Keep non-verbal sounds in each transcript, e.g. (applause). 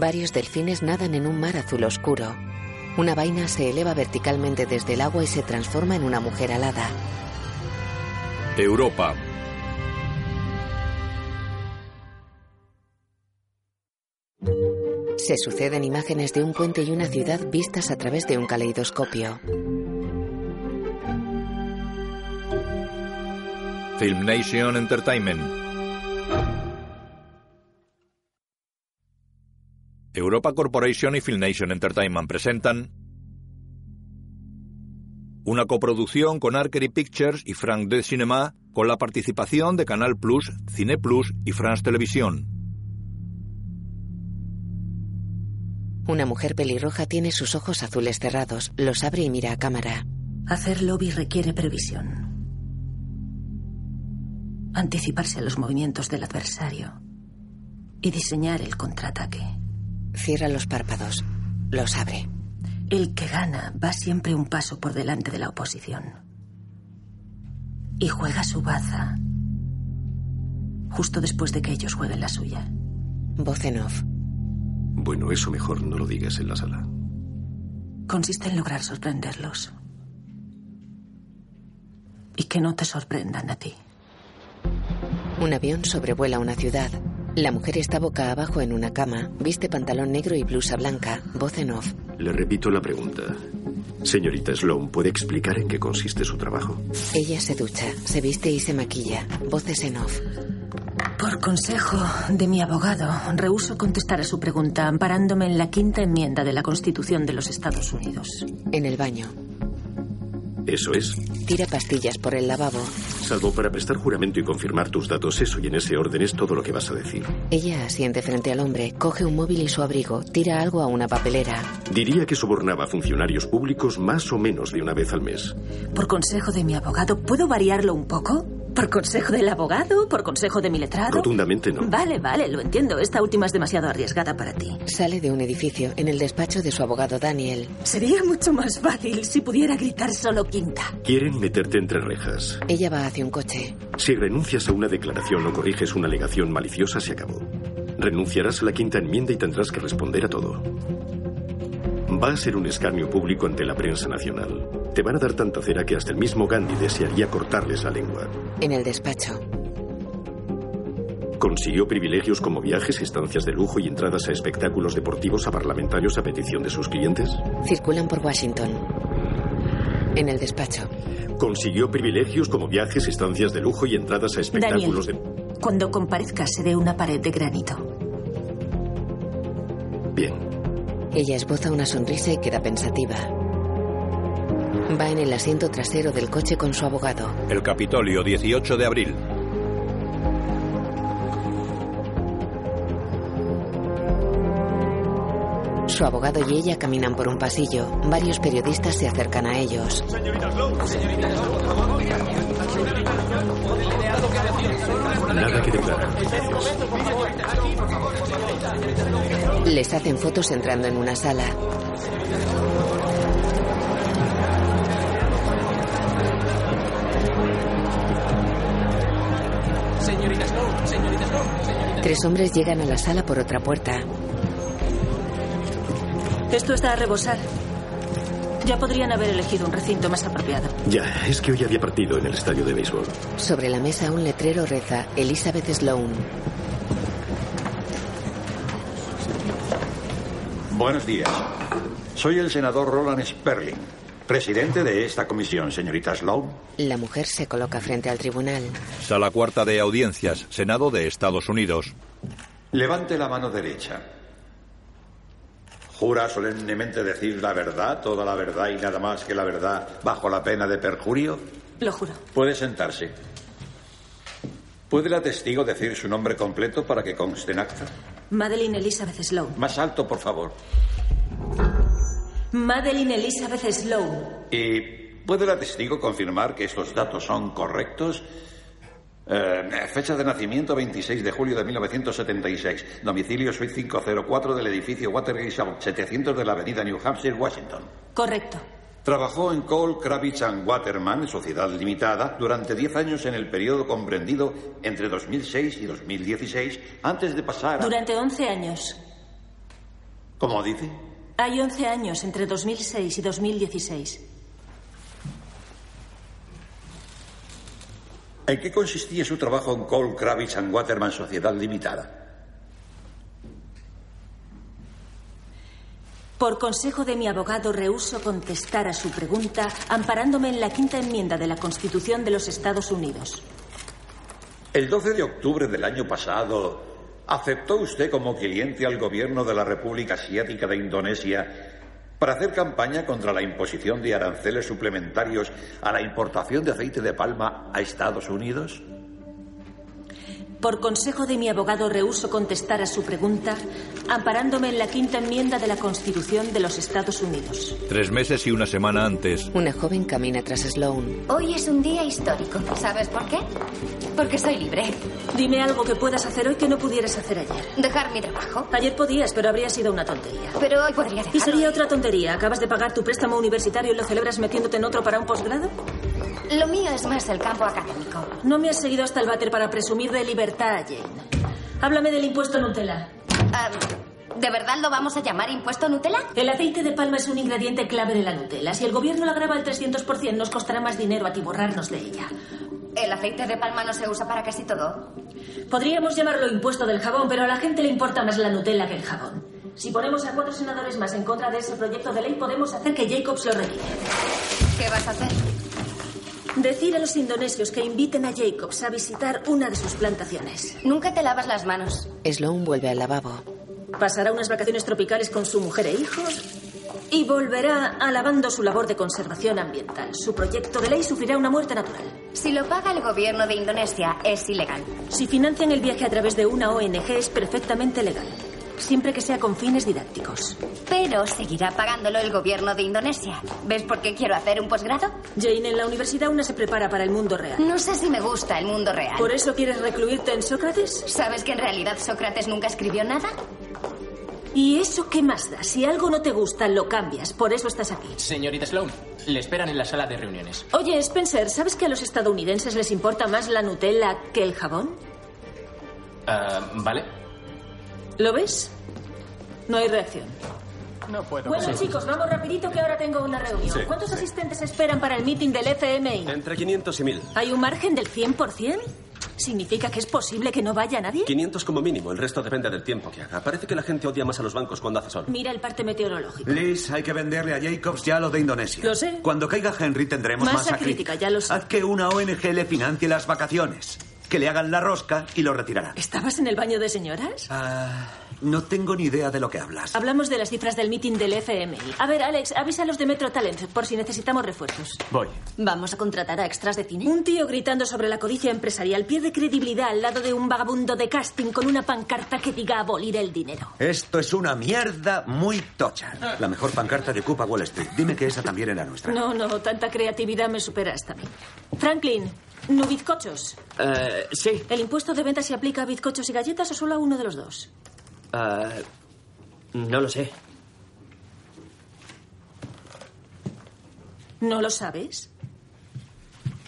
Varios delfines nadan en un mar azul oscuro. Una vaina se eleva verticalmente desde el agua y se transforma en una mujer alada. Europa. Se suceden imágenes de un puente y una ciudad vistas a través de un caleidoscopio. Film Nation Entertainment. Europa Corporation y Film Nation Entertainment presentan una coproducción con Archery Pictures y Frank de Cinema con la participación de Canal Plus, Cine Plus y France Televisión. Una mujer pelirroja tiene sus ojos azules cerrados, los abre y mira a cámara. Hacer lobby requiere previsión. Anticiparse a los movimientos del adversario y diseñar el contraataque. Cierra los párpados, los abre. El que gana va siempre un paso por delante de la oposición. Y juega su baza justo después de que ellos jueguen la suya. Voz en off. Bueno, eso mejor no lo digas en la sala. Consiste en lograr sorprenderlos. Y que no te sorprendan a ti. Un avión sobrevuela una ciudad. La mujer está boca abajo en una cama, viste pantalón negro y blusa blanca, voz en off. Le repito la pregunta. Señorita Sloan, ¿puede explicar en qué consiste su trabajo? Ella se ducha, se viste y se maquilla, voces en off. Por consejo de mi abogado, rehuso contestar a su pregunta amparándome en la quinta enmienda de la Constitución de los Estados Unidos. En el baño. Eso es. Tira pastillas por el lavabo. Salvo para prestar juramento y confirmar tus datos, eso y en ese orden es todo lo que vas a decir. Ella asiente frente al hombre, coge un móvil y su abrigo, tira algo a una papelera. Diría que sobornaba a funcionarios públicos más o menos de una vez al mes. Por consejo de mi abogado, ¿puedo variarlo un poco? ¿Por consejo del abogado? ¿Por consejo de mi letrado? Rotundamente no. Vale, vale, lo entiendo. Esta última es demasiado arriesgada para ti. Sale de un edificio, en el despacho de su abogado Daniel. Sería mucho más fácil si pudiera gritar solo quinta. Quieren meterte entre rejas. Ella va hacia un coche. Si renuncias a una declaración o corriges una alegación maliciosa, se acabó. Renunciarás a la quinta enmienda y tendrás que responder a todo. Va a ser un escarnio público ante la prensa nacional. Te van a dar tanta cera que hasta el mismo Gandhi desearía cortarles la lengua. En el despacho. Consiguió privilegios como viajes, estancias de lujo y entradas a espectáculos deportivos a parlamentarios a petición de sus clientes. Circulan por Washington. En el despacho. Consiguió privilegios como viajes, estancias de lujo y entradas a espectáculos Daniel, cuando comparezca seré una pared de granito. Bien. Ella esboza una sonrisa y queda pensativa. Va en el asiento trasero del coche con su abogado. El Capitolio, 18 de abril. Su abogado y ella caminan por un pasillo. Varios periodistas se acercan a ellos. Nada que declarar. Les hacen fotos entrando en una sala. Tres hombres llegan a la sala por otra puerta. Esto está a rebosar. Ya podrían haber elegido un recinto más apropiado. Ya, es que hoy había partido en el estadio de béisbol. Sobre la mesa un letrero reza Elizabeth Sloan. Buenos días. Soy el senador Roland Sperling, presidente de esta comisión, señorita Sloan. La mujer se coloca frente al tribunal. Sala cuarta de audiencias, Senado de Estados Unidos. Levante la mano derecha. ¿Jura solemnemente decir la verdad, toda la verdad y nada más que la verdad bajo la pena de perjurio? Lo juro. Puede sentarse. ¿Puede la testigo decir su nombre completo para que conste en acta? Madeline Elizabeth Sloan. Más alto, por favor. Madeline Elizabeth Sloan. ¿Y puede la testigo confirmar que estos datos son correctos? Eh, fecha de nacimiento 26 de julio de 1976. Domicilio Suite 504 del edificio Watergate South, 700 de la avenida New Hampshire, Washington. Correcto. Trabajó en Cole, Kravitz and Waterman, Sociedad Limitada, durante 10 años en el periodo comprendido entre 2006 y 2016, antes de pasar a... Durante 11 años. ¿Cómo dice? Hay 11 años entre 2006 y 2016. ¿En qué consistía su trabajo en Cole, Kravitz and Waterman Sociedad Limitada? Por consejo de mi abogado, rehuso contestar a su pregunta, amparándome en la quinta enmienda de la Constitución de los Estados Unidos. El 12 de octubre del año pasado, ¿aceptó usted como cliente al gobierno de la República Asiática de Indonesia para hacer campaña contra la imposición de aranceles suplementarios a la importación de aceite de palma a Estados Unidos? Por consejo de mi abogado, rehuso contestar a su pregunta, amparándome en la quinta enmienda de la Constitución de los Estados Unidos. Tres meses y una semana antes. Una joven camina tras Sloan. Hoy es un día histórico. ¿Sabes por qué? Porque soy libre. Dime algo que puedas hacer hoy que no pudieras hacer ayer. Dejar mi trabajo. Ayer podías, pero habría sido una tontería. Pero hoy podría dejarlo. Y sería otra tontería. ¿Acabas de pagar tu préstamo universitario y lo celebras metiéndote en otro para un posgrado? Lo mío es más el campo académico. No me has seguido hasta el váter para presumir de libertad, Jane. Háblame del impuesto Nutella. Ah, ¿De verdad lo vamos a llamar impuesto Nutella? El aceite de palma es un ingrediente clave de la Nutella. Si el gobierno la graba al 300%, nos costará más dinero atiborrarnos de ella. ¿El aceite de palma no se usa para casi todo? Podríamos llamarlo impuesto del jabón, pero a la gente le importa más la Nutella que el jabón. Si ponemos a cuatro senadores más en contra de ese proyecto de ley, podemos hacer que Jacobs lo retire. ¿Qué vas a hacer? Decir a los indonesios que inviten a Jacobs a visitar una de sus plantaciones. Nunca te lavas las manos. Sloan vuelve al lavabo. Pasará unas vacaciones tropicales con su mujer e hijos y volverá alabando su labor de conservación ambiental. Su proyecto de ley sufrirá una muerte natural. Si lo paga el gobierno de Indonesia, es ilegal. Si financian el viaje a través de una ONG, es perfectamente legal. Siempre que sea con fines didácticos. Pero seguirá pagándolo el gobierno de Indonesia. ¿Ves por qué quiero hacer un posgrado? Jane, en la universidad una se prepara para el mundo real. No sé si me gusta el mundo real. ¿Por eso quieres recluirte en Sócrates? ¿Sabes que en realidad Sócrates nunca escribió nada? ¿Y eso qué más da? Si algo no te gusta, lo cambias. Por eso estás aquí. Señorita Sloan, le esperan en la sala de reuniones. Oye, Spencer, ¿sabes que a los estadounidenses les importa más la Nutella que el jabón? Ah, ¿Vale? ¿Lo ves? No hay reacción. No puedo. Bueno, chicos, vamos rapidito que ahora tengo una reunión. Sí, ¿Cuántos sí. asistentes esperan para el meeting del FMI? Entre 500 y 1000. ¿Hay un margen del 100%? ¿Significa que es posible que no vaya nadie? 500 como mínimo, el resto depende del tiempo que haga. Parece que la gente odia más a los bancos cuando hace sol. Mira el parte meteorológico. Liz, hay que venderle a Jacobs ya lo de Indonesia. Lo sé. Cuando caiga Henry tendremos Masa masa crítica, ya lo sé. Haz que una ONG le financie las vacaciones. Que le hagan la rosca y lo retirarán. ¿Estabas en el baño de señoras? Ah, no tengo ni idea de lo que hablas. Hablamos de las cifras del meeting del FMI. A ver, Alex, avisa a los de Metro Talent por si necesitamos refuerzos. Voy. ¿Vamos a contratar a extras de cine? Un tío gritando sobre la codicia empresarial pierde credibilidad al lado de un vagabundo de casting con una pancarta que diga abolir el dinero. Esto es una mierda muy tocha. La mejor pancarta de Cupa Wall Street. Dime que esa también era nuestra. No, no, tanta creatividad me supera hasta a mí. Franklin, ¿no bizcochos? Eh, sí. ¿El impuesto de venta se aplica a bizcochos y galletas o solo a uno de los dos? Ah, no lo sé. ¿No lo sabes?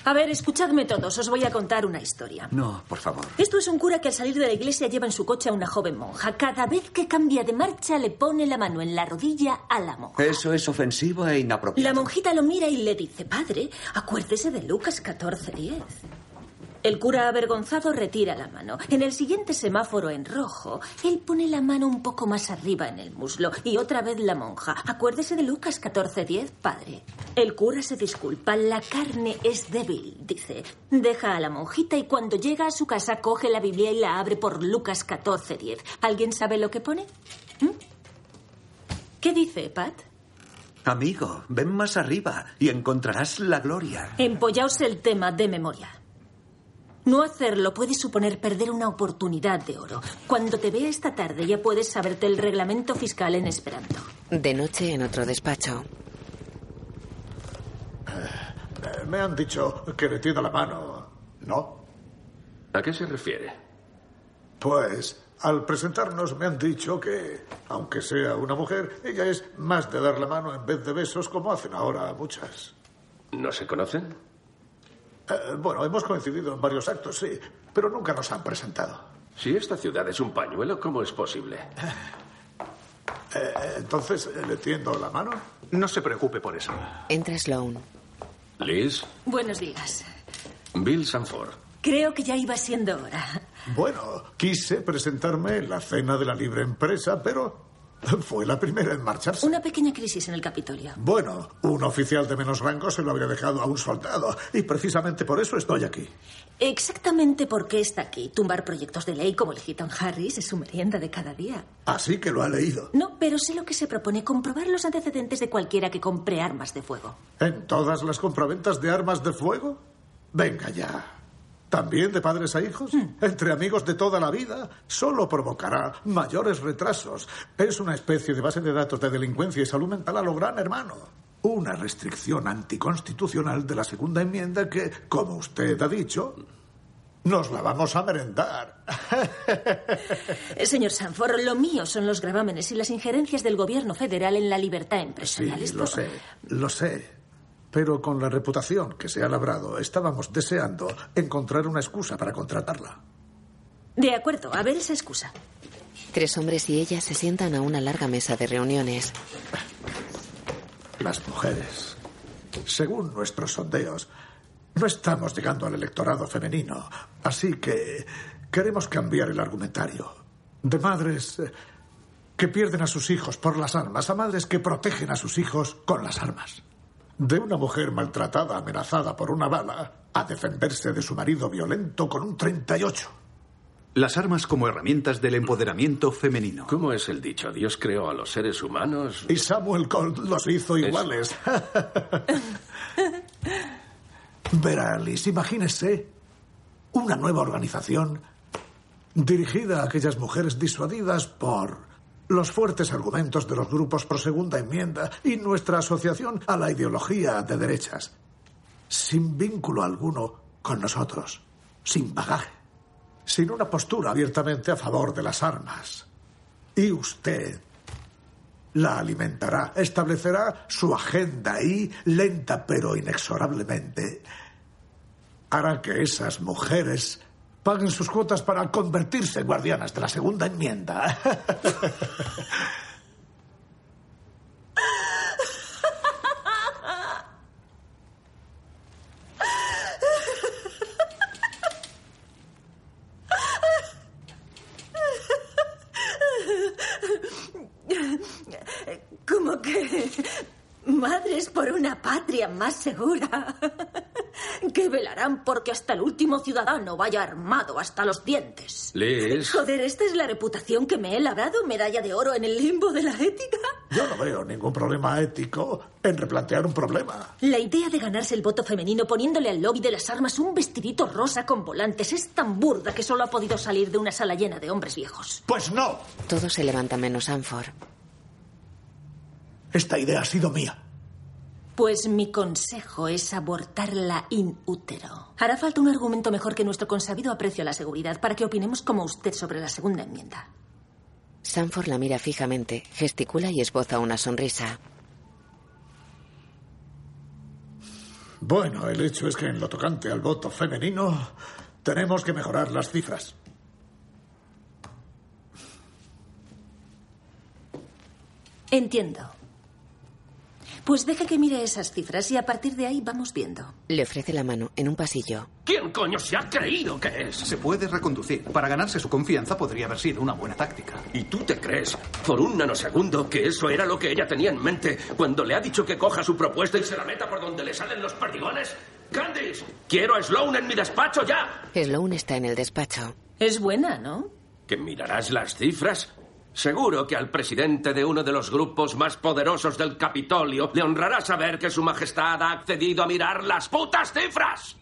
A ver, escuchadme todos, os voy a contar una historia. No, por favor. Esto es un cura que al salir de la iglesia lleva en su coche a una joven monja. Cada vez que cambia de marcha le pone la mano en la rodilla a la monja. Eso es ofensivo e inapropiado. La monjita lo mira y le dice, padre, acuérdese de Lucas 14:10. El cura avergonzado retira la mano. En el siguiente semáforo en rojo, él pone la mano un poco más arriba en el muslo. Y otra vez la monja. Acuérdese de Lucas 14:10, padre. El cura se disculpa. La carne es débil, dice. Deja a la monjita y cuando llega a su casa coge la Biblia y la abre por Lucas 14:10. ¿Alguien sabe lo que pone? ¿Mm? ¿Qué dice, Pat? Amigo, ven más arriba y encontrarás la gloria. Empollaos el tema de memoria. No hacerlo puede suponer perder una oportunidad de oro. Cuando te vea esta tarde ya puedes saberte el reglamento fiscal en Esperanto. De noche en otro despacho. Eh, Me han dicho que le tienda la mano, ¿no? ¿A qué se refiere? Pues al presentarnos me han dicho que, aunque sea una mujer, ella es más de dar la mano en vez de besos como hacen ahora muchas. ¿No se conocen? Eh, bueno, hemos coincidido en varios actos, sí, pero nunca nos han presentado. Si esta ciudad es un pañuelo, ¿cómo es posible? Eh, entonces, eh, ¿le tiendo la mano? No se preocupe por eso. Entra Sloan. Liz, Buenos días. Bill Sanford. Creo que ya iba siendo hora. Bueno, quise presentarme en la cena de la libre empresa, pero (laughs) fue la primera en marcharse. Una pequeña crisis en el Capitolio. Bueno, un oficial de menos rango se lo habría dejado a un soldado, y precisamente por eso estoy aquí. Exactamente por qué está aquí. Tumbar proyectos de ley como el Hiton Harris es su merienda de cada día. Así que lo ha leído. No, pero sé lo que se propone, comprobar los antecedentes de cualquiera que compre armas de fuego. ¿En todas las compraventas de armas de fuego? Venga ya. ¿También de padres a hijos? Entre amigos de toda la vida. Solo provocará mayores retrasos. Es una especie de base de datos de delincuencia y salud mental a lo gran hermano. Una restricción anticonstitucional de la segunda enmienda que, como usted ha dicho, nos la vamos a merendar. (laughs) Señor Sanford, lo mío son los gravámenes y las injerencias del gobierno federal en la libertad Sí, empresarial. lo Esto- sé, lo sé. Pero con la reputación que se ha labrado, estábamos deseando encontrar una excusa para contratarla. De acuerdo, a ver esa excusa. Tres hombres y ella se sientan a una larga mesa de reuniones. Las mujeres. Según nuestros sondeos, no estamos llegando al electorado femenino. Así que queremos cambiar el argumentario. De madres eh, que pierden a sus hijos por las armas a madres que protegen a sus hijos con las armas. De una mujer maltratada, amenazada por una bala, a defenderse de su marido violento con un 38. Las armas como herramientas del empoderamiento femenino. ¿Cómo es el dicho? Dios creó a los seres humanos. Y Samuel Colt los hizo iguales. (laughs) Verá, Alice, imagínese una nueva organización dirigida a aquellas mujeres disuadidas por los fuertes argumentos de los grupos pro segunda enmienda y nuestra asociación a la ideología de derechas, sin vínculo alguno con nosotros, sin bagaje, sin una postura abiertamente a favor de las armas. Y usted la alimentará, establecerá su agenda y, lenta pero inexorablemente, hará que esas mujeres paguen sus cuotas para convertirse en guardianas de la segunda enmienda. (laughs) Como que madres por una patria más segura. Que velarán porque hasta el último ciudadano vaya armado hasta los dientes. Liz. Joder, ¿esta es la reputación que me he labrado? ¿Medalla de oro en el limbo de la ética? Yo no veo ningún problema ético en replantear un problema. La idea de ganarse el voto femenino poniéndole al lobby de las armas un vestidito rosa con volantes es tan burda que solo ha podido salir de una sala llena de hombres viejos. Pues no. Todos se levantan menos Sanford. Esta idea ha sido mía. Pues mi consejo es abortarla in útero. Hará falta un argumento mejor que nuestro consabido aprecio a la seguridad para que opinemos como usted sobre la segunda enmienda. Sanford la mira fijamente, gesticula y esboza una sonrisa. Bueno, el hecho es que en lo tocante al voto femenino tenemos que mejorar las cifras. Entiendo. Pues deje que mire esas cifras y a partir de ahí vamos viendo. Le ofrece la mano en un pasillo. ¿Quién coño se ha creído que es? Se puede reconducir. Para ganarse su confianza podría haber sido una buena táctica. ¿Y tú te crees, por un nanosegundo, que eso era lo que ella tenía en mente cuando le ha dicho que coja su propuesta y se la meta por donde le salen los perdigones? Candice, quiero a Sloan en mi despacho ya. Sloan está en el despacho. Es buena, ¿no? ¿Que mirarás las cifras? Seguro que al presidente de uno de los grupos más poderosos del Capitolio le honrará saber que su majestad ha accedido a mirar las putas cifras.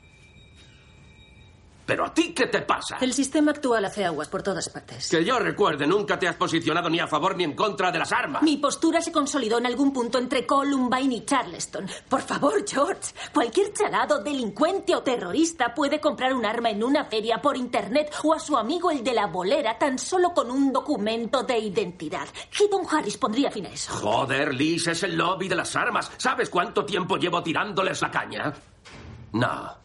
¿Pero a ti qué te pasa? El sistema actual hace aguas por todas partes. Que yo recuerde, nunca te has posicionado ni a favor ni en contra de las armas. Mi postura se consolidó en algún punto entre Columbine y Charleston. Por favor, George, cualquier chalado, delincuente o terrorista puede comprar un arma en una feria por internet o a su amigo el de la bolera tan solo con un documento de identidad. Hidon Harris pondría fin a eso. Joder, Liz, es el lobby de las armas. ¿Sabes cuánto tiempo llevo tirándoles la caña? No.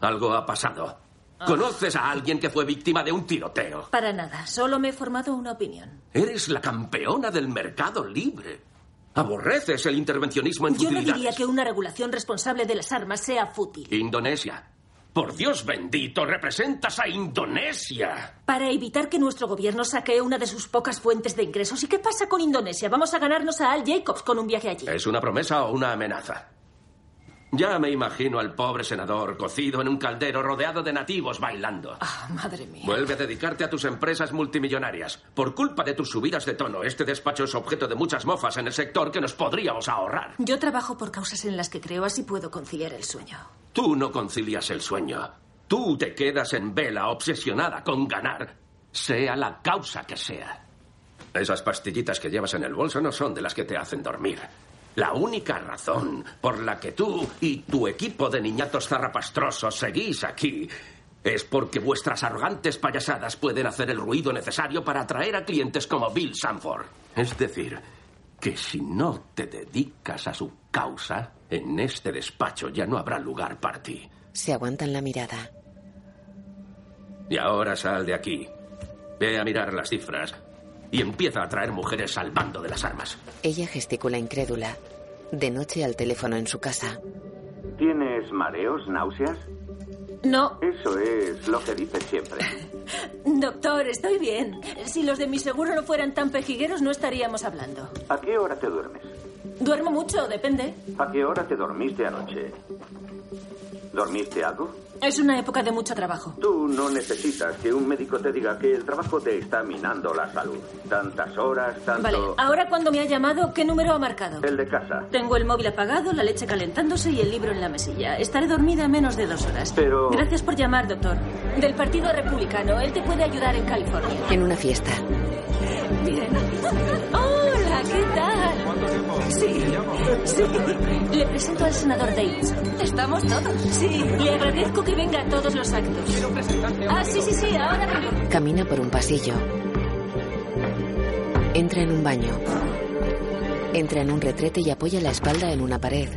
Algo ha pasado. ¿Conoces a alguien que fue víctima de un tiroteo? Para nada, solo me he formado una opinión. Eres la campeona del mercado libre. Aborreces el intervencionismo en Yo no diría que una regulación responsable de las armas sea fútil. Indonesia. Por Dios bendito, representas a Indonesia. Para evitar que nuestro gobierno saquee una de sus pocas fuentes de ingresos. ¿Y qué pasa con Indonesia? Vamos a ganarnos a Al Jacobs con un viaje allí. ¿Es una promesa o una amenaza? Ya me imagino al pobre senador cocido en un caldero rodeado de nativos bailando. Ah, madre mía. Vuelve a dedicarte a tus empresas multimillonarias. Por culpa de tus subidas de tono, este despacho es objeto de muchas mofas en el sector que nos podríamos ahorrar. Yo trabajo por causas en las que creo, así puedo conciliar el sueño. Tú no concilias el sueño. Tú te quedas en vela, obsesionada con ganar, sea la causa que sea. Esas pastillitas que llevas en el bolso no son de las que te hacen dormir. La única razón por la que tú y tu equipo de niñatos zarrapastrosos seguís aquí es porque vuestras arrogantes payasadas pueden hacer el ruido necesario para atraer a clientes como Bill Sanford. Es decir, que si no te dedicas a su causa, en este despacho ya no habrá lugar para ti. Se aguantan la mirada. Y ahora sal de aquí. Ve a mirar las cifras y empieza a traer mujeres al bando de las armas. Ella gesticula incrédula. De noche al teléfono en su casa. ¿Tienes mareos, náuseas? No, Eso es lo que dices siempre. (laughs) doctor, estoy bien. Si los de mi seguro no fueran tan pejigueros, no estaríamos hablando. ¿A qué hora te duermes? Duermo mucho, depende. ¿A qué hora te dormiste anoche? ¿Dormiste algo? Es una época de mucho trabajo. Tú no necesitas que un médico te diga que el trabajo te está minando la salud. Tantas horas, tanto... Vale, ahora cuando me ha llamado, ¿qué número ha marcado? El de casa. Tengo el móvil apagado, la leche calentándose y el libro en la mesilla. Estaré dormida en menos de dos horas. Pero... Gracias por llamar, doctor. Del Partido Republicano. Él te puede ayudar en California. En una fiesta. Bien. Hola, ¿qué tal? Sí, sí. Le presento al senador Davidson. Estamos todos. Sí, le agradezco que venga a todos los actos. Ah, sí, sí, sí, ahora vengo. Camina por un pasillo. Entra en un baño. Entra en un retrete y apoya la espalda en una pared.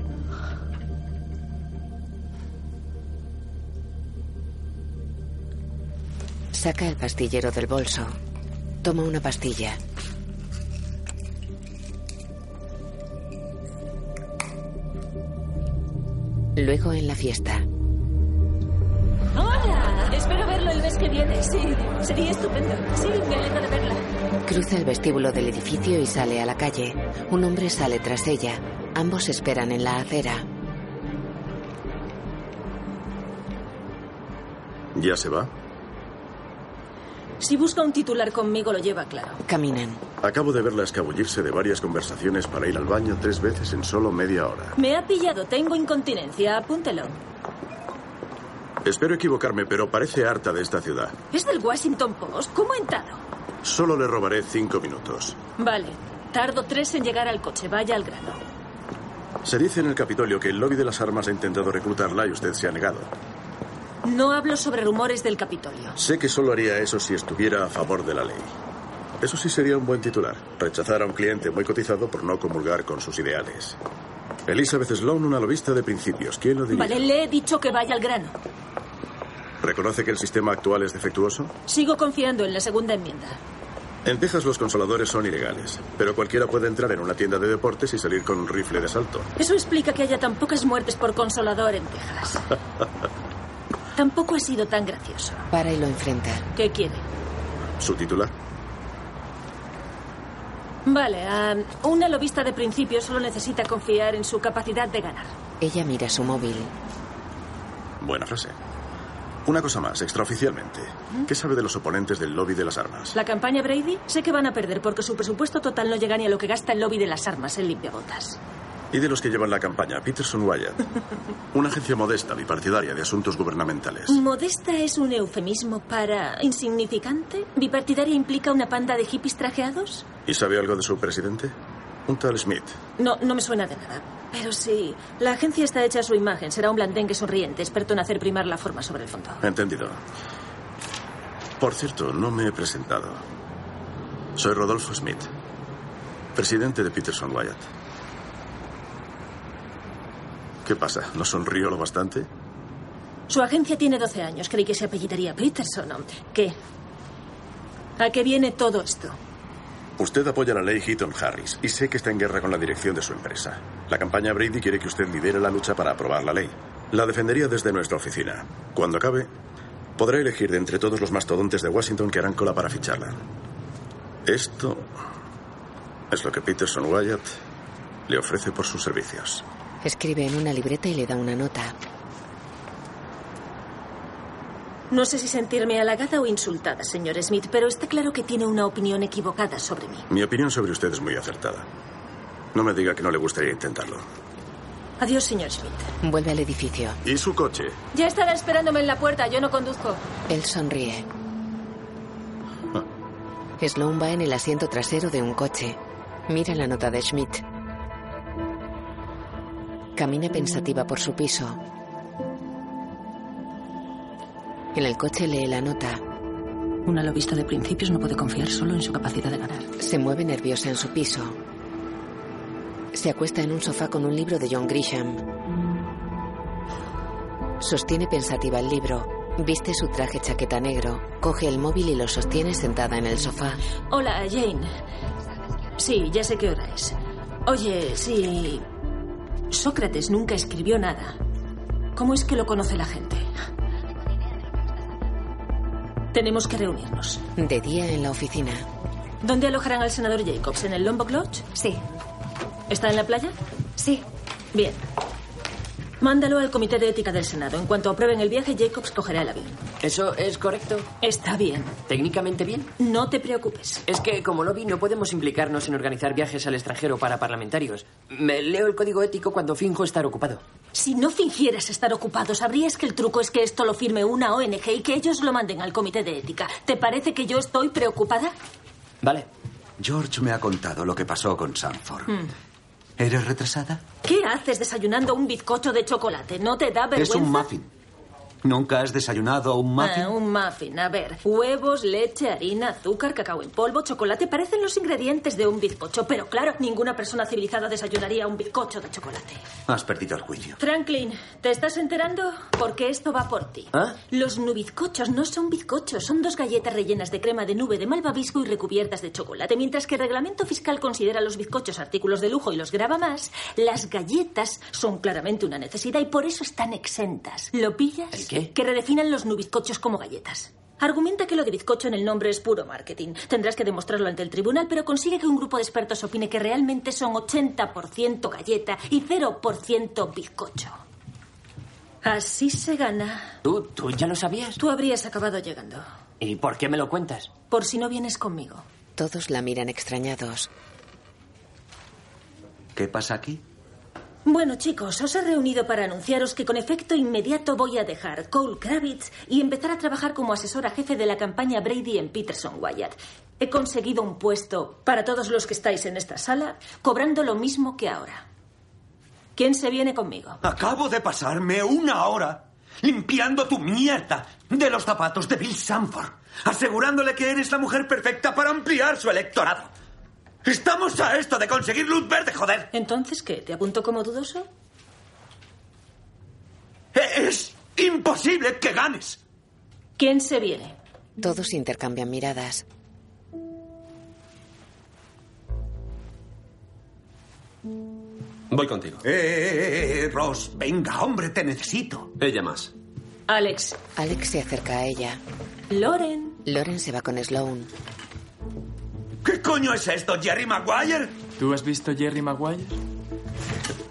Saca el pastillero del bolso. Toma una pastilla. Luego en la fiesta. Hola, espero verlo el mes que viene. Sí, sería estupendo. Sí, me alegro de verla. Cruza el vestíbulo del edificio y sale a la calle. Un hombre sale tras ella. Ambos esperan en la acera. ¿Ya se va? Si busca un titular conmigo, lo lleva claro. Caminan. Acabo de verla escabullirse de varias conversaciones para ir al baño tres veces en solo media hora. Me ha pillado, tengo incontinencia. Apúntelo. Espero equivocarme, pero parece harta de esta ciudad. ¿Es del Washington Post? ¿Cómo ha entrado? Solo le robaré cinco minutos. Vale, tardo tres en llegar al coche. Vaya al grano. Se dice en el Capitolio que el lobby de las armas ha intentado reclutarla y usted se ha negado. No hablo sobre rumores del Capitolio. Sé que solo haría eso si estuviera a favor de la ley. Eso sí sería un buen titular. Rechazar a un cliente muy cotizado por no comulgar con sus ideales. Elizabeth Sloan, una lobista de principios. ¿Quién lo diría? Vale, le he dicho que vaya al grano. ¿Reconoce que el sistema actual es defectuoso? Sigo confiando en la segunda enmienda. En Texas los consoladores son ilegales, pero cualquiera puede entrar en una tienda de deportes y salir con un rifle de asalto. Eso explica que haya tan pocas muertes por consolador en Texas. (laughs) Tampoco ha sido tan gracioso. Para y lo enfrenta. ¿Qué quiere? ¿Su titular? Vale, ah, una lobista de principio solo necesita confiar en su capacidad de ganar. Ella mira su móvil. Buena frase. Una cosa más, extraoficialmente. ¿Qué sabe de los oponentes del lobby de las armas? ¿La campaña Brady? Sé que van a perder porque su presupuesto total no llega ni a lo que gasta el lobby de las armas en limpiabotas. Y de los que llevan la campaña, Peterson Wyatt. Una agencia modesta, bipartidaria de asuntos gubernamentales. ¿Modesta es un eufemismo para insignificante? ¿Bipartidaria implica una panda de hippies trajeados? ¿Y sabe algo de su presidente? Un tal Smith. No, no me suena de nada. Pero sí, la agencia está hecha a su imagen. Será un blandengue sonriente, experto en hacer primar la forma sobre el fondo. Entendido. Por cierto, no me he presentado. Soy Rodolfo Smith, presidente de Peterson Wyatt. ¿Qué pasa? ¿No sonrío lo bastante? Su agencia tiene 12 años. Creí que se apellidaría Peterson. ¿Qué? ¿A qué viene todo esto? Usted apoya la ley Heaton Harris y sé que está en guerra con la dirección de su empresa. La campaña Brady quiere que usted lidere la lucha para aprobar la ley. La defendería desde nuestra oficina. Cuando acabe, podrá elegir de entre todos los mastodontes de Washington que harán cola para ficharla. Esto es lo que Peterson Wyatt le ofrece por sus servicios. Escribe en una libreta y le da una nota. No sé si sentirme halagada o insultada, señor Smith, pero está claro que tiene una opinión equivocada sobre mí. Mi opinión sobre usted es muy acertada. No me diga que no le gustaría intentarlo. Adiós, señor Smith. Vuelve al edificio. ¿Y su coche? Ya estará esperándome en la puerta. Yo no conduzco. Él sonríe. Sloan va en el asiento trasero de un coche. Mira la nota de Schmidt. Camina pensativa por su piso. En el coche lee la nota. Una lobista de principios no puede confiar solo en su capacidad de ganar. Se mueve nerviosa en su piso. Se acuesta en un sofá con un libro de John Grisham. Sostiene pensativa el libro. Viste su traje chaqueta negro. Coge el móvil y lo sostiene sentada en el sofá. Hola, Jane. Sí, ya sé qué hora es. Oye, sí. Sócrates nunca escribió nada. ¿Cómo es que lo conoce la gente? Tenemos que reunirnos. De día en la oficina. ¿Dónde alojarán al senador Jacobs? ¿En el Lombok Lodge? Sí. ¿Está en la playa? Sí. Bien. Mándalo al Comité de Ética del Senado. En cuanto aprueben el viaje, Jacobs cogerá el avión. ¿Eso es correcto? Está bien. ¿Técnicamente bien? No te preocupes. Es que, como lobby, no podemos implicarnos en organizar viajes al extranjero para parlamentarios. Me leo el código ético cuando finjo estar ocupado. Si no fingieras estar ocupado, sabrías que el truco es que esto lo firme una ONG y que ellos lo manden al Comité de Ética. ¿Te parece que yo estoy preocupada? Vale. George me ha contado lo que pasó con Sanford. Hmm. ¿Eres retrasada? ¿Qué haces desayunando un bizcocho de chocolate? ¿No te da vergüenza? Es un muffin. ¿Nunca has desayunado un muffin? Ah, un muffin. A ver, huevos, leche, harina, azúcar, cacao en polvo, chocolate parecen los ingredientes de un bizcocho, pero claro, ninguna persona civilizada desayunaría un bizcocho de chocolate. Has perdido el juicio. Franklin, ¿te estás enterando? Porque esto va por ti. ¿Ah? Los nubizcochos no son bizcochos, son dos galletas rellenas de crema de nube de malvavisco y recubiertas de chocolate. Mientras que el reglamento fiscal considera los bizcochos artículos de lujo y los graba más, las galletas son claramente una necesidad y por eso están exentas. ¿Lo pillas? ¿El qué? Que redefinan los nubizcochos como galletas. Argumenta que lo de bizcocho en el nombre es puro marketing. Tendrás que demostrarlo ante el tribunal, pero consigue que un grupo de expertos opine que realmente son 80% galleta y 0% bizcocho. Así se gana. ¿Tú, ¿Tú ya lo sabías? Tú habrías acabado llegando. ¿Y por qué me lo cuentas? Por si no vienes conmigo. Todos la miran extrañados. ¿Qué pasa aquí? Bueno, chicos, os he reunido para anunciaros que con efecto inmediato voy a dejar Cole Kravitz y empezar a trabajar como asesora jefe de la campaña Brady en Peterson Wyatt. He conseguido un puesto para todos los que estáis en esta sala, cobrando lo mismo que ahora. ¿Quién se viene conmigo? Acabo de pasarme una hora limpiando tu mierda de los zapatos de Bill Sanford, asegurándole que eres la mujer perfecta para ampliar su electorado. Estamos a esto de conseguir luz verde, joder. ¿Entonces qué? ¿Te apunto como dudoso? Es imposible que ganes. ¿Quién se viene? Todos intercambian miradas. Voy contigo. Eh, eh, eh, Ross, venga, hombre, te necesito. Ella más. Alex. Alex se acerca a ella. Loren. Loren se va con Sloan. ¿Qué coño es esto, Jerry Maguire? ¿Tú has visto Jerry Maguire?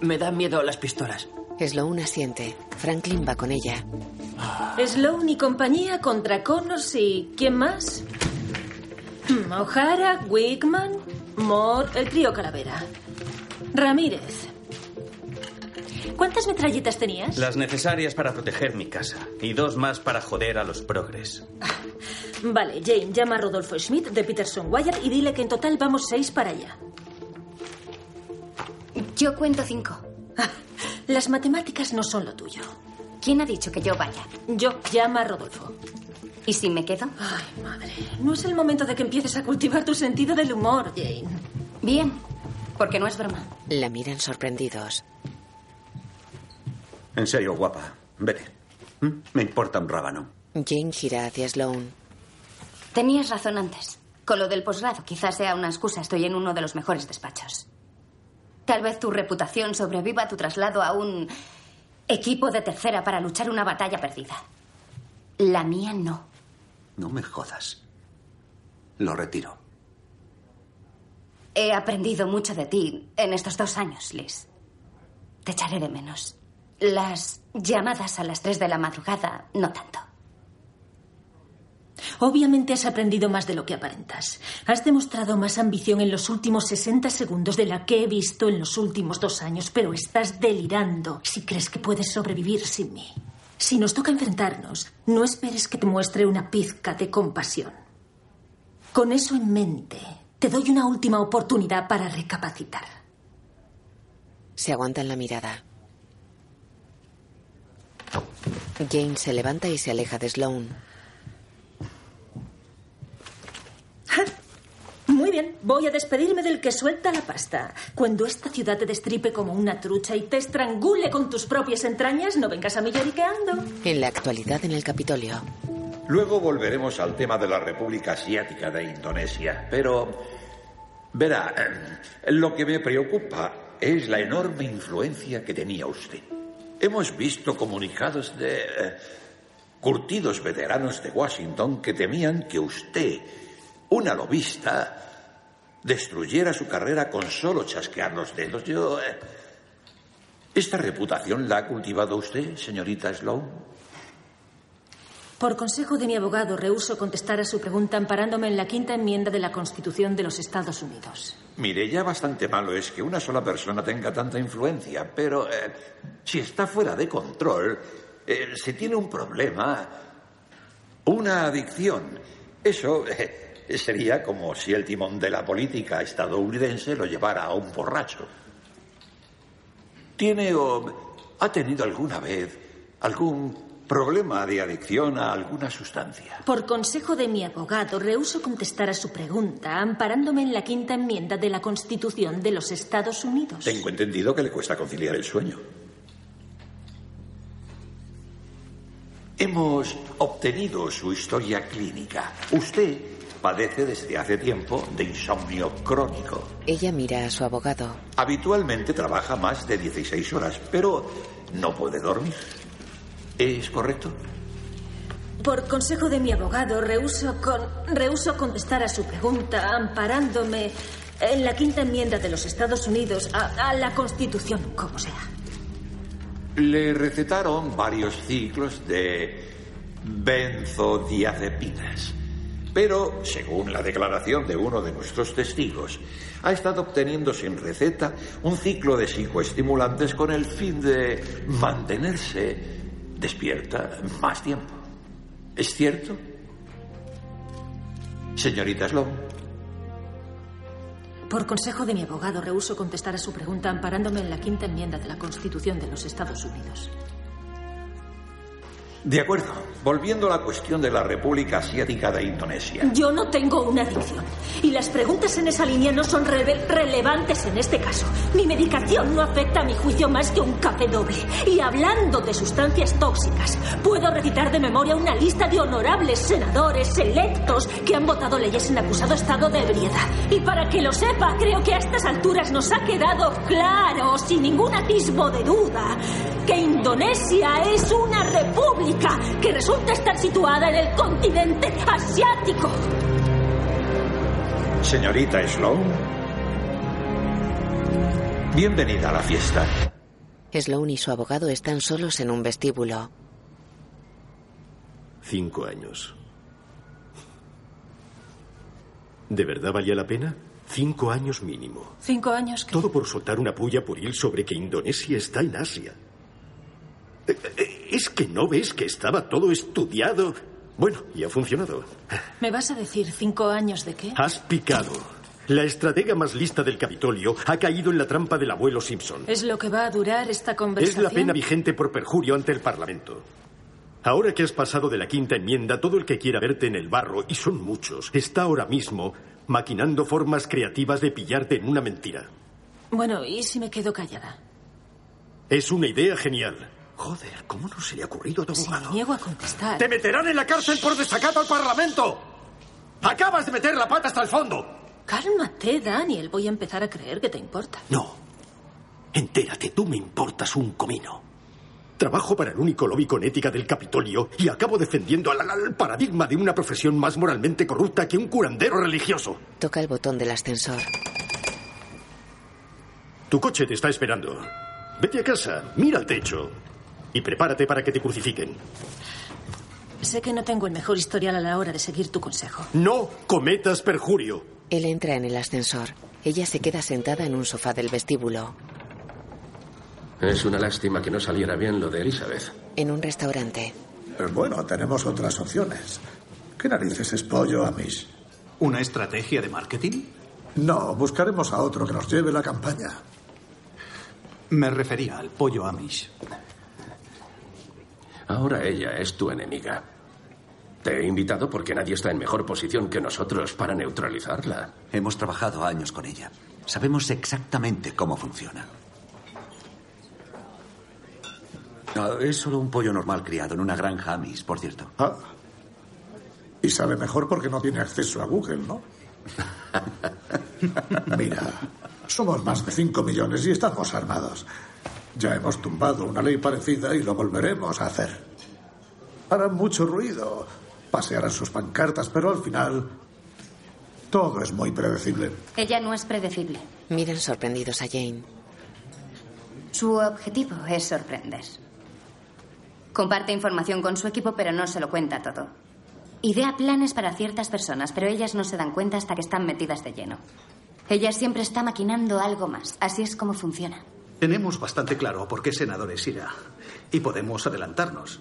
Me dan miedo las pistolas. Sloan asiente. Franklin va con ella. Sloan y compañía contra Connors y... ¿Quién más? Hmm, O'Hara, Wigman, Moore, el trío Calavera. Ramírez. ¿Cuántas metralletas tenías? Las necesarias para proteger mi casa. Y dos más para joder a los progres. (laughs) Vale, Jane, llama a Rodolfo Schmidt de Peterson Wyatt y dile que en total vamos seis para allá. Yo cuento cinco. Las matemáticas no son lo tuyo. ¿Quién ha dicho que yo vaya? Yo, llama a Rodolfo. ¿Y si me quedo? Ay, madre. No es el momento de que empieces a cultivar tu sentido del humor, Jane. Bien, porque no es broma. La miran sorprendidos. En serio, guapa. Vete. Me importa un rábano. Jane gira hacia Sloan. Tenías razón antes. Con lo del posgrado, quizás sea una excusa. Estoy en uno de los mejores despachos. Tal vez tu reputación sobreviva a tu traslado a un equipo de tercera para luchar una batalla perdida. La mía no. No me jodas. Lo retiro. He aprendido mucho de ti en estos dos años, Liz. Te echaré de menos. Las llamadas a las tres de la madrugada, no tanto. Obviamente has aprendido más de lo que aparentas. Has demostrado más ambición en los últimos 60 segundos de la que he visto en los últimos dos años, pero estás delirando si crees que puedes sobrevivir sin mí. Si nos toca enfrentarnos, no esperes que te muestre una pizca de compasión. Con eso en mente, te doy una última oportunidad para recapacitar. Se aguantan la mirada. Jane se levanta y se aleja de Sloan. Muy bien, voy a despedirme del que suelta la pasta. Cuando esta ciudad te destripe como una trucha y te estrangule con tus propias entrañas, no vengas a mí lloriqueando. En la actualidad en el Capitolio. Luego volveremos al tema de la República Asiática de Indonesia, pero verá, eh, lo que me preocupa es la enorme influencia que tenía usted. Hemos visto comunicados de eh, curtidos veteranos de Washington que temían que usted, una lobista, destruyera su carrera con solo chasquear los dedos. Yo. eh, ¿Esta reputación la ha cultivado usted, señorita Sloan? Por consejo de mi abogado, rehuso contestar a su pregunta amparándome en la quinta enmienda de la Constitución de los Estados Unidos. Mire, ya bastante malo es que una sola persona tenga tanta influencia, pero eh, si está fuera de control, eh, si tiene un problema, una adicción, eso eh, sería como si el timón de la política estadounidense lo llevara a un borracho. ¿Tiene o ha tenido alguna vez algún problema de adicción a alguna sustancia? Por consejo de mi abogado, rehuso contestar a su pregunta amparándome en la quinta enmienda de la Constitución de los Estados Unidos. Tengo entendido que le cuesta conciliar el sueño. Hemos obtenido su historia clínica. Usted padece desde hace tiempo de insomnio crónico. Ella mira a su abogado. Habitualmente trabaja más de 16 horas, pero no puede dormir. ¿Es correcto? Por consejo de mi abogado, rehuso, con, rehuso contestar a su pregunta amparándome en la quinta enmienda de los Estados Unidos a, a la Constitución, como sea. Le recetaron varios ciclos de benzodiazepinas. Pero, según la declaración de uno de nuestros testigos, ha estado obteniendo sin receta un ciclo de psicoestimulantes con el fin de mantenerse despierta más tiempo. ¿Es cierto? Señorita Sloan. Por consejo de mi abogado, rehuso contestar a su pregunta amparándome en la quinta enmienda de la Constitución de los Estados Unidos. De acuerdo. Volviendo a la cuestión de la República Asiática de Indonesia. Yo no tengo una adicción. Y las preguntas en esa línea no son rele- relevantes en este caso. Mi medicación no afecta a mi juicio más que un café doble. Y hablando de sustancias tóxicas, puedo recitar de memoria una lista de honorables senadores electos que han votado leyes en acusado estado de ebriedad. Y para que lo sepa, creo que a estas alturas nos ha quedado claro, sin ningún atisbo de duda, que Indonesia es una república que resulta estar situada en el continente asiático. Señorita Sloan. Bienvenida a la fiesta. Sloan y su abogado están solos en un vestíbulo. Cinco años. ¿De verdad valía la pena? Cinco años mínimo. Cinco años que... Todo por soltar una puya puril sobre que Indonesia está en Asia. Eh, eh, ¿Es que no ves que estaba todo estudiado? Bueno, y ha funcionado. ¿Me vas a decir cinco años de qué? Has picado. La estratega más lista del Capitolio ha caído en la trampa del abuelo Simpson. ¿Es lo que va a durar esta Es conversación? la pena vigente por perjurio ante el Parlamento. Ahora que has pasado de la quinta enmienda, todo el que quiera verte en el barro, y son muchos, está ahora mismo maquinando formas creativas de pillarte en una mentira. Bueno, ¿y si me quedo callada? Es una idea genial. Joder, ¿cómo no se le ha ocurrido a tu abogado? niego a contestar. ¡Te meterán en la cárcel por desacato al Parlamento! ¡Acabas de meter la pata hasta el fondo! Cálmate, Daniel. Voy a empezar a creer que te importa. No. Entérate, tú me importas un comino. Trabajo para el único lobby con ética del Capitolio y acabo defendiendo al, al paradigma de una profesión más moralmente corrupta que un curandero religioso. Toca el botón del ascensor. Tu coche te está esperando. Vete a casa, mira al techo y prepárate para que te crucifiquen. Sé que no tengo el mejor historial a la hora de seguir tu consejo. No cometas perjurio. Él entra en el ascensor. Ella se queda sentada en un sofá del vestíbulo. Es una lástima que no saliera bien lo de Elizabeth. En un restaurante. Eh, Bueno, tenemos otras opciones. ¿Qué narices es pollo Amish? ¿Una estrategia de marketing? No, buscaremos a otro que nos lleve la campaña. Me refería al pollo Amish. Ahora ella es tu enemiga. Te he invitado porque nadie está en mejor posición que nosotros para neutralizarla. Hemos trabajado años con ella. Sabemos exactamente cómo funciona. Ah, es solo un pollo normal criado en una granja Amis, por cierto. Ah. Y sabe mejor porque no tiene acceso a Google, ¿no? (laughs) Mira, somos más de 5 millones y estamos armados. Ya hemos tumbado una ley parecida y lo volveremos a hacer. Harán mucho ruido, pasearán sus pancartas, pero al final todo es muy predecible. Ella no es predecible. Miran sorprendidos a Jane. Su objetivo es sorprender. Comparte información con su equipo, pero no se lo cuenta todo. Idea planes para ciertas personas, pero ellas no se dan cuenta hasta que están metidas de lleno. Ella siempre está maquinando algo más. Así es como funciona. Tenemos bastante claro por qué senadores irá. Y podemos adelantarnos.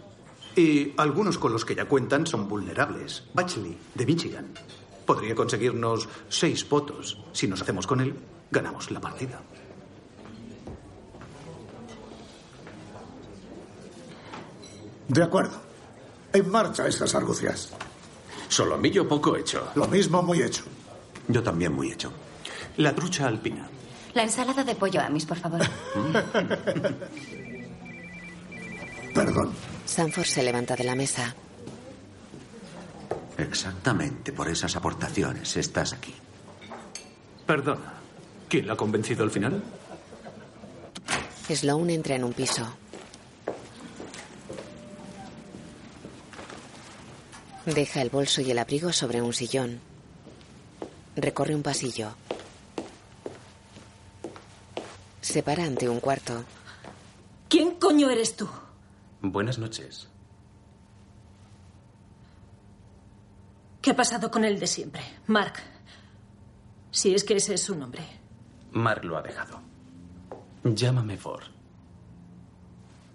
Y algunos con los que ya cuentan son vulnerables. Batchley, de Michigan. Podría conseguirnos seis votos. Si nos hacemos con él, ganamos la partida. De acuerdo. En marcha estas argucias. Solomillo poco hecho. Lo mismo muy hecho. Yo también muy hecho. La trucha alpina. La ensalada de pollo Amis, por favor. (laughs) Perdón. Sanford se levanta de la mesa. Exactamente por esas aportaciones estás aquí. Perdona. ¿Quién la ha convencido al final? Sloan entra en un piso. Deja el bolso y el abrigo sobre un sillón. Recorre un pasillo. Se para ante un cuarto. ¿Quién coño eres tú? Buenas noches. ¿Qué ha pasado con el de siempre? Mark. Si es que ese es su nombre. Mark lo ha dejado. Llámame Ford.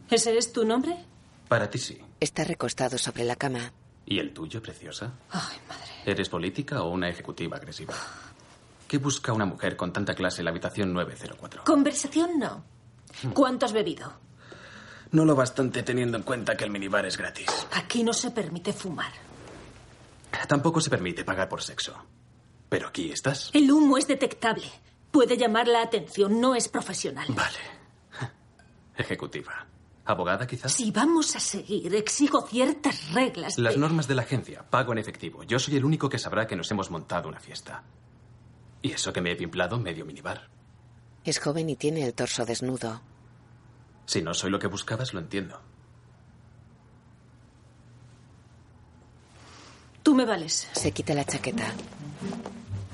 ¿Ese es tu nombre? Para ti sí. Está recostado sobre la cama. ¿Y el tuyo, preciosa? Ay, madre. ¿Eres política o una ejecutiva agresiva? ¿Qué busca una mujer con tanta clase en la habitación 904? Conversación no. ¿Cuánto has bebido? No lo bastante teniendo en cuenta que el minibar es gratis. Aquí no se permite fumar. Tampoco se permite pagar por sexo. Pero aquí estás. El humo es detectable. Puede llamar la atención, no es profesional. Vale. (laughs) Ejecutiva. ¿Abogada, quizás? Si vamos a seguir, exijo ciertas reglas. Las de- normas de la agencia. Pago en efectivo. Yo soy el único que sabrá que nos hemos montado una fiesta. Y eso que me he pimplado medio minibar. Es joven y tiene el torso desnudo. Si no soy lo que buscabas, lo entiendo. Tú me vales. Se quita la chaqueta.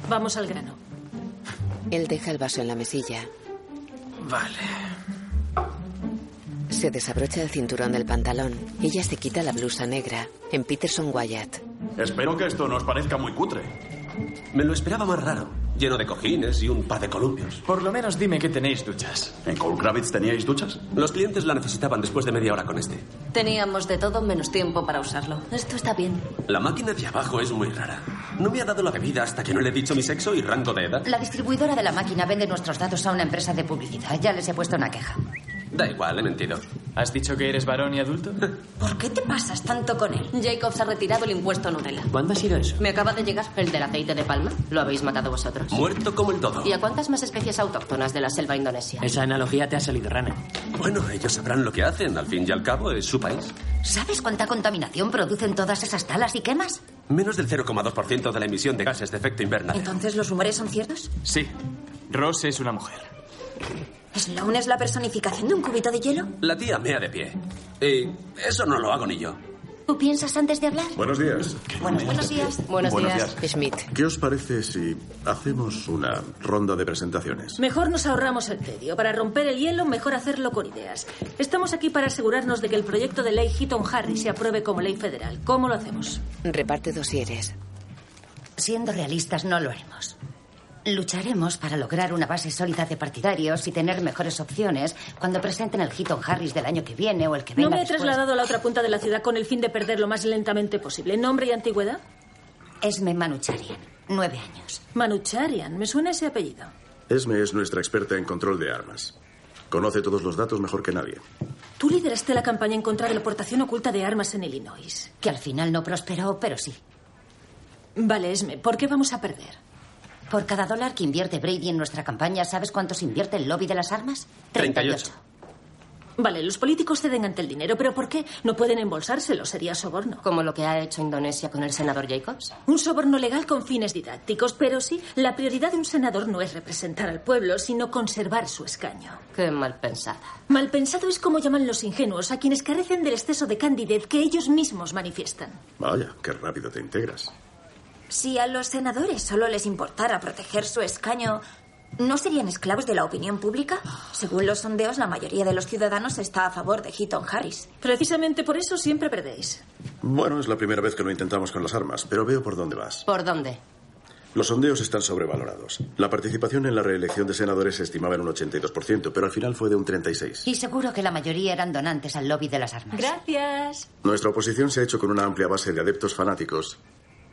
Vamos al grano. Él deja el vaso en la mesilla. Vale. Se desabrocha el cinturón del pantalón. Ella se quita la blusa negra. En Peterson Wyatt. Espero que esto no os parezca muy cutre. Me lo esperaba más raro, lleno de cojines y un par de columpios. Por lo menos dime que tenéis duchas. ¿En Cole Kravitz teníais duchas? Los clientes la necesitaban después de media hora con este. Teníamos de todo menos tiempo para usarlo. Esto está bien. La máquina de abajo es muy rara. No me ha dado la bebida hasta que no le he dicho mi sexo y rango de edad. La distribuidora de la máquina vende nuestros datos a una empresa de publicidad. Ya les he puesto una queja. Da igual, he mentido. ¿Has dicho que eres varón y adulto? (laughs) ¿Por qué te pasas tanto con él? Jacobs ha retirado el impuesto Nutella. ¿Cuándo ha sido eso? Me acaba de llegar el del aceite de palma. Lo habéis matado vosotros. Muerto como el dodo. ¿Y a cuántas más especies autóctonas de la selva indonesia? Esa analogía te ha salido rana. Bueno, ellos sabrán lo que hacen. Al fin y al cabo, es su país. ¿Sabes cuánta contaminación producen todas esas talas y quemas? Menos del 0,2% de la emisión de gases de efecto invernadero. ¿Entonces los rumores son ciertos? Sí. Ross es una mujer. ¿Sloan es la personificación de un cubito de hielo? La tía mea de pie. Y eso no lo hago ni yo. ¿Tú piensas antes de hablar? Buenos días. Buenos, buenos días. Buenos, Buenos días. Schmidt. ¿Qué os parece si hacemos una ronda de presentaciones? Mejor nos ahorramos el tedio. Para romper el hielo, mejor hacerlo con ideas. Estamos aquí para asegurarnos de que el proyecto de ley Heaton Harry se apruebe como ley federal. ¿Cómo lo hacemos? Reparte dosieres. Siendo realistas, no lo haremos. Lucharemos para lograr una base sólida de partidarios y tener mejores opciones cuando presenten el Heaton Harris del año que viene o el que venga No me he después. trasladado a la otra punta de la ciudad con el fin de perder lo más lentamente posible. ¿Nombre y antigüedad? Esme Manucharian, nueve años. Manucharian. Me suena ese apellido. Esme es nuestra experta en control de armas. Conoce todos los datos mejor que nadie. Tú lideraste la campaña en contra de la aportación oculta de armas en Illinois. Que al final no prosperó, pero sí. Vale, Esme, ¿por qué vamos a perder? Por cada dólar que invierte Brady en nuestra campaña, ¿sabes cuánto se invierte el lobby de las armas? 38. Vale, los políticos ceden ante el dinero, pero ¿por qué? No pueden embolsárselo, sería soborno. Como lo que ha hecho Indonesia con el senador Jacobs. Un soborno legal con fines didácticos, pero sí, la prioridad de un senador no es representar al pueblo, sino conservar su escaño. Qué mal pensada. Mal pensado es como llaman los ingenuos a quienes carecen del exceso de candidez que ellos mismos manifiestan. Vaya, qué rápido te integras. Si a los senadores solo les importara proteger su escaño, ¿no serían esclavos de la opinión pública? Según los sondeos, la mayoría de los ciudadanos está a favor de Heaton Harris. Precisamente por eso siempre perdéis. Bueno, es la primera vez que lo intentamos con las armas, pero veo por dónde vas. ¿Por dónde? Los sondeos están sobrevalorados. La participación en la reelección de senadores se estimaba en un 82%, pero al final fue de un 36%. Y seguro que la mayoría eran donantes al lobby de las armas. Gracias. Nuestra oposición se ha hecho con una amplia base de adeptos fanáticos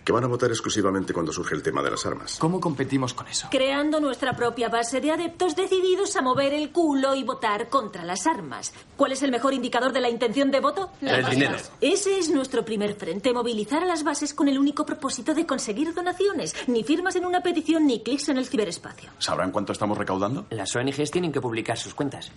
que van a votar exclusivamente cuando surge el tema de las armas. ¿Cómo competimos con eso? Creando nuestra propia base de adeptos decididos a mover el culo y votar contra las armas. ¿Cuál es el mejor indicador de la intención de voto? El dinero. Ese es nuestro primer frente, movilizar a las bases con el único propósito de conseguir donaciones. Ni firmas en una petición ni clics en el ciberespacio. ¿Sabrán cuánto estamos recaudando? Las ONGs tienen que publicar sus cuentas.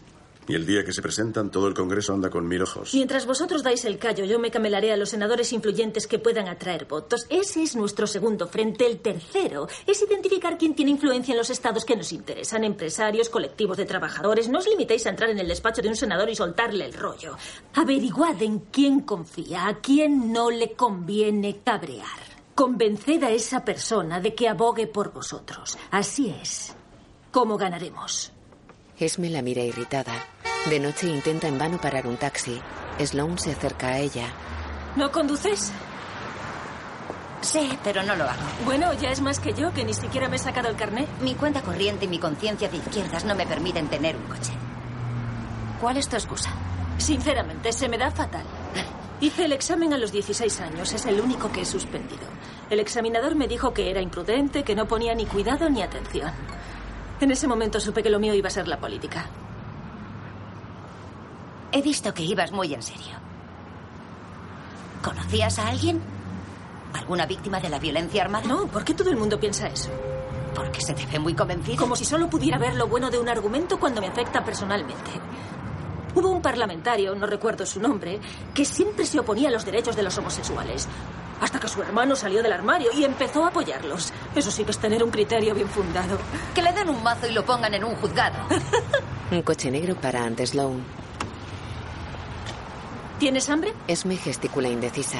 Y el día que se presentan, todo el Congreso anda con mil ojos. Mientras vosotros dais el callo, yo me camelaré a los senadores influyentes que puedan atraer votos. Ese es nuestro segundo frente. El tercero es identificar quién tiene influencia en los estados que nos interesan. Empresarios, colectivos de trabajadores. No os limitéis a entrar en el despacho de un senador y soltarle el rollo. Averiguad en quién confía, a quién no le conviene cabrear. Convenced a esa persona de que abogue por vosotros. Así es como ganaremos. Esme la mira irritada. De noche intenta en vano parar un taxi. Sloan se acerca a ella. ¿No conduces? Sí, pero no lo hago. Bueno, ya es más que yo, que ni siquiera me he sacado el carné. Mi cuenta corriente y mi conciencia de izquierdas no me permiten tener un coche. ¿Cuál es tu excusa? Sinceramente, se me da fatal. Hice el examen a los 16 años, es el único que he suspendido. El examinador me dijo que era imprudente, que no ponía ni cuidado ni atención. En ese momento supe que lo mío iba a ser la política. He visto que ibas muy en serio. ¿Conocías a alguien? ¿Alguna víctima de la violencia armada? No, ¿por qué todo el mundo piensa eso? Porque se te ve muy convencido. Como si solo pudiera ver lo bueno de un argumento cuando me afecta personalmente. Hubo un parlamentario, no recuerdo su nombre, que siempre se oponía a los derechos de los homosexuales. Hasta que su hermano salió del armario y empezó a apoyarlos. Eso sí que es tener un criterio bien fundado. Que le den un mazo y lo pongan en un juzgado. (laughs) Un coche negro para ante Sloan. ¿Tienes hambre? Esme gesticula indecisa.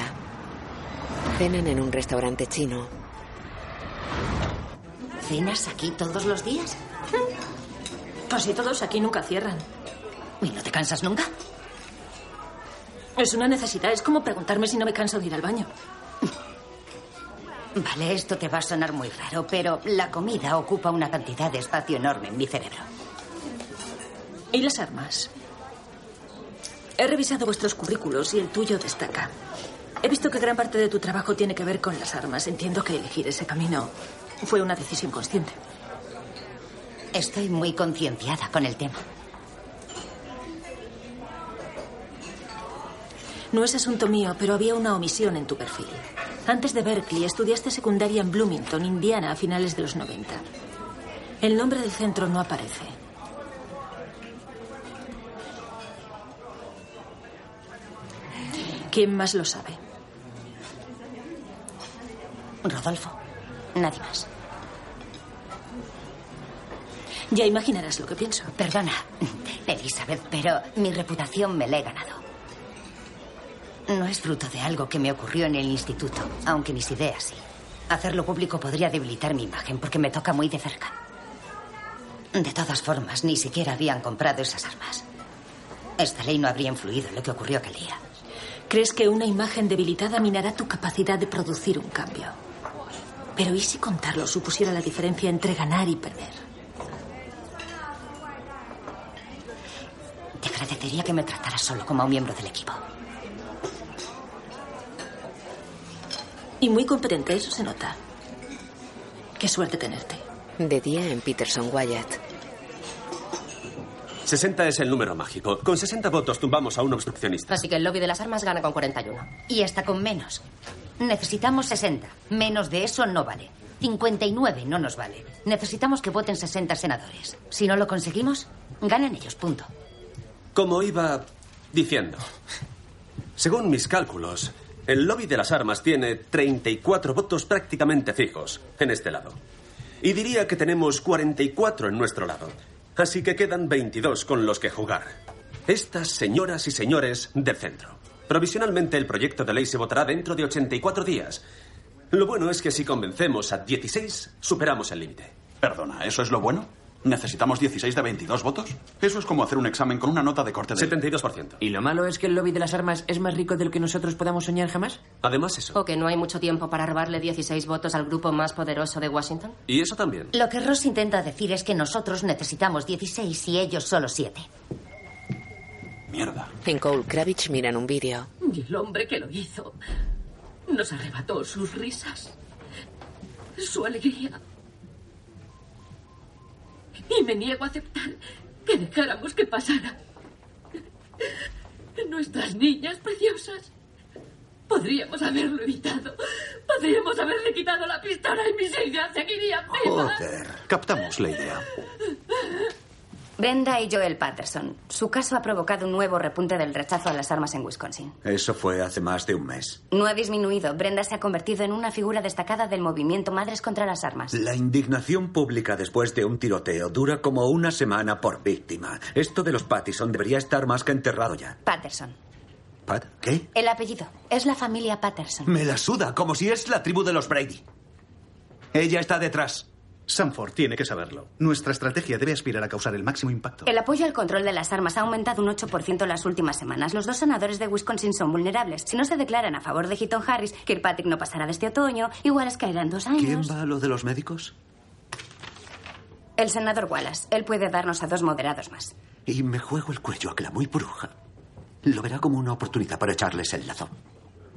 Cenan en un restaurante chino. ¿Cenas aquí todos los días? Casi todos aquí nunca cierran. ¿Y no te cansas nunca? Es una necesidad. Es como preguntarme si no me canso de ir al baño. Vale, esto te va a sonar muy raro, pero la comida ocupa una cantidad de espacio enorme en mi cerebro. ¿Y las armas? He revisado vuestros currículos y el tuyo destaca. He visto que gran parte de tu trabajo tiene que ver con las armas. Entiendo que elegir ese camino fue una decisión consciente. Estoy muy concienciada con el tema. No es asunto mío, pero había una omisión en tu perfil. Antes de Berkeley, estudiaste secundaria en Bloomington, Indiana, a finales de los 90. El nombre del centro no aparece. ¿Quién más lo sabe? Rodolfo. Nadie más. Ya imaginarás lo que pienso. Perdona, Elizabeth, pero mi reputación me la he ganado. No es fruto de algo que me ocurrió en el instituto, aunque mis ideas sí. Hacerlo público podría debilitar mi imagen porque me toca muy de cerca. De todas formas, ni siquiera habían comprado esas armas. Esta ley no habría influido en lo que ocurrió aquel día. ¿Crees que una imagen debilitada minará tu capacidad de producir un cambio? Pero ¿y si contarlo supusiera la diferencia entre ganar y perder? Te agradecería que me trataras solo como a un miembro del equipo. Y muy competente, eso se nota. Qué suerte tenerte. De día en Peterson Wyatt. 60 es el número mágico. Con 60 votos tumbamos a un obstruccionista. Así que el lobby de las armas gana con 41. Y hasta con menos. Necesitamos 60. Menos de eso no vale. 59 no nos vale. Necesitamos que voten 60 senadores. Si no lo conseguimos, ganan ellos, punto. Como iba diciendo, según mis cálculos, el lobby de las armas tiene 34 votos prácticamente fijos en este lado. Y diría que tenemos 44 en nuestro lado. Así que quedan 22 con los que jugar. Estas señoras y señores del centro. Provisionalmente el proyecto de ley se votará dentro de 84 días. Lo bueno es que si convencemos a 16, superamos el límite. Perdona, ¿eso es lo bueno? ¿Necesitamos 16 de 22 votos? Eso es como hacer un examen con una nota de corte de... 72%. ¿Y lo malo es que el lobby de las armas es más rico de lo que nosotros podamos soñar jamás? Además eso. ¿O que no hay mucho tiempo para robarle 16 votos al grupo más poderoso de Washington? Y eso también. Lo que Ross intenta decir es que nosotros necesitamos 16 y ellos solo 7. Mierda. En Cole Kravitz miran un vídeo. Y el hombre que lo hizo nos arrebató sus risas, su alegría. Y me niego a aceptar que dejáramos que pasara. Nuestras niñas preciosas. Podríamos haberlo evitado. Podríamos haberle quitado la pistola y mis hijas seguirían vivas. Joder, captamos la idea. Brenda y Joel Patterson. Su caso ha provocado un nuevo repunte del rechazo a las armas en Wisconsin. Eso fue hace más de un mes. No ha disminuido. Brenda se ha convertido en una figura destacada del movimiento Madres contra las Armas. La indignación pública después de un tiroteo dura como una semana por víctima. Esto de los Pattison debería estar más que enterrado ya. Patterson. ¿Pat? ¿Qué? El apellido. Es la familia Patterson. Me la suda, como si es la tribu de los Brady. Ella está detrás. Sanford tiene que saberlo. Nuestra estrategia debe aspirar a causar el máximo impacto. El apoyo al control de las armas ha aumentado un 8% en las últimas semanas. Los dos senadores de Wisconsin son vulnerables. Si no se declaran a favor de Heaton Harris, Kirkpatrick no pasará de este otoño, igual es caerá en dos años. ¿Quién va a lo de los médicos? El senador Wallace. Él puede darnos a dos moderados más. Y me juego el cuello a que la muy bruja lo verá como una oportunidad para echarles el lazo.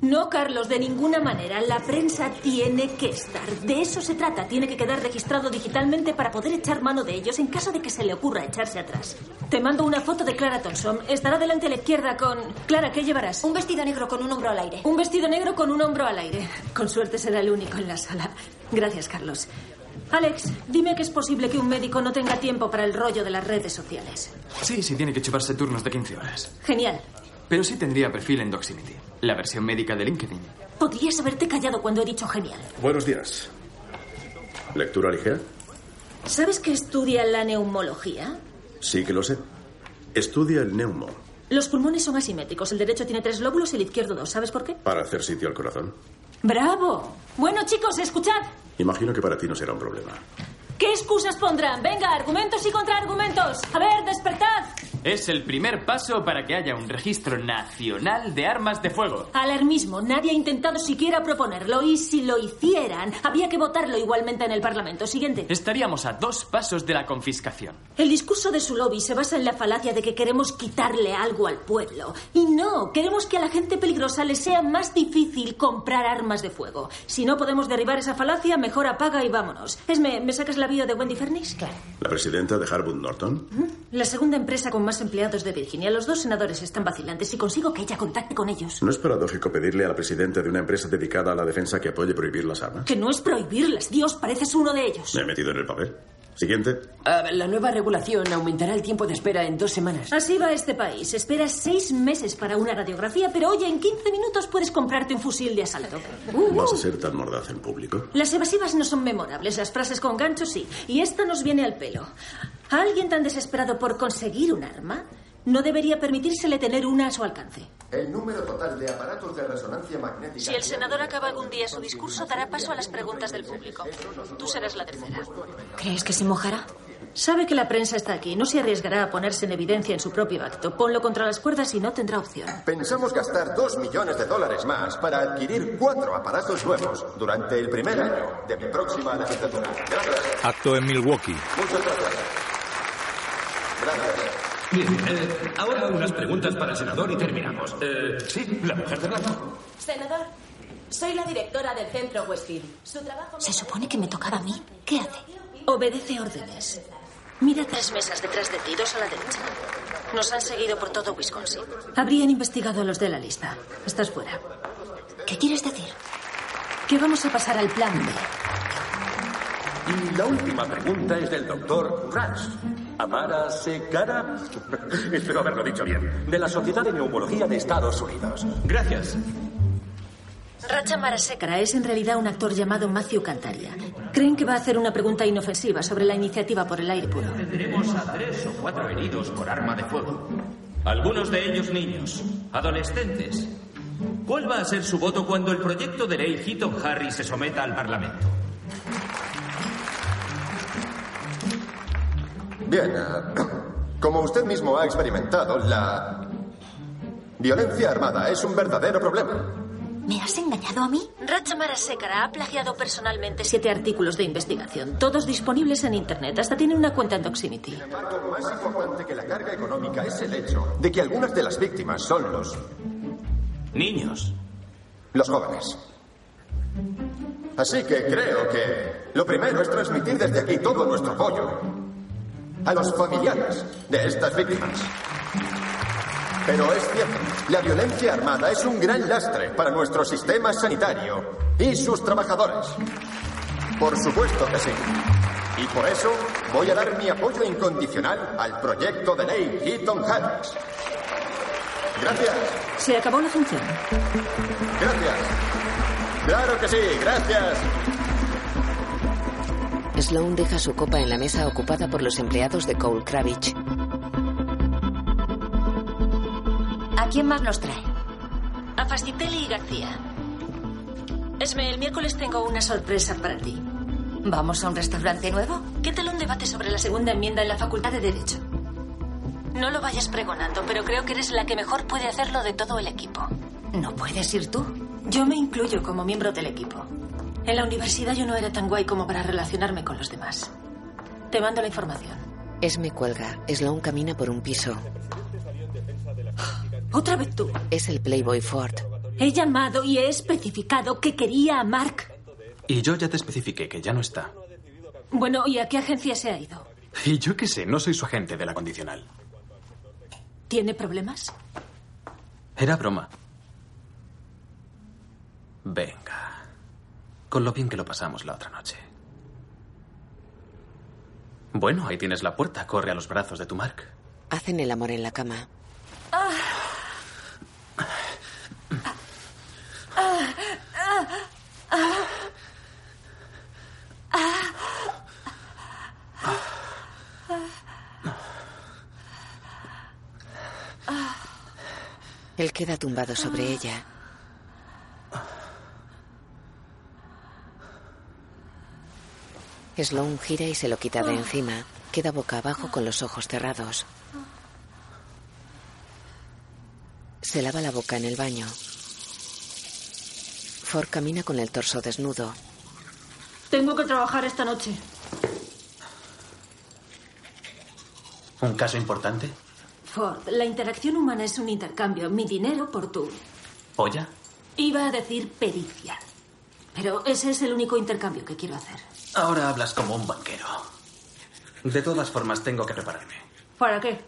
No, Carlos, de ninguna manera. La prensa tiene que estar. De eso se trata. Tiene que quedar registrado digitalmente para poder echar mano de ellos en caso de que se le ocurra echarse atrás. Te mando una foto de Clara Thompson. Estará delante a la izquierda con... Clara, ¿qué llevarás? Un vestido negro con un hombro al aire. Un vestido negro con un hombro al aire. Con suerte será el único en la sala. Gracias, Carlos. Alex, dime que es posible que un médico no tenga tiempo para el rollo de las redes sociales. Sí, sí, tiene que chuparse turnos de 15 horas. Genial. Pero sí tendría perfil en Doximity, la versión médica de LinkedIn. Podrías haberte callado cuando he dicho genial. Buenos días. ¿Lectura ligera? ¿Sabes que estudia la neumología? Sí que lo sé. Estudia el neumo. Los pulmones son asimétricos. El derecho tiene tres lóbulos y el izquierdo dos. ¿Sabes por qué? Para hacer sitio al corazón. ¡Bravo! Bueno, chicos, escuchad. Imagino que para ti no será un problema. ¿Qué excusas pondrán? Venga, argumentos y contraargumentos. A ver, despertad. Es el primer paso para que haya un registro nacional de armas de fuego. Alarmismo. Nadie ha intentado siquiera proponerlo. Y si lo hicieran, había que votarlo igualmente en el Parlamento. Siguiente. Estaríamos a dos pasos de la confiscación. El discurso de su lobby se basa en la falacia de que queremos quitarle algo al pueblo. Y no, queremos que a la gente peligrosa le sea más difícil comprar armas de fuego. Si no podemos derribar esa falacia, mejor apaga y vámonos. Esme, ¿me sacas la bio de Wendy Fernis? Claro. ¿La presidenta de Harwood Norton? La segunda empresa con más demás empleados de Virginia. Los dos senadores están vacilantes y consigo que ella contacte con ellos. ¿No es paradójico pedirle a la presidenta de una empresa dedicada a la defensa que apoye prohibir las armas? Que no es prohibirlas. Dios, pareces uno de ellos. Me he metido en el papel. Siguiente. Ah, la nueva regulación aumentará el tiempo de espera en dos semanas. Así va este país. Esperas seis meses para una radiografía, pero oye, en 15 minutos puedes comprarte un fusil de asalto. Uh, ¿Vas a uh. ser tan mordaz en público? Las evasivas no son memorables, las frases con gancho sí. Y esta nos viene al pelo. ¿A alguien tan desesperado por conseguir un arma no debería permitírsele tener una a su alcance? El número total de aparatos de resonancia magnética. Si el senador acaba algún día su discurso, dará paso a las preguntas del público. Tú serás la tercera. ¿Crees que se mojará? Sabe que la prensa está aquí. No se arriesgará a ponerse en evidencia en su propio acto. Ponlo contra las cuerdas y no tendrá opción. Pensamos gastar dos millones de dólares más para adquirir cuatro aparatos nuevos durante el primer año de mi próxima legislatura. Gracias. Acto en Milwaukee. Muchas gracias. Gracias. Bien, eh, ahora unas preguntas para el senador y terminamos. Eh, sí, la mujer de blanco. Senador, soy la directora del centro Westfield. Su trabajo... Se supone que me tocaba a mí. ¿Qué hace? Obedece órdenes. Mira tres mesas detrás de ti, dos a la derecha. Nos han seguido por todo Wisconsin. Habrían investigado a los de la lista. Estás fuera. ¿Qué quieres decir? Que vamos a pasar al plan B. Y la última pregunta es del doctor Rush. Amara Secara. (laughs) Espero haberlo dicho bien. De la Sociedad de Neumología de Estados Unidos. Gracias. Racha Marasekara es en realidad un actor llamado Matthew Cantaria. Creen que va a hacer una pregunta inofensiva sobre la iniciativa por el aire puro. Tendremos a tres o cuatro heridos por arma de fuego. Algunos de ellos niños, adolescentes. ¿Cuál va a ser su voto cuando el proyecto de ley Heaton Harry se someta al Parlamento? Bien, eh, (coughs) como usted mismo ha experimentado, la violencia armada es un verdadero problema. ¿Me has engañado a mí? Racha Marasekara ha plagiado personalmente siete artículos de investigación, todos disponibles en Internet. Hasta tiene una cuenta en Doximity. Más importante que la carga económica es el hecho de que algunas de las víctimas son los... Niños. Los jóvenes. Así que creo que lo primero es transmitir desde aquí todo nuestro apoyo a los familiares de estas víctimas. Pero es cierto, la violencia armada es un gran lastre para nuestro sistema sanitario y sus trabajadores. Por supuesto que sí. Y por eso voy a dar mi apoyo incondicional al proyecto de ley Heaton Harris. Gracias. Se acabó la función. Gracias. Claro que sí, gracias. Sloan deja su copa en la mesa ocupada por los empleados de Cole Kravich. ¿A quién más nos trae? A Fastitelli y García. Esme, el miércoles tengo una sorpresa para ti. ¿Vamos a un restaurante nuevo? ¿Qué tal un debate sobre la segunda enmienda en la Facultad de Derecho? No lo vayas pregonando, pero creo que eres la que mejor puede hacerlo de todo el equipo. ¿No puedes ir tú? Yo me incluyo como miembro del equipo. En la universidad yo no era tan guay como para relacionarme con los demás. Te mando la información. Esme cuelga. Sloan camina por un piso. Otra vez tú. Es el Playboy Ford. He llamado y he especificado que quería a Mark. Y yo ya te especifiqué que ya no está. Bueno, ¿y a qué agencia se ha ido? Y yo qué sé, no soy su agente de la condicional. ¿Tiene problemas? Era broma. Venga. Con lo bien que lo pasamos la otra noche. Bueno, ahí tienes la puerta. Corre a los brazos de tu Mark. Hacen el amor en la cama. Él queda tumbado sobre ella. Sloan gira y se lo quita de encima. Queda boca abajo con los ojos cerrados. Se lava la boca en el baño. Ford camina con el torso desnudo. Tengo que trabajar esta noche. ¿Un caso importante? Ford, la interacción humana es un intercambio. Mi dinero por tu... ¿Polla? Iba a decir pericia. Pero ese es el único intercambio que quiero hacer. Ahora hablas como un banquero. De todas formas, tengo que prepararme. ¿Para qué?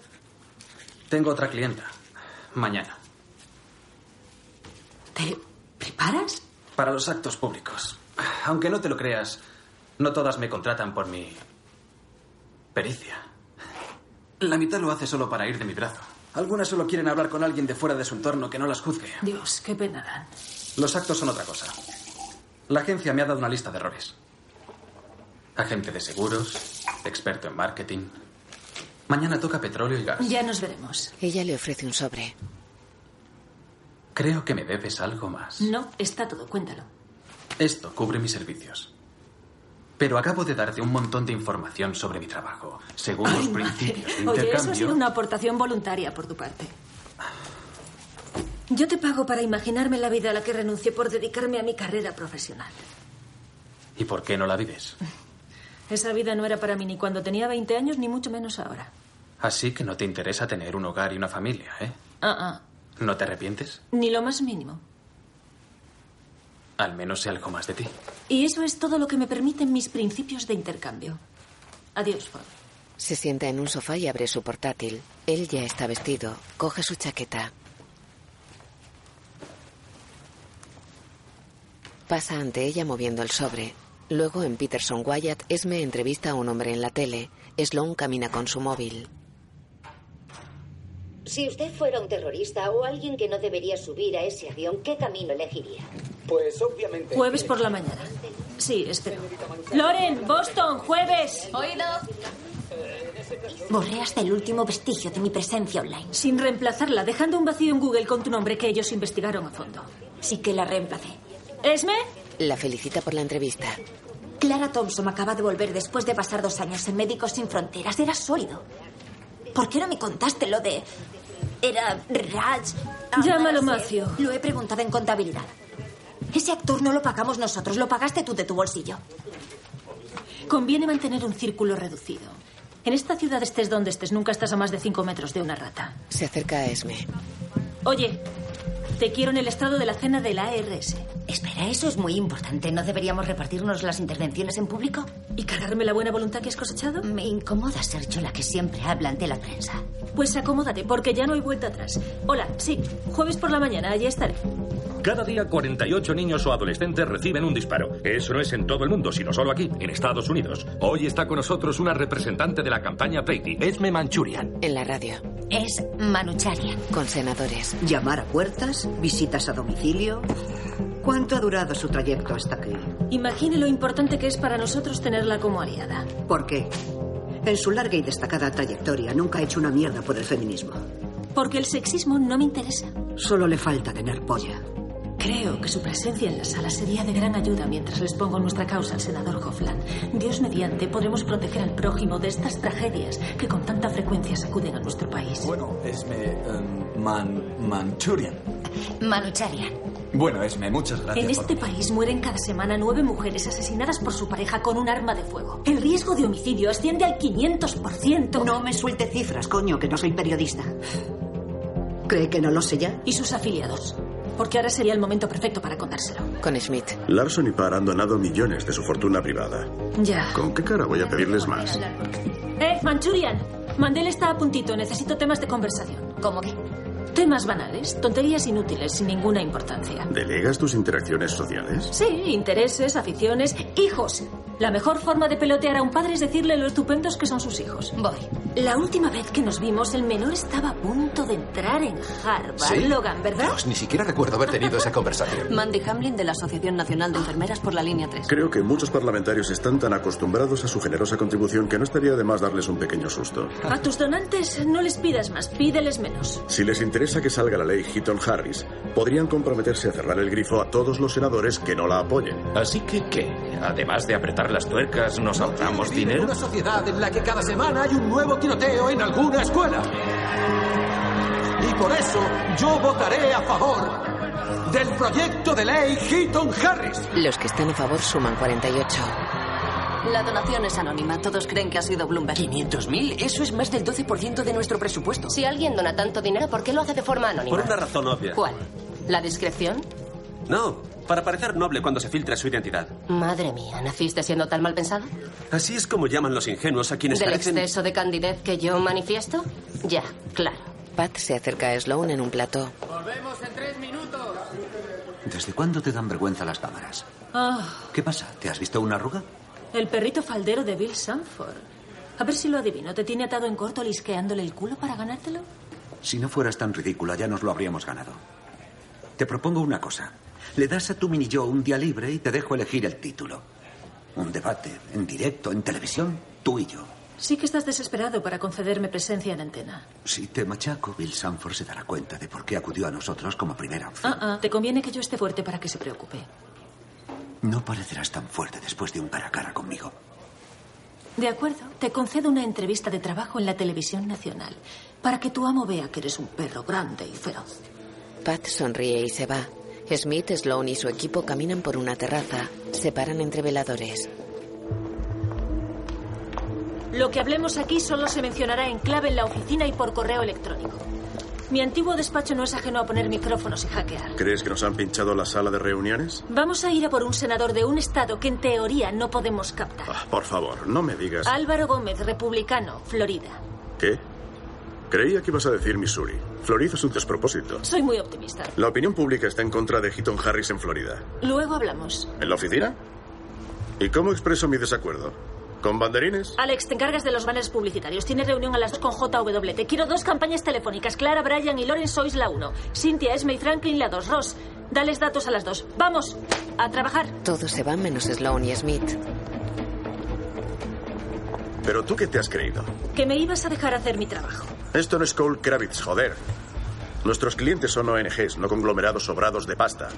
Tengo otra clienta. Mañana. ¿Te preparas? Para los actos públicos. Aunque no te lo creas, no todas me contratan por mi pericia. La mitad lo hace solo para ir de mi brazo. Algunas solo quieren hablar con alguien de fuera de su entorno que no las juzgue. Dios, qué pena dan. Los actos son otra cosa. La agencia me ha dado una lista de errores. Agente de seguros, experto en marketing. Mañana toca petróleo y gas. Ya nos veremos. Ella le ofrece un sobre. Creo que me debes algo más. No, está todo, cuéntalo. Esto cubre mis servicios. Pero acabo de darte un montón de información sobre mi trabajo, según los principios de Oye, eso ha intercambio. sido una aportación voluntaria por tu parte. Yo te pago para imaginarme la vida a la que renuncié por dedicarme a mi carrera profesional. ¿Y por qué no la vives? (laughs) Esa vida no era para mí ni cuando tenía 20 años, ni mucho menos ahora. Así que no te interesa tener un hogar y una familia, ¿eh? Ah, ah, ¿No te arrepientes? ni lo más mínimo. Al menos sé algo más de ti. Y eso es todo lo que me permiten mis principios de intercambio. Adiós, Ford. Se sienta en un sofá y abre su portátil. Él ya está vestido. Coge su chaqueta. Pasa ante ella moviendo el sobre. Luego, en Peterson Wyatt, Esme entrevista a un hombre en la tele. Sloan camina con su móvil. Si usted fuera un terrorista o alguien que no debería subir a ese avión, ¿qué camino elegiría? Pues obviamente. Jueves por la mañana. Sí, espero. Loren, Boston, jueves. Oído. Borré hasta el último vestigio de mi presencia online. Sin reemplazarla, dejando un vacío en Google con tu nombre que ellos investigaron a fondo. Sí que la reemplacé. ¿Esme? La felicita por la entrevista. Clara Thompson acaba de volver después de pasar dos años en Médicos Sin Fronteras. Era sólido. ¿Por qué no me contaste lo de... Era Raj... Llámalo no sé. Macio. Lo he preguntado en contabilidad. Ese actor no lo pagamos nosotros, lo pagaste tú de tu bolsillo. Conviene mantener un círculo reducido. En esta ciudad estés donde estés, nunca estás a más de cinco metros de una rata. Se acerca a Esme. Oye, te quiero en el estado de la cena de la ARS. Espera, eso es muy importante. ¿No deberíamos repartirnos las intervenciones en público? ¿Y cargarme la buena voluntad que has cosechado? Me incomoda ser yo la que siempre habla ante la prensa. Pues acomódate, porque ya no hay vuelta atrás. Hola, sí, jueves por la mañana, allí estaré. Cada día 48 niños o adolescentes reciben un disparo. Eso no es en todo el mundo, sino solo aquí, en Estados Unidos. Hoy está con nosotros una representante de la campaña Brady, Esme Manchurian. En la radio. Es Manucharian. Con senadores. Llamar a puertas, visitas a domicilio. ¿Cuánto ha durado su trayecto hasta aquí? Imagine lo importante que es para nosotros tenerla como aliada. ¿Por qué? En su larga y destacada trayectoria nunca ha hecho una mierda por el feminismo. Porque el sexismo no me interesa. Solo le falta tener polla. Creo que su presencia en la sala sería de gran ayuda mientras les pongo nuestra causa al senador Hofland. Dios mediante podremos proteger al prójimo de estas tragedias que con tanta frecuencia sacuden a nuestro país. Bueno, Esme. em, man, Manchurian. Manucharian. Bueno, Esme, muchas gracias. En por este país mueren cada semana nueve mujeres asesinadas por su pareja con un arma de fuego. El riesgo de homicidio asciende al 500%. No me suelte cifras, coño, que no soy periodista. ¿Cree que no lo sé ya? Y sus afiliados. Porque ahora sería el momento perfecto para contárselo. Con Smith. Larson y Parr han donado millones de su fortuna privada. Ya. ¿Con qué cara voy a pedirles más? Eh, Manchurian. Mandel está a puntito. Necesito temas de conversación. ¿Cómo qué? Temas banales, tonterías inútiles, sin ninguna importancia. ¿Delegas tus interacciones sociales? Sí, intereses, aficiones, hijos. La mejor forma de pelotear a un padre es decirle lo estupendos que son sus hijos. Voy. La última vez que nos vimos, el menor estaba a punto de entrar en Harvard, ¿Sí? Logan, ¿verdad? Dios, ni siquiera recuerdo haber tenido esa conversación. (laughs) Mandy Hamlin de la Asociación Nacional de Enfermeras por la línea 3. Creo que muchos parlamentarios están tan acostumbrados a su generosa contribución que no estaría de más darles un pequeño susto. A tus donantes no les pidas más, pídeles menos. Si les interesa que salga la ley Heaton-Harris, podrían comprometerse a cerrar el grifo a todos los senadores que no la apoyen. Así que, ¿qué? Además de apretar las tuercas, ¿nos ahorramos en dinero? una sociedad en la que cada semana hay un nuevo tiroteo en alguna escuela. Y por eso yo votaré a favor del proyecto de ley Heaton-Harris. Los que están a favor suman 48. La donación es anónima. Todos creen que ha sido Bloomberg. ¿500.000? Eso es más del 12% de nuestro presupuesto. Si alguien dona tanto dinero, ¿por qué lo hace de forma anónima? Por una razón obvia. ¿Cuál? ¿La discreción? No, para parecer noble cuando se filtra su identidad. Madre mía, ¿naciste siendo tan mal pensado? Así es como llaman los ingenuos a quienes ¿Del parecen... exceso de candidez que yo manifiesto? Ya, claro. Pat se acerca a Sloan en un plató. Volvemos en tres minutos. ¿Desde cuándo te dan vergüenza las cámaras? Ah, ¿Qué pasa? ¿Te has visto una arruga? el perrito faldero de Bill Sanford. A ver si lo adivino. ¿Te tiene atado en corto lisqueándole el culo para ganártelo? Si no fueras tan ridícula, ya nos lo habríamos ganado. Te propongo una cosa. Le das a tu mini yo un día libre y te dejo elegir el título. Un debate, en directo, en televisión, tú y yo. Sí que estás desesperado para concederme presencia en antena. Si te machaco, Bill Sanford se dará cuenta de por qué acudió a nosotros como primera opción. Ah, ah, te conviene que yo esté fuerte para que se preocupe. No parecerás tan fuerte después de un cara a cara conmigo. De acuerdo, te concedo una entrevista de trabajo en la televisión nacional para que tu amo vea que eres un perro grande y feroz. Pat sonríe y se va. Smith, Sloan y su equipo caminan por una terraza. Se paran entre veladores. Lo que hablemos aquí solo se mencionará en clave en la oficina y por correo electrónico. Mi antiguo despacho no es ajeno a poner micrófonos y hackear. ¿Crees que nos han pinchado la sala de reuniones? Vamos a ir a por un senador de un estado que en teoría no podemos captar. Ah, por favor, no me digas. Álvaro Gómez, republicano, Florida. Creía que ibas a decir Missouri. Florida es un despropósito. Soy muy optimista. La opinión pública está en contra de Heaton Harris en Florida. Luego hablamos. ¿En la oficina? ¿Y cómo expreso mi desacuerdo? ¿Con banderines? Alex, te encargas de los banners publicitarios. Tienes reunión a las 2 con JW. Te quiero dos campañas telefónicas. Clara, Brian y Loren sois la 1. Cynthia, Esme y Franklin la 2. Ross, dales datos a las dos. ¡Vamos! ¡A trabajar! Todos se van menos Sloan y Smith. ¿Pero tú qué te has creído? Que me ibas a dejar hacer mi trabajo. Esto no es Cole Kravitz, joder. Nuestros clientes son ONGs, no conglomerados sobrados de pasta.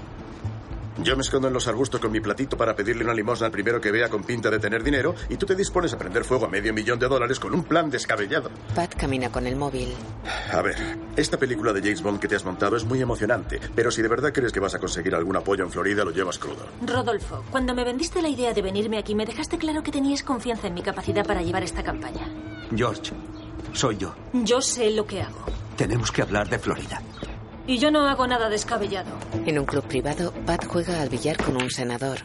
Yo me escondo en los arbustos con mi platito para pedirle una limosna al primero que vea con pinta de tener dinero y tú te dispones a prender fuego a medio millón de dólares con un plan descabellado. Pat camina con el móvil. A ver, esta película de James Bond que te has montado es muy emocionante, pero si de verdad crees que vas a conseguir algún apoyo en Florida, lo llevas crudo. Rodolfo, cuando me vendiste la idea de venirme aquí, me dejaste claro que tenías confianza en mi capacidad para llevar esta campaña. George, soy yo. Yo sé lo que hago. Tenemos que hablar de Florida. Y yo no hago nada descabellado. En un club privado, Pat juega al billar con un senador.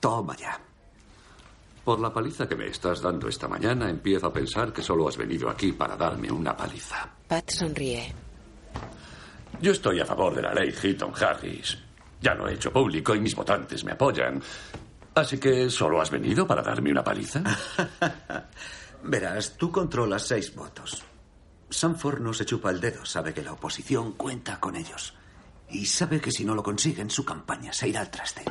Toma ya. Por la paliza que me estás dando esta mañana, empiezo a pensar que solo has venido aquí para darme una paliza. Pat sonríe. Yo estoy a favor de la ley Heaton Harris. Ya lo he hecho público y mis votantes me apoyan. Así que solo has venido para darme una paliza. (laughs) Verás, tú controlas seis votos. Sanford no se chupa el dedo, sabe que la oposición cuenta con ellos. Y sabe que si no lo consiguen, su campaña se irá al traste.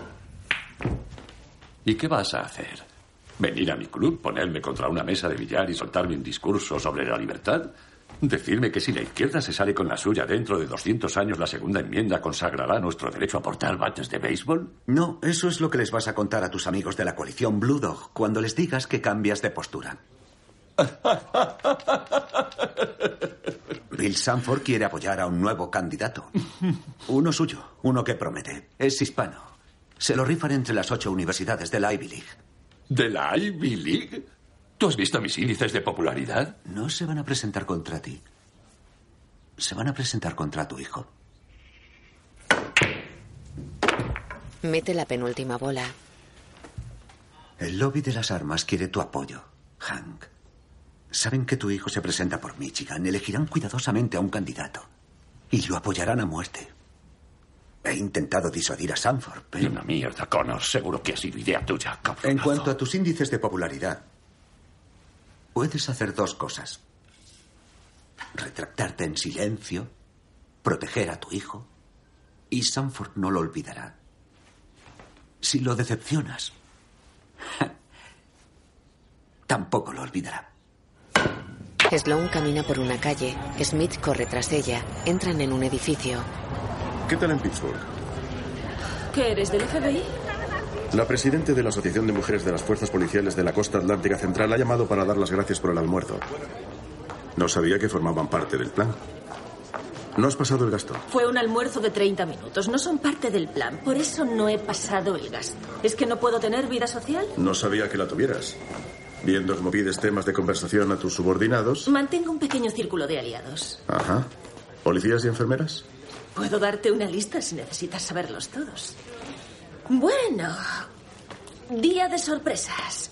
¿Y qué vas a hacer? ¿Venir a mi club, ponerme contra una mesa de billar y soltarme un discurso sobre la libertad? ¿Decirme que si la izquierda se sale con la suya dentro de 200 años la segunda enmienda consagrará nuestro derecho a portar bates de béisbol? No, eso es lo que les vas a contar a tus amigos de la coalición Blue Dog cuando les digas que cambias de postura. (laughs) Bill Sanford quiere apoyar a un nuevo candidato. Uno suyo, uno que promete. Es hispano. Se lo rifan entre las ocho universidades de la Ivy League. ¿De la Ivy League? ¿Tú has visto mis índices de popularidad? No se van a presentar contra ti. Se van a presentar contra tu hijo. Mete la penúltima bola. El lobby de las armas quiere tu apoyo, Hank. Saben que tu hijo se presenta por Michigan. Elegirán cuidadosamente a un candidato. Y lo apoyarán a muerte. He intentado disuadir a Sanford, pero... Una mierda, Connor. Seguro que ha sido idea tuya, cabrón. En cuanto a tus índices de popularidad, puedes hacer dos cosas. Retractarte en silencio, proteger a tu hijo, y Sanford no lo olvidará. Si lo decepcionas, (laughs) tampoco lo olvidará. Sloan camina por una calle. Smith corre tras ella. Entran en un edificio. ¿Qué tal en Pittsburgh? ¿Qué eres del FBI? La presidenta de la Asociación de Mujeres de las Fuerzas Policiales de la Costa Atlántica Central ha llamado para dar las gracias por el almuerzo. No sabía que formaban parte del plan. ¿No has pasado el gasto? Fue un almuerzo de 30 minutos. No son parte del plan. Por eso no he pasado el gasto. ¿Es que no puedo tener vida social? No sabía que la tuvieras. Viendo cómo pides temas de conversación a tus subordinados. Mantengo un pequeño círculo de aliados. Ajá. ¿Policías y enfermeras? Puedo darte una lista si necesitas saberlos todos. Bueno, día de sorpresas.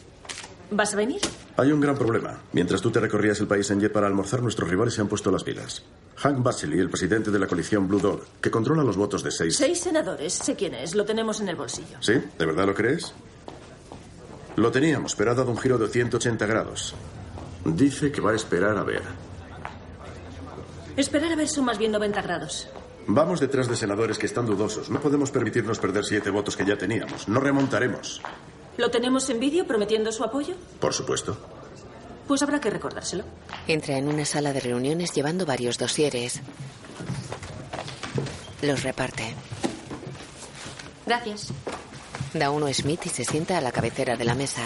¿Vas a venir? Hay un gran problema. Mientras tú te recorrías el país en jet para almorzar, nuestros rivales se han puesto las pilas. Hank Basley, el presidente de la coalición Blue Dog, que controla los votos de seis... Seis senadores. Sé quién es. Lo tenemos en el bolsillo. ¿Sí? ¿De verdad lo crees? Lo teníamos, pero ha dado un giro de 180 grados. Dice que va a esperar a ver. Esperar a ver son más bien 90 grados. Vamos detrás de senadores que están dudosos. No podemos permitirnos perder siete votos que ya teníamos. No remontaremos. ¿Lo tenemos en vídeo prometiendo su apoyo? Por supuesto. Pues habrá que recordárselo. Entra en una sala de reuniones llevando varios dosieres. Los reparte. Gracias. Da uno a Smith y se sienta a la cabecera de la mesa.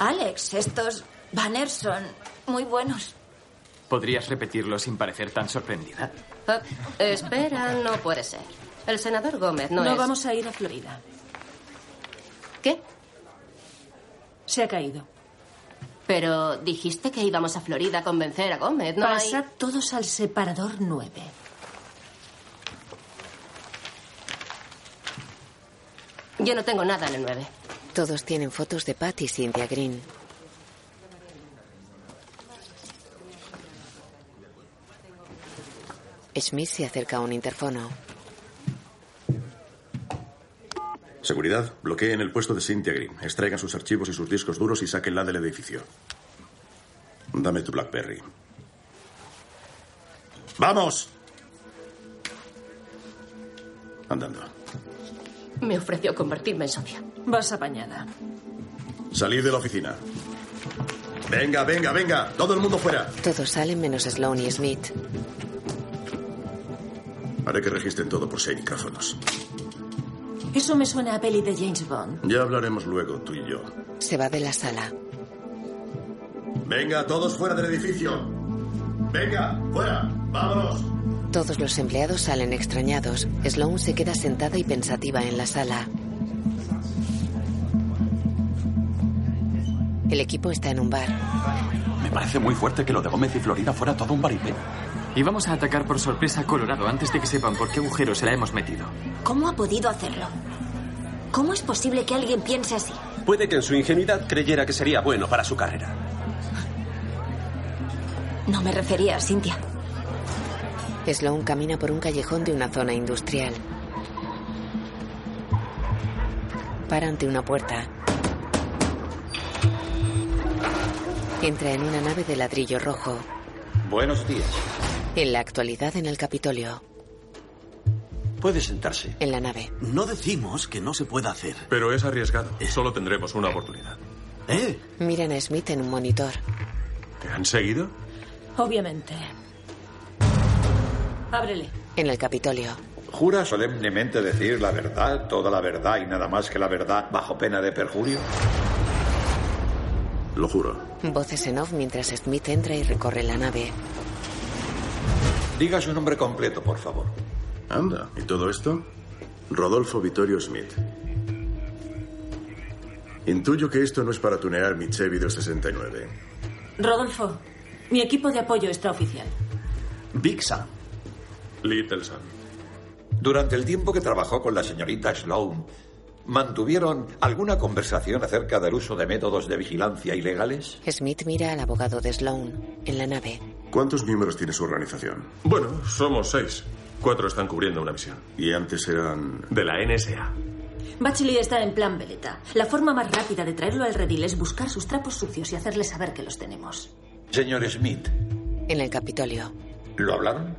Alex, estos banners son muy buenos. ¿Podrías repetirlo sin parecer tan sorprendida? Ah, espera, no puede ser. El senador Gómez no, No es... vamos a ir a Florida. ¿Qué? Se ha caído. Pero dijiste que íbamos a Florida a convencer a Gómez, ¿no? hay- Pasad todos al separador 9. Yo no tengo nada en el 9. Todos tienen fotos de Pat y Cynthia Green. Smith se acerca a un interfono. Seguridad, bloqueen el puesto de Cynthia Green. Extraigan sus archivos y sus discos duros y sáquenla del edificio. Dame tu Blackberry. ¡Vamos! Andando. Me ofreció convertirme en socia. Vas apañada. Salid de la oficina. Venga, venga, venga. Todo el mundo fuera. Todos salen menos Sloan y Smith. Haré que registren todo por si hay micrófonos. Eso me suena a peli de James Bond. Ya hablaremos luego, tú y yo. Se va de la sala. Venga, todos fuera del edificio. Venga, fuera. Vámonos. Todos los empleados salen extrañados. Sloan se queda sentada y pensativa en la sala. El equipo está en un bar. Me parece muy fuerte que lo de Gómez y Florida fuera todo un varipé. Y vamos a atacar por sorpresa a Colorado antes de que sepan por qué agujero se la hemos metido. ¿Cómo ha podido hacerlo? ¿Cómo es posible que alguien piense así? Puede que en su ingenuidad creyera que sería bueno para su carrera. No me refería a Cynthia. Sloan camina por un callejón de una zona industrial. Para ante una puerta. Entra en una nave de ladrillo rojo. Buenos días. En la actualidad en el Capitolio. Puede sentarse. En la nave. No decimos que no se pueda hacer. Pero es arriesgado. Solo tendremos una oportunidad. ¿Eh? Miran a Smith en un monitor. ¿Te han seguido? Obviamente. Ábrele. En el Capitolio. ¿Jura solemnemente decir la verdad, toda la verdad y nada más que la verdad bajo pena de perjurio? Lo juro. Voces en off mientras Smith entra y recorre la nave. Diga su nombre completo, por favor. Anda, ¿y todo esto? Rodolfo Vittorio Smith. Intuyo que esto no es para tunear mi Chevy del 69. Rodolfo, mi equipo de apoyo está oficial. Big Sam. Little Sam. Durante el tiempo que trabajó con la señorita Sloan, ¿mantuvieron alguna conversación acerca del uso de métodos de vigilancia ilegales? Smith mira al abogado de Sloan. En la nave. ¿Cuántos miembros tiene su organización? Bueno, somos seis. Cuatro están cubriendo una misión. Y antes eran... De la NSA. Bachelor está en plan veleta. La forma más rápida de traerlo al redil es buscar sus trapos sucios y hacerle saber que los tenemos. Señor Smith, En el Capitolio. ¿lo hablaron?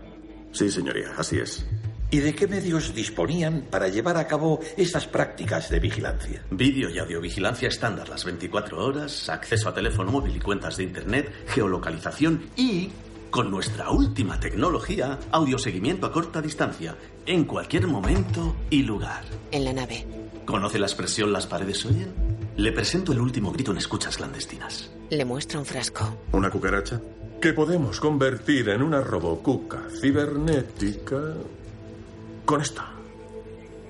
Sí, señoría, así es. ¿Y de qué medios disponían para llevar a cabo estas prácticas de vigilancia? Vídeo y audiovigilancia estándar las 24 horas, acceso a teléfono móvil y cuentas de Internet, geolocalización y, con nuestra última tecnología, audioseguimiento a corta distancia, en cualquier momento y lugar. En la nave. ¿Conoce la expresión las paredes oyen? Le presento el último grito en escuchas clandestinas. Le muestra un frasco. ¿Una cucaracha? Que podemos convertir en una robocuca cibernética con esto.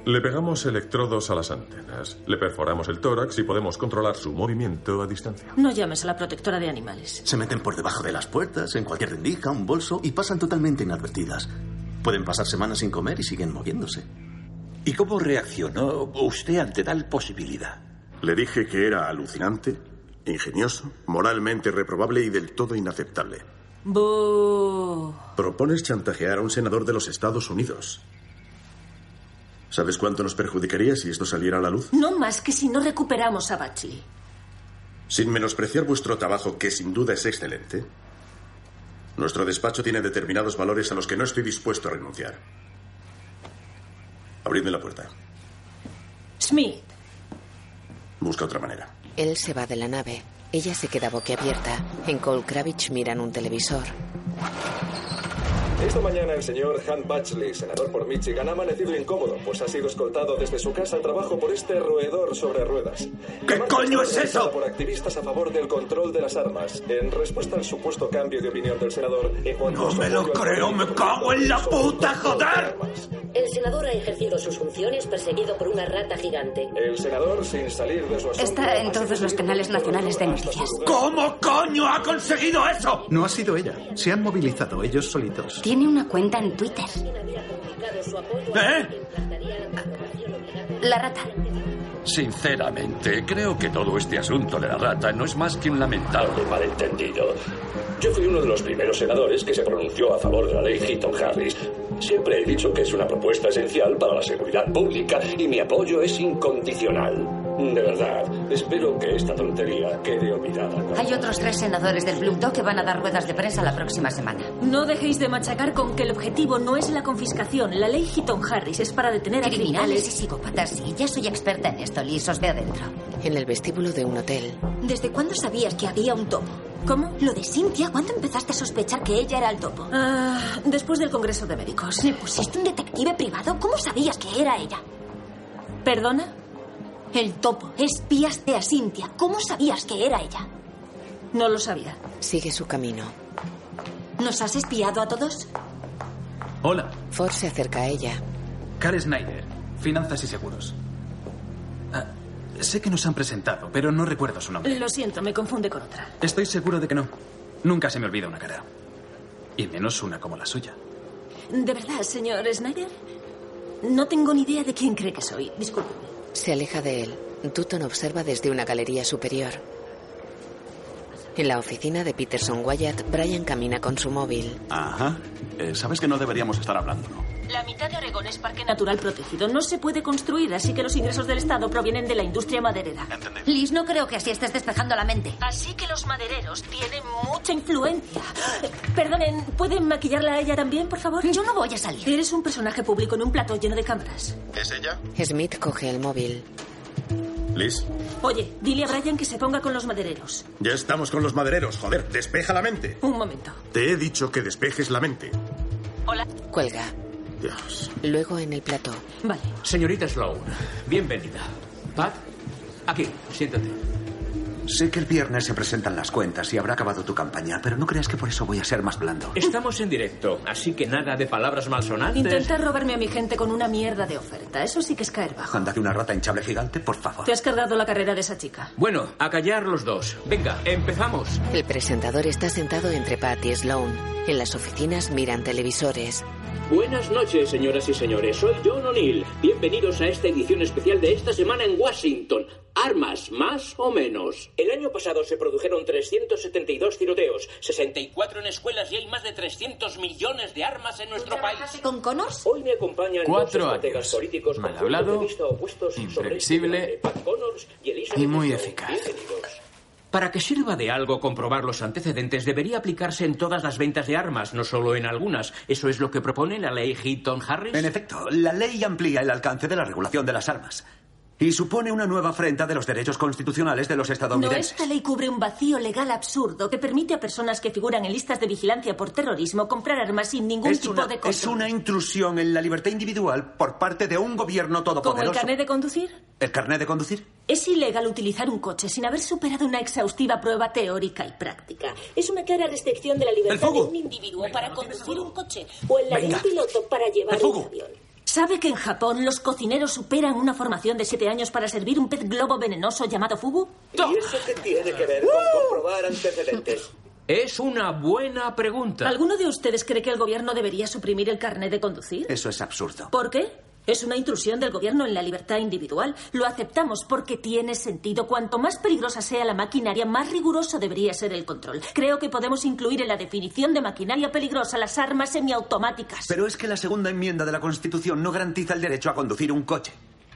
Le pegamos electrodos a las antenas, le perforamos el tórax y podemos controlar su movimiento a distancia. No llames a la protectora de animales. Se meten por debajo de las puertas, en cualquier rendija, un bolso y pasan totalmente inadvertidas. Pueden pasar semanas sin comer y siguen moviéndose. ¿Y cómo reaccionó usted ante tal posibilidad? Le dije que era alucinante, ingenioso, moralmente reprobable y del todo inaceptable. Propones chantajear a un senador de los Estados Unidos. ¿Sabes cuánto nos perjudicaría si esto saliera a la luz? No más que si no recuperamos a Batchley. Sin menospreciar vuestro trabajo, que sin duda es excelente, nuestro despacho tiene determinados valores a los que no estoy dispuesto a renunciar. Abridme la puerta. Smith. Busca otra manera. Él se va de la nave. Ella se queda boquiabierta. En Cole Kravitz miran un televisor. Esta mañana el señor Han Batchley, senador por Michigan, ha amanecido incómodo, pues ha sido escoltado desde su casa al trabajo por este roedor sobre ruedas. ¿Qué coño es eso? Por activistas a favor del control de las armas, en respuesta al supuesto cambio de opinión del senador en cuanto No a me lo creo, me cago en la puta, joder. El senador ha ejercido sus funciones perseguido por una rata gigante. El senador, sin salir de su asombro, Está en todos los canales nacionales de noticias. ¿Cómo coño ha conseguido eso? No ha sido ella. Se han movilizado ellos solitos. Tiene una cuenta en Twitter. ¿Eh? La rata. Sinceramente, creo que todo este asunto de la rata no es más que un lamentable malentendido. Yo fui uno de los primeros senadores que se pronunció a favor de la ley Heaton-Harris. Siempre he dicho que es una propuesta esencial para la seguridad pública y mi apoyo es incondicional. De verdad, espero que esta tontería quede olvidada. Hay otros tres senadores del Blue Dog que van a dar ruedas de prensa la próxima semana. No dejéis de machacar con que el objetivo no es la confiscación. La ley Heaton Harris es para detener a Criminales y psicópatas, sí, ya soy experta en esto, lisos de adentro. En el vestíbulo de un hotel. ¿Desde cuándo sabías que había un topo? ¿Cómo? Lo de Cynthia, ¿cuándo empezaste a sospechar que ella era el topo? Ah, después del Congreso de Médicos. ¿Le pusiste un detective privado? ¿Cómo sabías que era ella? ¿Perdona? El topo. Espiaste a Cynthia. ¿Cómo sabías que era ella? No lo sabía. Sigue su camino. ¿Nos has espiado a todos? Hola, Ford se acerca a ella. Carl Snyder, Finanzas y Seguros. Ah, sé que nos han presentado, pero no recuerdo su nombre. Lo siento, me confunde con otra. Estoy seguro de que no. Nunca se me olvida una cara. Y menos una como la suya. ¿De verdad, señor Snyder? No tengo ni idea de quién cree que soy. Disculpe. Se aleja de él. Dutton observa desde una galería superior. En la oficina de Peterson Wyatt, Brian camina con su móvil. Ajá. Eh, Sabes que no deberíamos estar hablando, ¿no? La mitad de Oregón es parque natural protegido. No se puede construir, así que los ingresos del Estado provienen de la industria maderera. Liz, no creo que así estés despejando la mente. Así que los madereros tienen mucha influencia. Perdonen, ¿pueden maquillarla a ella también, por favor? Yo no voy a salir. Eres un personaje público en un plato lleno de cámaras. ¿Es ella? Smith coge el móvil. Liz, Oye, dile a Brian que se ponga con los madereros. ya estamos con los madereros. Joder, despeja la mente. Un momento. Te he dicho que despejes la mente. Hola. Cuelga. Dios. Luego en el plató. Vale. Señorita Sloan, bienvenida. Pat, aquí, siéntate. Sé que el viernes se presentan las cuentas y habrá acabado tu campaña, pero no creas que por eso voy a ser más blando. Estamos en directo, así que nada de palabras malsonantes. Intentar robarme a mi gente con una mierda de oferta. Eso sí que es caer bajo. Anda que una rata hinchable gigante, por favor. Te has cargado la carrera de esa chica. Bueno, a callar los dos. Venga, empezamos. El presentador está sentado entre Pat y Sloan. En las oficinas miran televisores. Buenas noches, señoras y señores. Soy John O'Neill. Bienvenidos a esta edición especial de esta semana en Washington. Armas, más o menos. El año pasado se produjeron 372 tiroteos, 64 en escuelas y hay más de 300 millones de armas en nuestro país. ¿Con Connors? Hoy me acompañan Cuatro años. políticos Mal hablado, de vista opuestos sobre este imprevisible debate. Pat Connors y y muy eficaz. Para que sirva de algo comprobar los antecedentes, debería aplicarse en todas las ventas de armas, no solo en algunas. ¿Eso es lo que propone la ley Heaton-Harris? En efecto, la ley amplía el alcance de la regulación de las armas y supone una nueva afrenta de los derechos constitucionales de los No, estadounidenses. esta ley cubre un vacío legal absurdo que permite a personas que figuran en listas de vigilancia por terrorismo comprar armas sin ningún Es tipo una, de es control. una intrusión en la libertad individual por parte de un gobierno ¿Como el todopoderoso. carnet de conducir? ¿El carnet de conducir? Es ilegal utilizar un coche sin haber superado una exhaustiva prueba teórica y práctica. Es una clara restricción de la libertad de un individuo para conducir un coche o en la de un piloto para llevar ¡El un avión. ¿Sabe que en Japón los cocineros superan una formación de siete años para servir un pez globo venenoso llamado fugu? ¿Y eso qué tiene que ver con comprobar antecedentes? Es una buena pregunta. ¿Alguno de ustedes cree que el gobierno debería suprimir el carnet de conducir? Eso es absurdo. ¿Por qué? Es una intrusión del gobierno en la libertad individual. Lo aceptamos porque tiene sentido. Cuanto más peligrosa sea la maquinaria, más riguroso debería ser el control. Creo que podemos incluir en la definición de maquinaria peligrosa las armas semiautomáticas. Pero es que la segunda enmienda de la Constitución no garantiza el derecho a conducir un coche.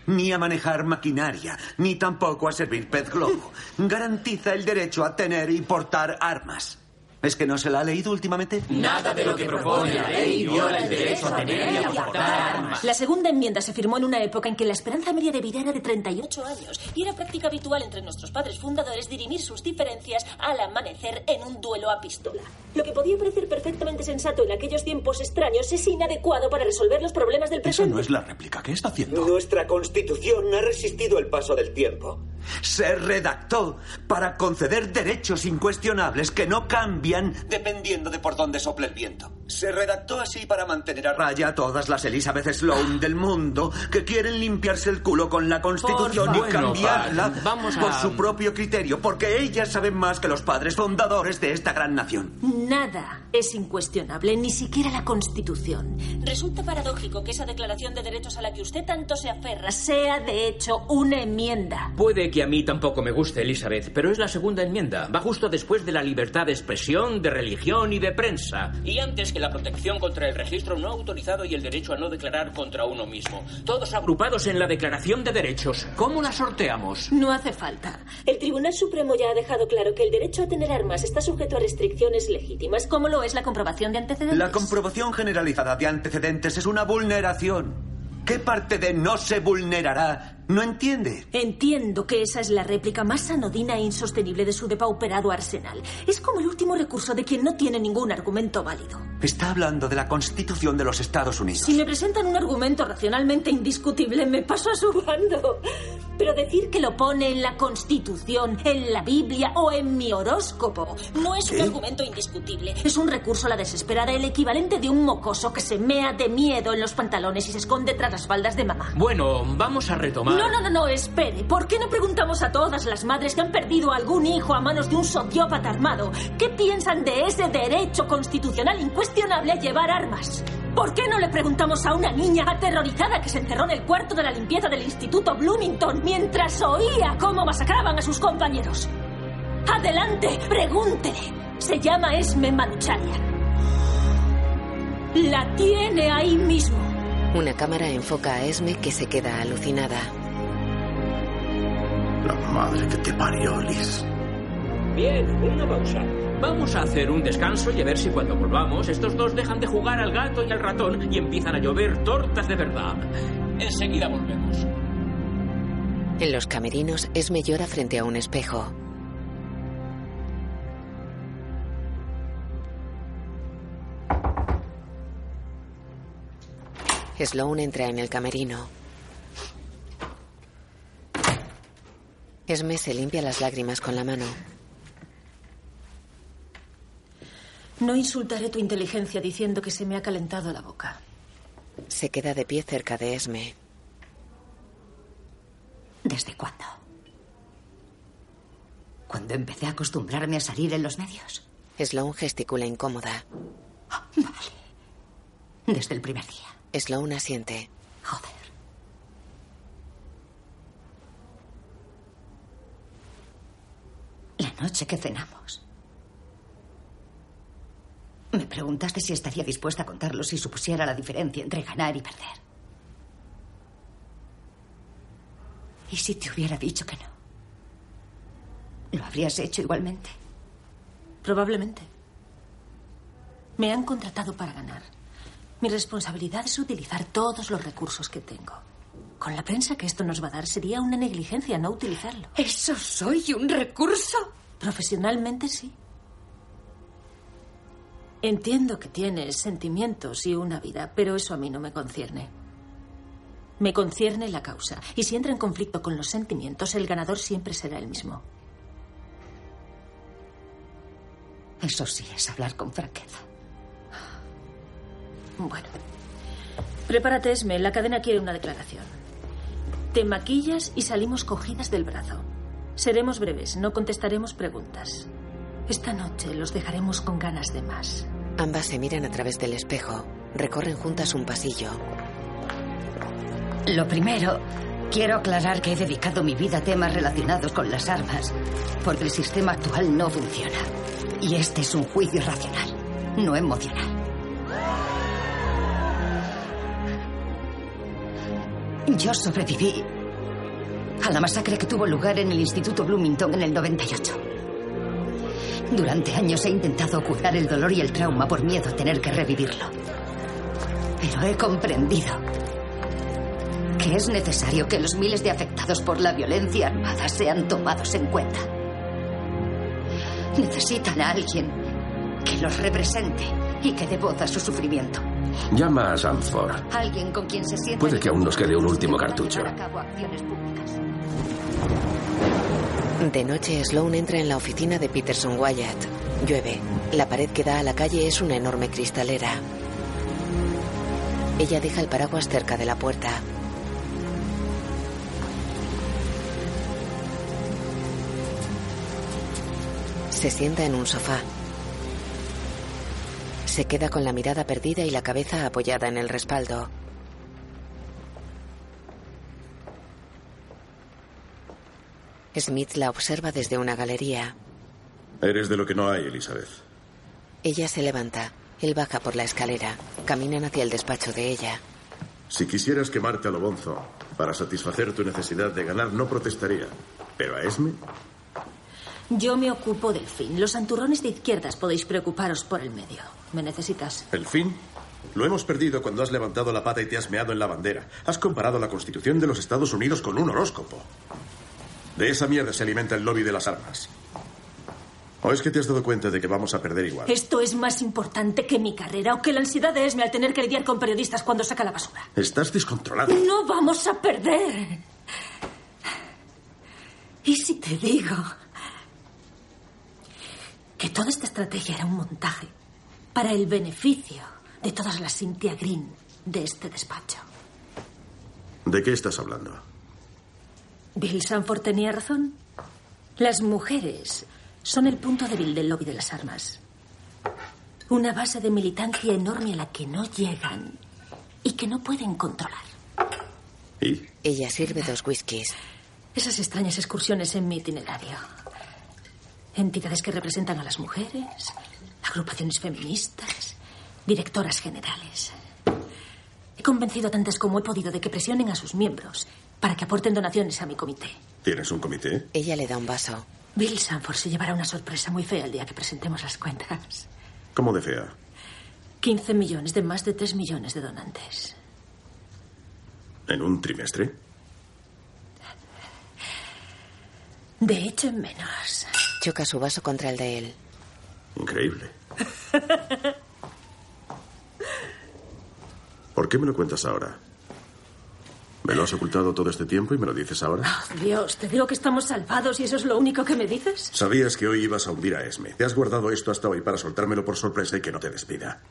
Ni a manejar maquinaria, ni tampoco a servir pez globo. (laughs) Garantiza el derecho a tener y portar armas. ¿Es que no se la ha leído últimamente? Nada de lo que propone la ley viola el derecho a tener y a portar armas. La segunda enmienda se firmó en una época en que la esperanza media de vida era de 38 años y era práctica habitual entre nuestros padres fundadores dirimir sus diferencias al amanecer en un duelo a pistola. Lo que podía parecer perfectamente sensato en aquellos tiempos extraños es inadecuado para resolver los problemas del Eso presente. no es la réplica. ¿Qué está haciendo? Nuestra constitución ha resistido el paso del tiempo. Se redactó para conceder derechos incuestionables que no cambian dependiendo de por dónde sople el viento. Se redactó así para mantener a raya a todas las Elizabeth Sloan del mundo que quieren limpiarse el culo con la Constitución y cambiarla Bueno, vamos a- por su propio criterio, porque ellas saben más que los padres fundadores de esta gran nación. Nada es incuestionable, ni siquiera la Constitución. Resulta paradójico que esa declaración de derechos a la que usted tanto se aferra sea, de hecho, una enmienda. Puede que a mí tampoco me guste, Elizabeth, pero es la segunda enmienda. Va justo después de la libertad de expresión, de religión y de prensa. Y antes que la protección contra el registro no autorizado y el derecho a no declarar contra uno mismo. Todos agrupados en la Declaración de Derechos. ¿Cómo la sorteamos? No hace falta. El Tribunal Supremo ya ha dejado claro que el derecho a tener armas está sujeto a restricciones legítimas, como lo es la comprobación de antecedentes. La comprobación generalizada de antecedentes es una vulneración. ¿Qué parte de no se vulnerará no entiende? Entiendo que esa es la réplica más anodina e insostenible de su depauperado arsenal. Es como el último recurso de quien no tiene ningún argumento válido. Está hablando de la Constitución de los Estados Unidos. Si me presentan un argumento racionalmente indiscutible, me paso a su bando. Pero decir que lo pone en la Constitución, en la Biblia o en mi horóscopo no es un argumento indiscutible. Es un recurso a la desesperada, el equivalente de un mocoso que se mea de miedo en los pantalones y se esconde tras las faldas de mamá. Bueno, vamos a retomar. No, no, no, no, espere. ¿Por qué no preguntamos a todas las madres que han perdido a algún hijo a manos de un sociópata armado qué piensan de ese derecho constitucional incuestionable a llevar armas? ¿Por qué no le preguntamos a una niña aterrorizada que se encerró en el cuarto de la limpieza del Instituto Bloomington mientras oía cómo masacraban a sus compañeros? Adelante, pregúntele. Se llama Esme Manucharia. La tiene ahí mismo. Una cámara enfoca a Esme que se queda alucinada. La madre que te parió, Liz. Bien, una pausa. Vamos a hacer un descanso y a ver si cuando volvamos estos dos dejan de jugar al gato y al ratón y empiezan a llover tortas de verdad. Enseguida volvemos. En los camerinos, Esme llora frente a un espejo. Sloan entra en el camerino. Esme se limpia las lágrimas con la mano. No insultaré tu inteligencia diciendo que se me ha calentado la boca. Se queda de pie cerca de Esme. ¿Desde cuándo? Cuando empecé a acostumbrarme a salir en los medios. Sloan gesticula incómoda. Desde el primer día. Sloan asiente. Joder. La noche que cenamos. Me preguntaste si estaría dispuesta a contarlo si supusiera la diferencia entre ganar y perder. ¿Y si te hubiera dicho que no? ¿Lo habrías hecho igualmente? Probablemente. Me han contratado para ganar. Mi responsabilidad es utilizar todos los recursos que tengo. Con la prensa que esto nos va a dar sería una negligencia no utilizarlo. ¿Eso soy un recurso? Profesionalmente sí. Entiendo que tienes sentimientos y una vida, pero eso a mí no me concierne. Me concierne la causa. Y si entra en conflicto con los sentimientos, el ganador siempre será el mismo. Eso sí es hablar con franqueza. Bueno. Prepárate, Esme. La cadena quiere una declaración. Te maquillas y salimos cogidas del brazo. Seremos breves, no contestaremos preguntas. Esta noche los dejaremos con ganas de más. Ambas se miran a través del espejo. Recorren juntas un pasillo. Lo primero, quiero aclarar que he dedicado mi vida a temas relacionados con las armas, porque el sistema actual no funciona. Y este es un juicio racional, no emocional. Yo sobreviví a la masacre que tuvo lugar en el Instituto Bloomington en el 98. Durante años he intentado curar el dolor y el trauma por miedo a tener que revivirlo. Pero he comprendido que es necesario que los miles de afectados por la violencia armada sean tomados en cuenta. Necesitan a alguien que los represente y que dé voz a su sufrimiento. Llama a Sanford. Alguien con quien se sienta... Puede que aún nos quede un último cartucho. De noche, Sloan entra en la oficina de Peterson Wyatt. Llueve. La pared que da a la calle es una enorme cristalera. Ella deja el paraguas cerca de la puerta. Se sienta en un sofá. Se queda con la mirada perdida y la cabeza apoyada en el respaldo. Smith la observa desde una galería. Eres de lo que no hay, Elizabeth. Ella se levanta. Él baja por la escalera. Caminan hacia el despacho de ella. Si quisieras quemarte a lo bonzo para satisfacer tu necesidad de ganar, no protestaría. Pero a Esme, Yo me ocupo del fin. Los santurrones de izquierdas podéis preocuparos por el medio. ¿Me necesitas? el fin. Lo hemos perdido cuando has levantado la pata y te has meado en la bandera. Has comparado la Constitución de los Estados Unidos con un horóscopo. De esa mierda se alimenta el lobby de las armas. ¿O es que te has dado cuenta de que vamos a perder igual? Esto es más importante que mi carrera o que la ansiedad de Esme al tener que lidiar con periodistas cuando saca la basura. Estás descontrolado. No vamos a perder. ¿Y si te digo que toda esta estrategia era un montaje para el beneficio de todas las Cynthia Green de este despacho? ¿De qué estás hablando? Bill Sanford tenía razón. Las mujeres son el punto débil del lobby de las armas. Una base de militancia enorme a la que no llegan y que no pueden controlar. ¿Y? Ella sirve dos whiskies. Esas extrañas excursiones en mi itinerario. Entidades que representan a las mujeres, agrupaciones feministas, directoras generales. He convencido a tantas como he podido de que presionen a sus miembros para que aporten donaciones a mi comité. ¿Tienes un comité? Ella le da un vaso. Bill Sanford se llevará una sorpresa muy fea el día que presentemos las cuentas. ¿Cómo de fea? 15 millones de más de 3 millones de donantes. ¿En un trimestre? De hecho, en menos. Choca su vaso contra el de él. Increíble. ¿Por qué me lo cuentas ahora? ¿Me lo has ocultado todo este tiempo y me lo dices ahora? Dios, te digo que estamos salvados y eso es lo único que me dices. Sabías que hoy ibas a hundir a Esme. Te has guardado esto hasta hoy para soltármelo por sorpresa y que no te despida.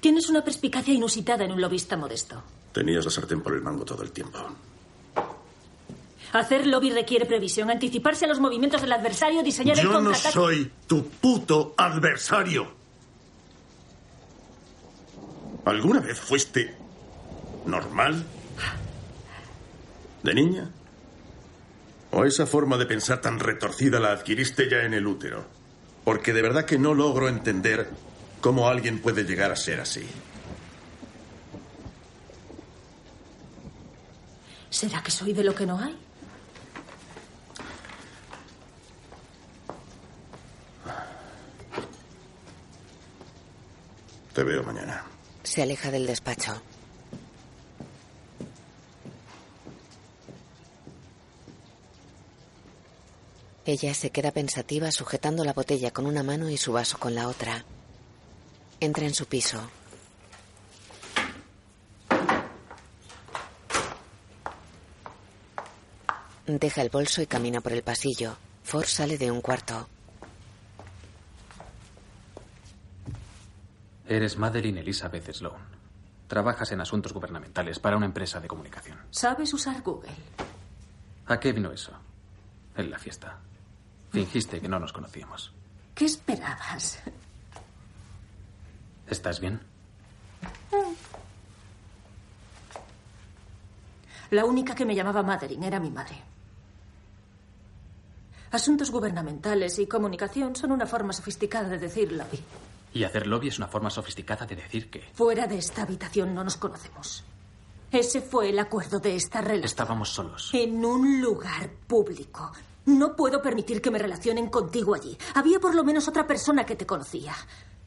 Tienes una perspicacia inusitada en un lobista modesto. Tenías la sartén por el mango todo el tiempo. Hacer lobby requiere previsión, anticiparse a los movimientos del adversario, diseñar el Yo no contraataque. soy tu puto adversario. ¿Alguna vez fuiste normal? ¿De niña? ¿O esa forma de pensar tan retorcida la adquiriste ya en el útero? Porque de verdad que no logro entender cómo alguien puede llegar a ser así. ¿Será que soy de lo que no hay? Te veo mañana. Se aleja del despacho. Ella se queda pensativa sujetando la botella con una mano y su vaso con la otra. Entra en su piso. Deja el bolso y camina por el pasillo. Ford sale de un cuarto. Eres Madeline Elizabeth Sloan. Trabajas en asuntos gubernamentales para una empresa de comunicación. ¿Sabes usar Google? ¿A qué vino eso? En la fiesta. Fingiste que no nos conocíamos. ¿Qué esperabas? ¿Estás bien? La única que me llamaba Madeline era mi madre. Asuntos gubernamentales y comunicación son una forma sofisticada de decir lobby. Y hacer lobby es una forma sofisticada de decir que Fuera de esta habitación no nos conocemos. Ese fue el acuerdo de esta relación. estábamos solos. En un lugar público. No puedo permitir que me relacionen contigo allí. Había por lo menos otra persona que te conocía.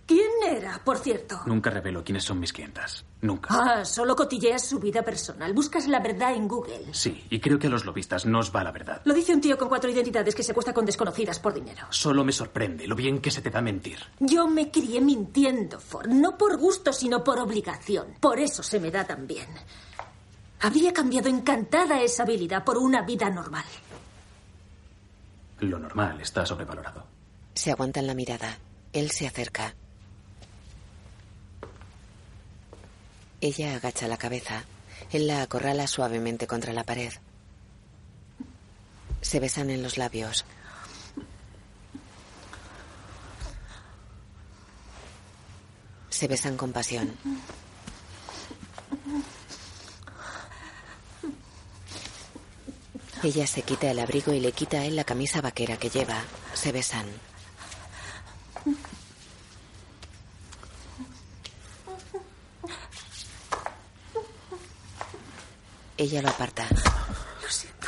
¿Quién era, por cierto? Nunca revelo quiénes son mis clientas. Nunca. Ah, solo cotilleas su vida personal. Buscas la verdad en Google. Sí, y creo que a los lobistas nos va la verdad. Lo dice un tío con cuatro identidades que se acuesta con desconocidas por dinero. Solo me sorprende lo bien que se te da mentir. Yo me crié mintiendo, Ford. No por gusto, sino por obligación. Por eso se me da tan bien. Habría cambiado encantada esa habilidad por una vida normal. Lo normal está sobrevalorado. Se aguantan la mirada. Él se acerca. Ella agacha la cabeza. Él la acorrala suavemente contra la pared. Se besan en los labios. Se besan con pasión. Ella se quita el abrigo y le quita a él la camisa vaquera que lleva. Se besan. Ella lo aparta. Lo siento.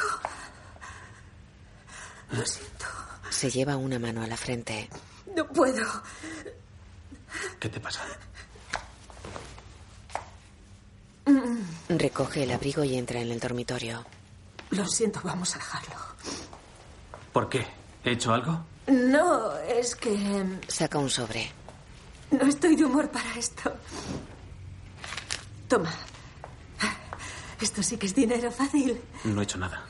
Lo siento. Se lleva una mano a la frente. No puedo. ¿Qué te pasa? Recoge el abrigo y entra en el dormitorio. Lo siento, vamos a dejarlo. ¿Por qué? ¿He hecho algo? No, es que mm, Saca un sobre. no estoy de humor para esto. Toma. Esto sí que es dinero fácil. No he hecho nada.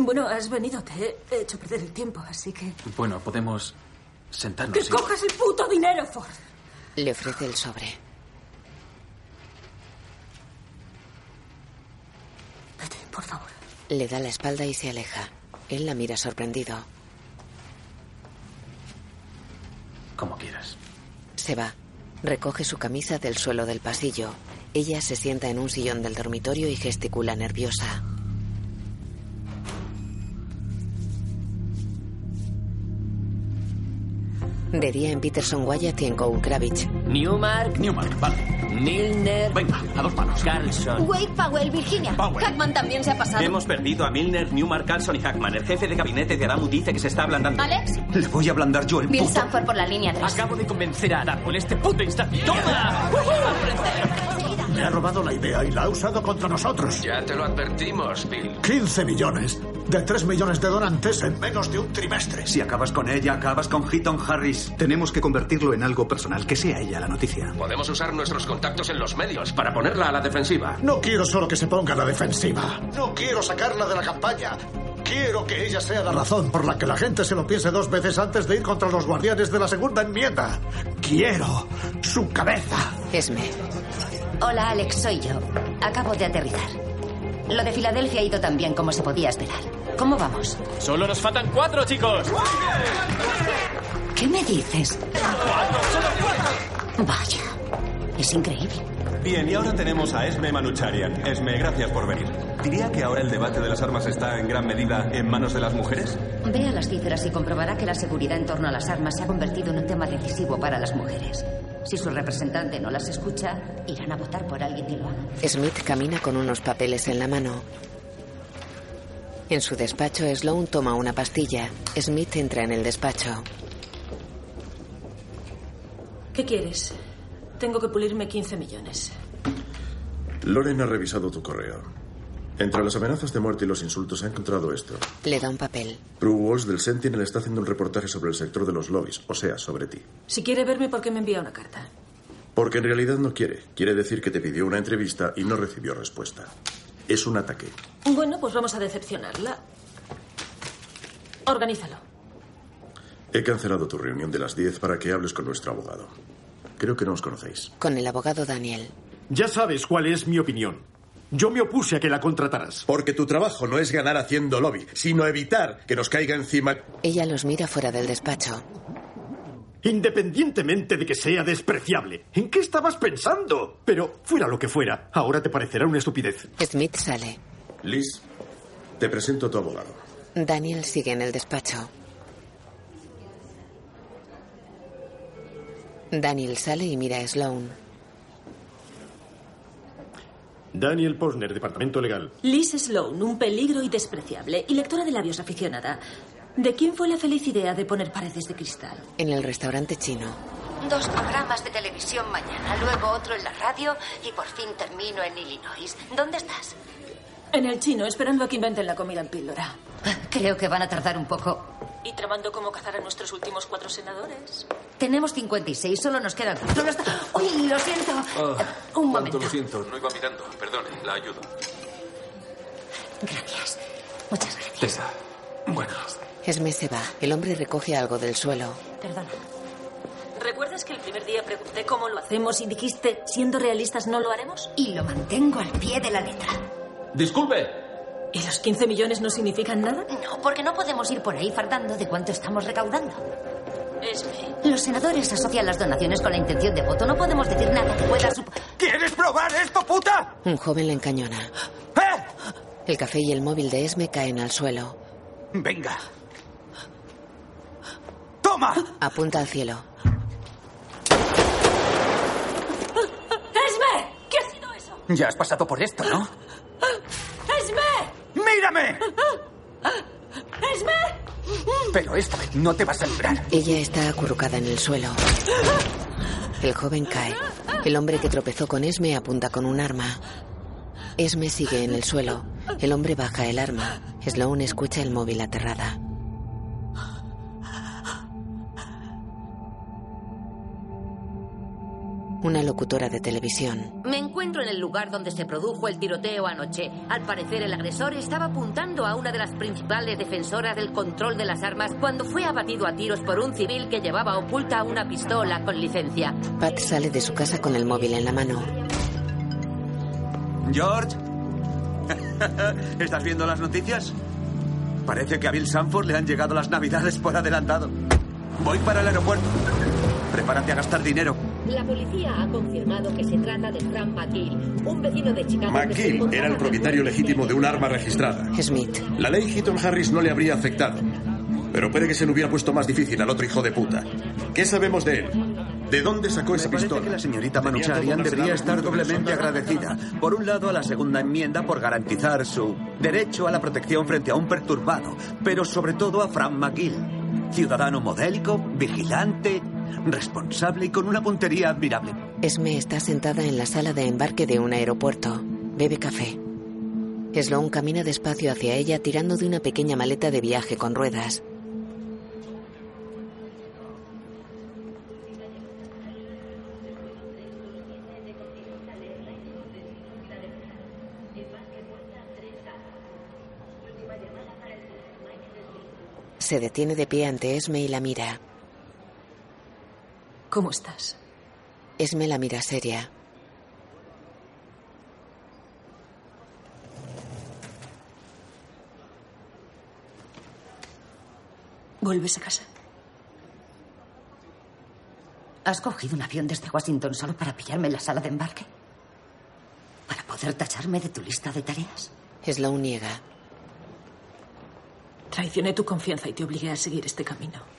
Bueno, has venido, te he hecho perder el tiempo, así que... Bueno, podemos sentarnos. ¡Que y- cojas el puto dinero, Ford! Le ofrece el sobre. Vete, por favor. Le da la espalda y se aleja. Él la mira sorprendido. Como quieras. Se va. Recoge su camisa del suelo del pasillo. Ella se sienta en un sillón del dormitorio y gesticula nerviosa. De día en Peterson Wyatt y en Kravitz. Newmark. Newmark, vale. Milner. Venga, a dos manos. Carlson. Wade Powell, Virginia. Hackman también se ha pasado. Hemos perdido a Milner, Newmark, Carlson y Hackman. El jefe de gabinete de Adamu dice que se está ablandando. ¿Alex? Le voy a ablandar yo el Bill puto. Sanford por la línea 3. Acabo de convencer a Adam en este punto instante. ¡Toma! Me ha robado la idea y la ha usado contra nosotros. Ya te lo advertimos, Bill. 15 millones. De 3 millones de donantes en menos de un trimestre. Si acabas con ella, acabas con Heaton Harris. Tenemos que convertirlo en algo personal, que sea ella la noticia. Podemos usar nuestros contactos en los medios para ponerla a la defensiva. No quiero solo que se ponga a la defensiva. No quiero sacarla de la campaña. Quiero que ella sea la razón por la que la gente se lo piense dos veces antes de ir contra los guardianes de la segunda enmienda. Quiero su cabeza. Esme. Hola, Alex, soy yo. Acabo de aterrizar. Lo de Filadelfia ha ido tan bien como se podía esperar. ¿Cómo vamos? Solo nos faltan cuatro, chicos. ¿Qué me dices? Vaya, es increíble. Bien, y ahora tenemos a Esme Manucharian. Esme, gracias por venir. ¿Diría que ahora el debate de las armas está en gran medida en manos de las mujeres? Vea las cifras y comprobará que la seguridad en torno a las armas se ha convertido en un tema decisivo para las mujeres. Si su representante no las escucha, irán a votar por alguien que lo haga. Smith camina con unos papeles en la mano. En su despacho, Sloan toma una pastilla. Smith entra en el despacho. ¿Qué quieres? Tengo que pulirme 15 millones. Loren ha revisado tu correo. Entre las amenazas de muerte y los insultos ha encontrado esto. Le da un papel. Prue Walsh del Sentinel está haciendo un reportaje sobre el sector de los lobbies, o sea, sobre ti. Si quiere verme, ¿por qué me envía una carta? Porque en realidad no quiere. Quiere decir que te pidió una entrevista y no recibió respuesta. Es un ataque. Bueno, pues vamos a decepcionarla. Organízalo. He cancelado tu reunión de las 10 para que hables con nuestro abogado. Creo que no os conocéis. Con el abogado Daniel. Ya sabes cuál es mi opinión. Yo me opuse a que la contrataras. Porque tu trabajo no es ganar haciendo lobby, sino evitar que nos caiga encima. Ella los mira fuera del despacho. Independientemente de que sea despreciable. ¿En qué estabas pensando? Pero fuera lo que fuera, ahora te parecerá una estupidez. Smith sale. Liz, te presento a tu abogado. Daniel sigue en el despacho. Daniel sale y mira a Sloan. Daniel Posner, Departamento Legal. Liz Sloan, un peligro y despreciable, y lectora de labios aficionada. ¿De quién fue la feliz idea de poner paredes de cristal? En el restaurante chino. Dos programas de televisión mañana, luego otro en la radio y por fin termino en Illinois. ¿Dónde estás? En el chino, esperando a que inventen la comida en píldora. Creo que van a tardar un poco. ¿Y tramando cómo cazar a nuestros últimos cuatro senadores? Tenemos 56, solo nos quedan. Solo está... ¡Uy, lo siento! un momento. Lo siento, no iba mirando. Perdone, la ayudo. Gracias. Muchas gracias. Tessa. Bueno. Esme se va. El hombre recoge algo del suelo. Perdona. ¿Recuerdas que el primer día pregunté cómo lo hacemos y dijiste, siendo realistas, no lo haremos? Y lo mantengo al pie de la letra. Disculpe. ¿Y los 15 millones no significan nada? No, porque no podemos ir por ahí fardando de cuánto estamos recaudando. Esme. Los senadores asocian las donaciones con la intención de voto. No podemos decir nada que pueda sup- ¿Quieres probar esto, puta? Un joven le encañona. ¡Eh! El café y el móvil de Esme caen al suelo. Venga. ¡Toma! Apunta al cielo. ¡Esme! ¿Qué ha sido eso? Ya has pasado por esto, ¿no? ¡Esme! ¡Mírame! ¡Esme! Pero esta vez no te vas a librar. Ella está acurrucada en el suelo. El joven cae. El hombre que tropezó con Esme apunta con un arma. Esme sigue en el suelo. El hombre baja el arma. Sloan escucha el móvil aterrada. Una locutora de televisión. Me encuentro en el lugar donde se produjo el tiroteo anoche. Al parecer, el agresor estaba apuntando a una de las principales defensoras del control de las armas cuando fue abatido a tiros por un civil que llevaba oculta una pistola con licencia. Pat sale de su casa con el móvil en la mano. George, (laughs) ¿estás viendo las noticias? Parece que a Bill Sanford le han llegado las navidades por adelantado. Voy para el aeropuerto. Prepárate a gastar dinero. La policía ha confirmado que se trata de Frank McGill, un vecino de Chicago. McGill era el propietario legítimo de un arma registrada. Smith. La ley Heaton Harris no le habría afectado. Pero puede que se le hubiera puesto más difícil al otro hijo de puta. ¿Qué sabemos de él? ¿De dónde sacó esa parece pistola? que la señorita ¿Tenía Manucharian debería estar doblemente agradecida. Por un lado, a la segunda enmienda por garantizar su derecho a la protección frente a un perturbado, pero sobre todo a Frank McGill, ciudadano modélico, vigilante, responsable y con una puntería admirable. Esme está sentada en la sala de embarque de un aeropuerto. Bebe café. Sloan camina despacio hacia ella tirando de una pequeña maleta de viaje con ruedas. Se detiene de pie ante Esme y la mira. ¿Cómo estás? Esme la mira seria. ¿Vuelves a casa? ¿Has cogido un avión desde Washington solo para pillarme en la sala de embarque? ¿Para poder tacharme de tu lista de tareas? Sloan niega. Traicioné tu confianza y te obligué a seguir este camino.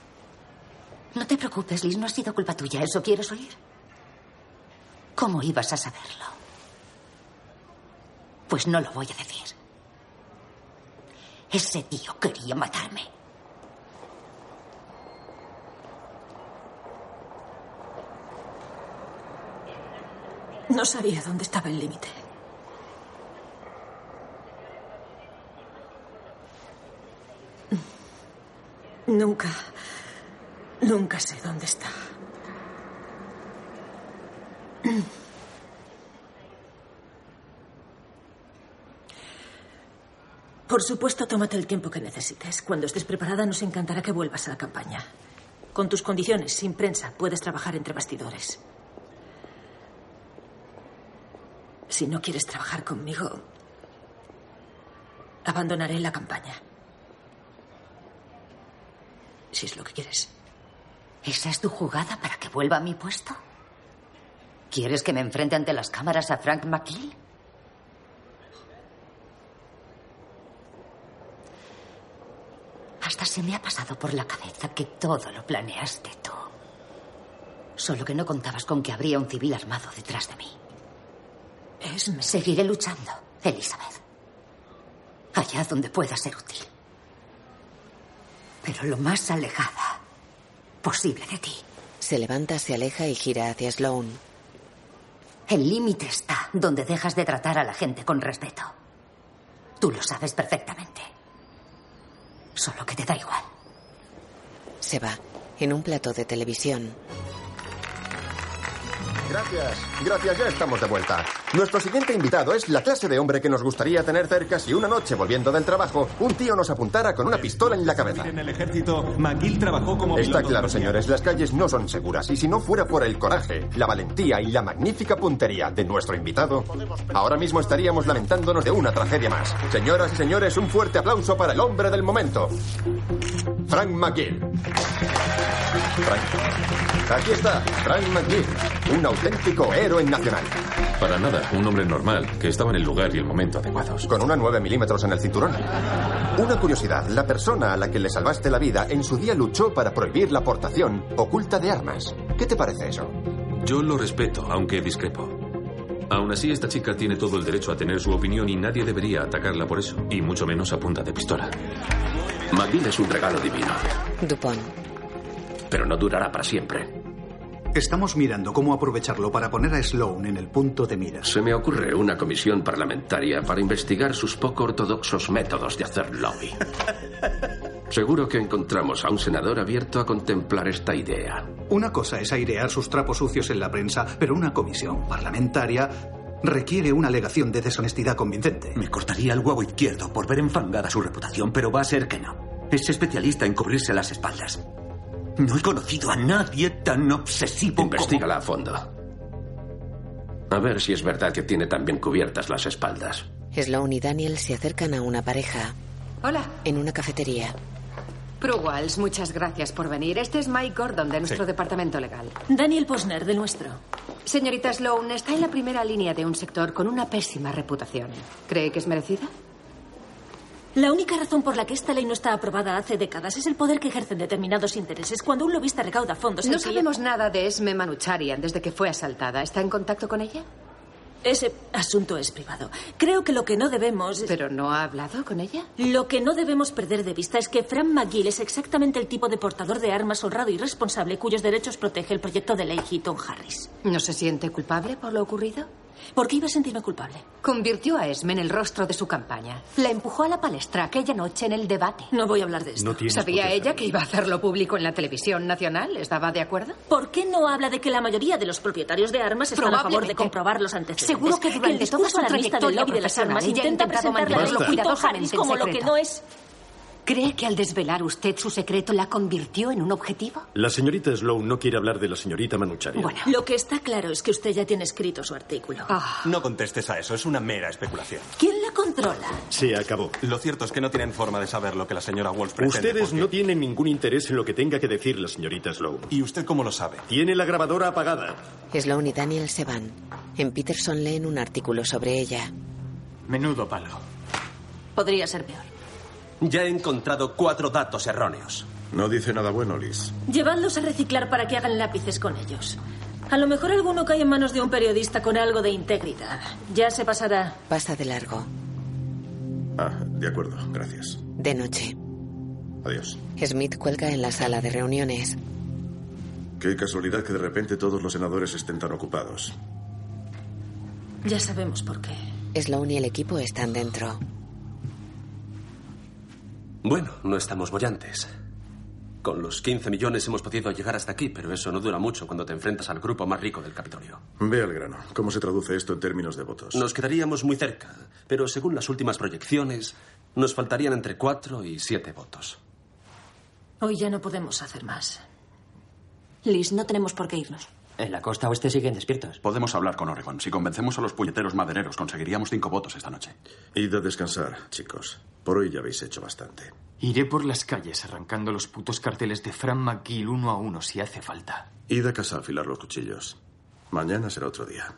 No te preocupes, Liz, no ha sido culpa tuya. ¿Eso quieres oír? ¿Cómo ibas a saberlo? Pues no lo voy a decir. Ese tío quería matarme. No sabía dónde estaba el límite. Nunca, nunca sé dónde está. Por supuesto, tómate el tiempo que necesites. Cuando estés preparada, nos encantará que vuelvas a la campaña. Con tus condiciones, sin prensa, puedes trabajar entre bastidores. Si no quieres trabajar conmigo, abandonaré la campaña. Si es lo que quieres. ¿Esa es tu jugada para que vuelva a mi puesto? ¿Quieres que me enfrente ante las cámaras a Frank McKill? Hasta se me ha pasado por la cabeza que todo lo planeaste tú. Solo que no contabas con que habría un civil armado detrás de mí. Esme. Seguiré luchando, Elizabeth. Allá donde pueda ser útil. Pero lo más alejada posible de ti. Se levanta, se aleja y gira hacia Sloan. El límite está donde dejas de tratar a la gente con respeto. Tú lo sabes perfectamente. Solo que te da igual. Se va. En un plató de televisión. Gracias, gracias, ya estamos de vuelta. Nuestro siguiente invitado es la clase de hombre que nos gustaría tener cerca si una noche, volviendo del trabajo, un tío nos apuntara con una pistola en la cabeza. En el ejército, McGill trabajó como Está claro, señores, las calles no son seguras y si no fuera por el coraje, la valentía y la magnífica puntería de nuestro invitado, ahora mismo estaríamos lamentándonos de una tragedia más. Señoras y señores, un fuerte aplauso para el hombre del momento, Frank McGill. Frank. Aquí está, Frank McGill, un auténtico héroe nacional. Para nada, un hombre normal, que estaba en el lugar y el momento adecuados. Con una 9 milímetros en el cinturón. Una curiosidad, la persona a la que le salvaste la vida en su día luchó para prohibir la portación oculta de armas. ¿Qué te parece eso? Yo lo respeto, aunque discrepo. Aún así, esta chica tiene todo el derecho a tener su opinión y nadie debería atacarla por eso, y mucho menos a punta de pistola. McGill es un regalo divino, Dupont. Pero no durará para siempre. Estamos mirando cómo aprovecharlo para poner a Sloan en el punto de mira. Se me ocurre una comisión parlamentaria para investigar sus poco ortodoxos métodos de hacer lobby. (laughs) Seguro que encontramos a un senador abierto a contemplar esta idea. Una cosa es airear sus trapos sucios en la prensa, pero una comisión parlamentaria requiere una alegación de deshonestidad convincente. Me cortaría el huevo izquierdo por ver enfangada su reputación, pero va a ser que no. Es especialista en cubrirse las espaldas. No he conocido a nadie tan obsesivo Investígala a fondo. A ver si es verdad que tiene tan bien cubiertas las espaldas. Sloan y Daniel se acercan a una pareja. Hola. En una cafetería. Prue Walsh, muchas gracias por venir. Este es Mike Gordon de nuestro Sí. departamento legal. Daniel Posner, de nuestro. Señorita Sloan, está en la primera línea de un sector con una pésima reputación. ¿Cree que es merecida? La única razón por la que esta ley no está aprobada hace décadas es el poder que ejercen determinados intereses. Cuando un lobista recauda fondos... No que- sabemos nada de Esme Manucharian desde que fue asaltada. ¿Está en contacto con ella? Ese asunto es privado. Creo que lo que no debemos... ¿Pero no ha hablado con ella? Lo que no debemos perder de vista es que Frank McGill es exactamente el tipo de portador de armas honrado y responsable cuyos derechos protege el proyecto de ley Heaton Harris. ¿No se siente culpable por lo ocurrido? ¿Por qué iba a sentirme culpable? Convirtió a Esme en el rostro de su campaña. La empujó a la palestra aquella noche en el debate. No voy a hablar de esto. ¿Sabía ella que iba a hacerlo público en la televisión nacional? ¿Estaba de acuerdo? ¿Por qué no habla de que la mayoría de los propietarios de armas están a favor de comprobar los antecedentes? Seguro que durante el discurso toda su alarmista del trayectoria lobby de las armas ella intenta intentado presentar la ley cuidadosamente como lo que no es. ¿Cree que al desvelar usted su secreto la convirtió en un objetivo? La señorita Sloan no quiere hablar de la señorita Manuchari. Lo que está claro es que usted ya tiene escrito su artículo. Ah. No contestes a eso, es una mera especulación. ¿Quién la controla? Se acabó. Lo cierto es que no tienen forma de saber lo que la señora Wolf pretende. Ustedes porque- no tienen ningún interés en lo que tenga que decir la señorita Sloan. ¿Y usted cómo lo sabe? Tiene la grabadora apagada. Sloan y Daniel se van. En Peterson leen un artículo sobre ella. Menudo palo. Podría ser peor. Ya he encontrado cuatro datos erróneos. No dice nada bueno, Liz. Llevadlos a reciclar para que hagan lápices con ellos. A lo mejor alguno cae en manos de un periodista con algo de integridad. Ya se pasará. Pasa de largo. Ah, de acuerdo, gracias. De noche. Adiós. Smith cuelga en la sala de reuniones. Qué casualidad que de repente todos los senadores estén tan ocupados. Ya sabemos por qué. Sloan y el equipo están dentro. Bueno, no estamos bollantes. Con los 15 millones hemos podido llegar hasta aquí, pero eso no dura mucho cuando te enfrentas al grupo más rico del Capitolio. Ve al grano. ¿Cómo se traduce esto en términos de votos? Nos quedaríamos muy cerca, pero según las últimas proyecciones, nos faltarían entre 4 y 7 votos. Hoy ya no podemos hacer más. Liz, no tenemos por qué irnos. En la costa oeste siguen despiertos. Podemos hablar con Oregon. Si convencemos a los puñeteros madereros, conseguiríamos cinco votos esta noche. Id a descansar, chicos. Por hoy ya habéis hecho bastante. Iré por las calles arrancando los putos carteles de Fran McGill uno a uno si hace falta. Id a casa a afilar los cuchillos. Mañana será otro día.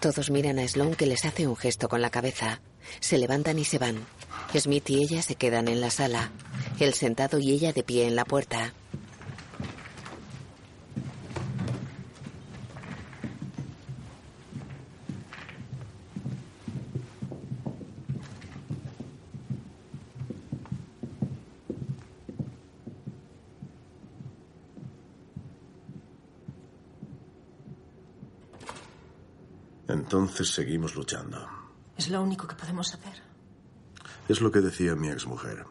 Todos miran a Sloan que les hace un gesto con la cabeza. Se levantan y se van. Smith y ella se quedan en la sala. Él sentado y ella de pie en la puerta. Entonces seguimos luchando. Es lo único que podemos hacer. Es lo que decía mi exmujer.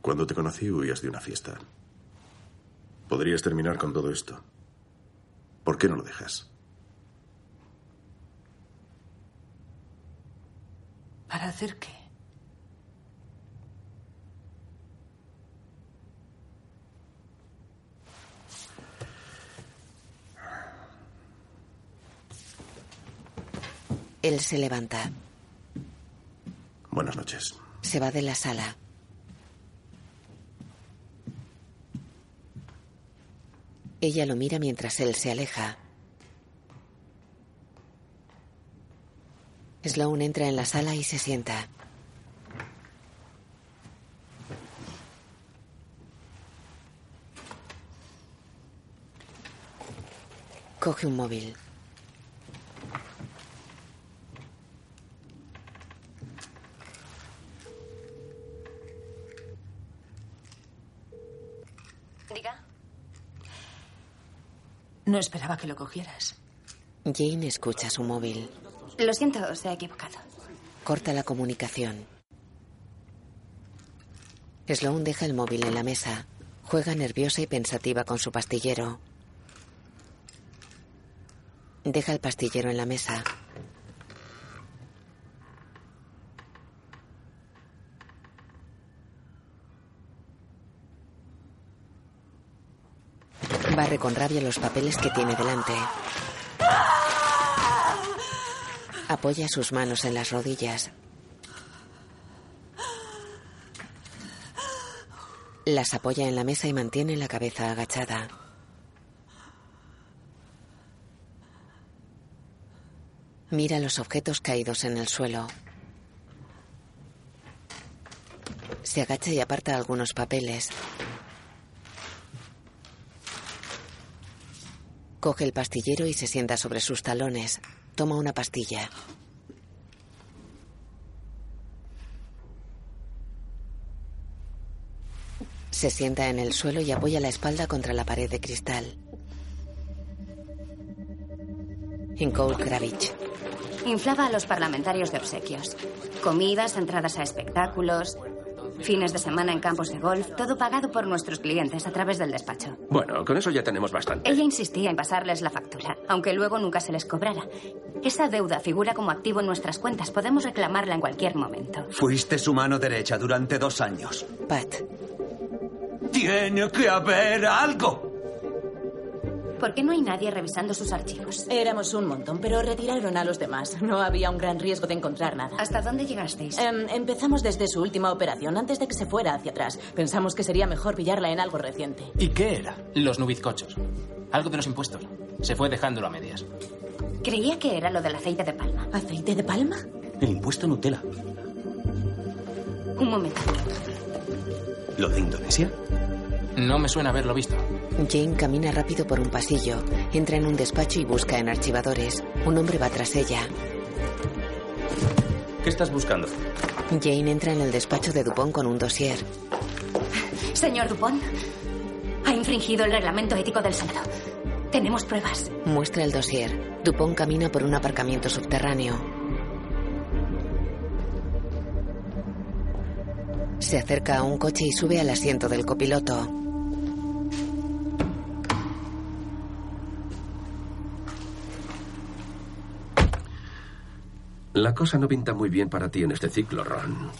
Cuando te conocí huías de una fiesta. Podrías terminar con todo esto. ¿Por qué no lo dejas? ¿Para hacer qué? Él se levanta. Buenas noches. Se va de la sala. Ella lo mira mientras él se aleja. Sloan entra en la sala y se sienta. Coge un móvil. Diga. No esperaba que lo cogieras. Jane escucha su móvil. Lo siento, se ha equivocado. Corta la comunicación. Sloan deja el móvil en la mesa. Juega nerviosa y pensativa con su pastillero. Deja el pastillero en la mesa. Barre con rabia los papeles que tiene delante. Apoya sus manos en las rodillas. Las apoya en la mesa y mantiene la cabeza agachada. Mira los objetos caídos en el suelo. Se agacha y aparta algunos papeles. Coge el pastillero y se sienta sobre sus talones. Toma una pastilla. Se sienta en el suelo y apoya la espalda contra la pared de cristal. En Cole Kravich. Inflaba a los parlamentarios de obsequios. Comidas, entradas a espectáculos, fines de semana en campos de golf, todo pagado por nuestros clientes a través del despacho. Bueno, con eso ya tenemos bastante. Ella insistía en pasarles la factura, aunque luego nunca se les cobrara. Esa deuda figura como activo en nuestras cuentas. Podemos reclamarla en cualquier momento. Fuiste su mano derecha durante dos años. Pat. Tiene que haber algo. ¿Por qué no hay nadie revisando sus archivos? Éramos un montón, pero retiraron a los demás. No había un gran riesgo de encontrar nada. ¿Hasta dónde llegasteis? Em, empezamos desde su última operación, antes de que se fuera hacia atrás. Pensamos que sería mejor pillarla en algo reciente. ¿Y qué era? Los nubizcochos. Algo de los impuestos. Se fue dejándolo a medias. Creía que era lo del aceite de palma. ¿Aceite de palma? El impuesto Nutella. Un momento. ¿Lo de Indonesia? No me suena haberlo visto. Jane camina rápido por un pasillo. Entra en un despacho y busca en archivadores. Un hombre va tras ella. ¿Qué estás buscando? Jane entra en el despacho de Dupont con un dossier. Señor Dupont, ha infringido el reglamento ético del Senado. Tenemos pruebas. Muestra el dossier. Dupont camina por un aparcamiento subterráneo. Se acerca a un coche y sube al asiento del copiloto. La cosa no pinta muy bien para ti en este ciclo, Ron.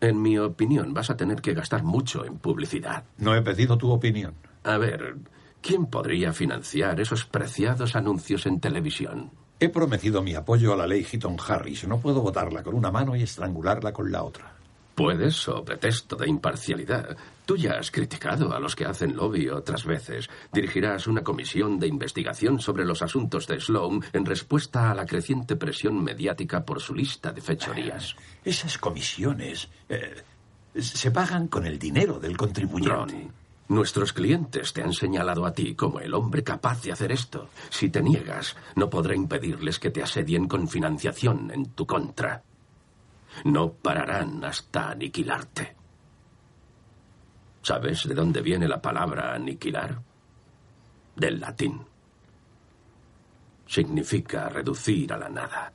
En mi opinión, vas a tener que gastar mucho en publicidad. No he pedido tu opinión. A ver, ¿quién podría financiar esos preciados anuncios en televisión? He prometido mi apoyo a la ley Heaton Harris. No puedo votarla con una mano y estrangularla con la otra. Puedes, so pretexto de imparcialidad. Tú ya has criticado a los que hacen lobby otras veces. Dirigirás una comisión de investigación sobre los asuntos de Sloan en respuesta a la creciente presión mediática por su lista de fechorías. Esas comisiones eh, se pagan con el dinero del contribuyente. Ron, nuestros clientes te han señalado a ti como el hombre capaz de hacer esto. Si te niegas, no podré impedirles que te asedien con financiación en tu contra. No pararán hasta aniquilarte. ¿Sabes de dónde viene la palabra aniquilar? Del latín. Significa reducir a la nada.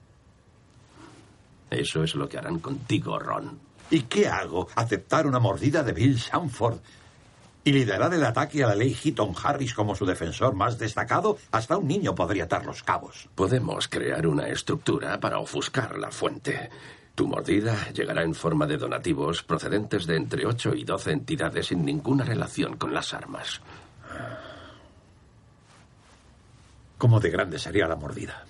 Eso es lo que harán contigo, Ron. ¿Y qué hago? ¿Aceptar una mordida de Bill Sanford? ¿Y liderar el ataque a la ley Heaton Harris como su defensor más destacado? Hasta un niño podría atar los cabos. Podemos crear una estructura para ofuscar la fuente. Tu mordida llegará en forma de donativos procedentes de entre 8 y 12 entidades sin ninguna relación con las armas. ¿Cómo de grande sería la mordida?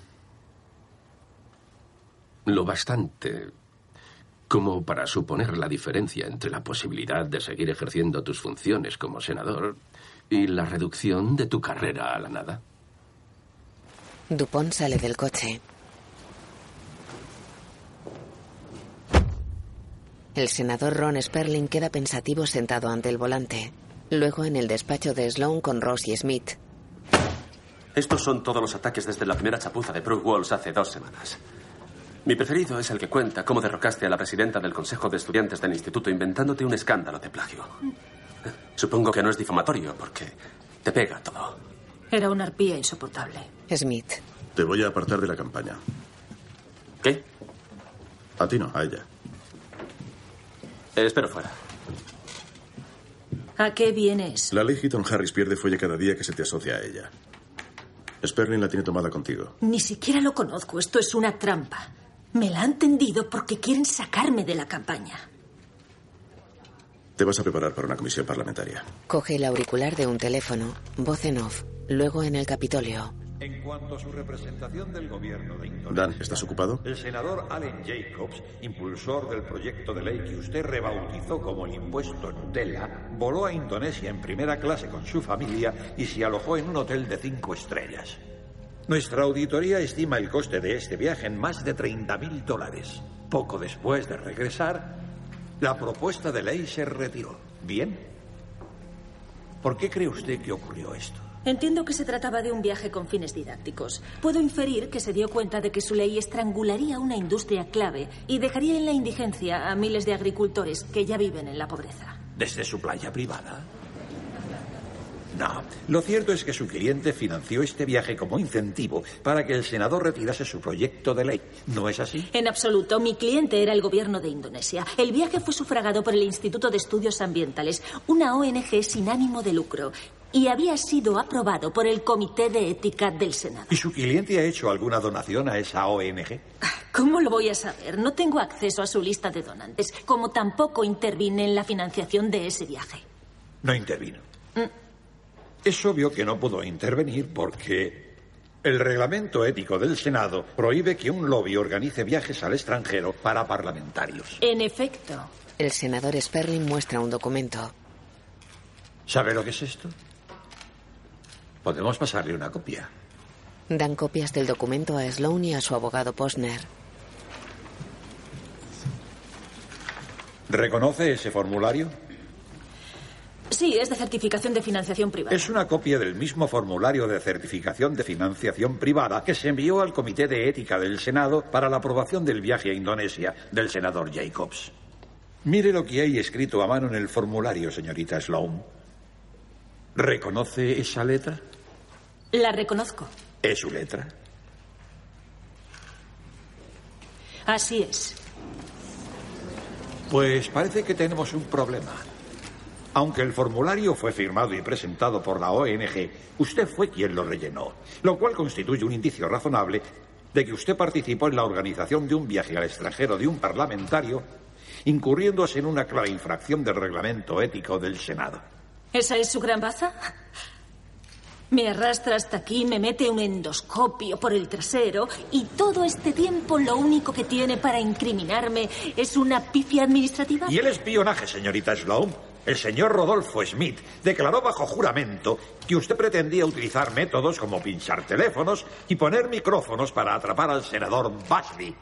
Lo bastante como para suponer la diferencia entre la posibilidad de seguir ejerciendo tus funciones como senador y la reducción de tu carrera a la nada. Dupont sale del coche. El senador Ron Sperling queda pensativo sentado ante el volante. Luego en el despacho de Sloan con Ross y Smith. Estos son todos los ataques desde la primera chapuza de Brook Walls hace dos semanas. Mi preferido es el que cuenta cómo derrocaste a la presidenta del Consejo de Estudiantes del Instituto inventándote un escándalo de plagio. Supongo que no es difamatorio porque te pega todo. Era una arpía insoportable. Smith. Te voy a apartar de la campaña. ¿Qué? A ti no, a ella. Espero fuera. ¿A qué vienes? La ley Heaton Harris pierde fuelle cada día que se te asocia a ella. Sperling la tiene tomada contigo. Ni siquiera lo conozco. Esto es una trampa. Me la han tendido porque quieren sacarme de la campaña. Te vas a preparar para una comisión parlamentaria. Coge el auricular de un teléfono, voz en off, luego en el Capitolio. En cuanto a su representación del gobierno de Indonesia. Dan, ¿estás ocupado? El senador Allen Jacobs, impulsor del proyecto de ley que usted rebautizó como el impuesto Nutella, voló a Indonesia en primera clase con su familia y se alojó en un hotel de cinco estrellas. Nuestra auditoría estima el coste de este viaje en más de 30 mil dólares. Poco después de regresar, la propuesta de ley se retiró. ¿Bien? ¿Por qué cree usted que ocurrió esto? Entiendo que se trataba de un viaje con fines didácticos. Puedo inferir que se dio cuenta de que su ley estrangularía una industria clave y dejaría en la indigencia a miles de agricultores que ya viven en la pobreza. ¿Desde su playa privada? No. Lo cierto es que su cliente financió este viaje como incentivo para que el senador retirase su proyecto de ley. ¿No es así? En absoluto. Mi cliente era el gobierno de Indonesia. El viaje fue sufragado por el Instituto de Estudios Ambientales, una ONG sin ánimo de lucro. Y había sido aprobado por el Comité de Ética del Senado. ¿Y su cliente ha hecho alguna donación a esa ONG? ¿Cómo lo voy a saber? No tengo acceso a su lista de donantes, como tampoco intervine en la financiación de ese viaje. No intervino. Es obvio que no pudo intervenir porque el reglamento ético del Senado prohíbe que un lobby organice viajes al extranjero para parlamentarios. En efecto. El senador Sperling muestra un documento. ¿Sabe lo que es esto? Podemos pasarle una copia. Dan copias del documento a Sloan y a su abogado Posner. ¿Reconoce ese formulario? Sí, es de certificación de financiación privada. Es una copia del mismo formulario de certificación de financiación privada que se envió al Comité de Ética del Senado para la aprobación del viaje a Indonesia del senador Jacobs. Mire lo que hay escrito a mano en el formulario, señorita Sloan. ¿Reconoce esa letra? La reconozco. ¿Es su letra? Así es. Pues parece que tenemos un problema. Aunque el formulario fue firmado y presentado por la ONG, usted fue quien lo rellenó, lo cual constituye un indicio razonable de que usted participó en la organización de un viaje al extranjero de un parlamentario incurriéndose en una clara infracción del reglamento ético del Senado. ¿Esa es su gran baza? Me arrastra hasta aquí, me mete un endoscopio por el trasero y todo este tiempo lo único que tiene para incriminarme es una pifia administrativa. ¿Y el espionaje, señorita Sloan? El señor Rodolfo Smith declaró bajo juramento que usted pretendía utilizar métodos como pinchar teléfonos y poner micrófonos para atrapar al senador Busby.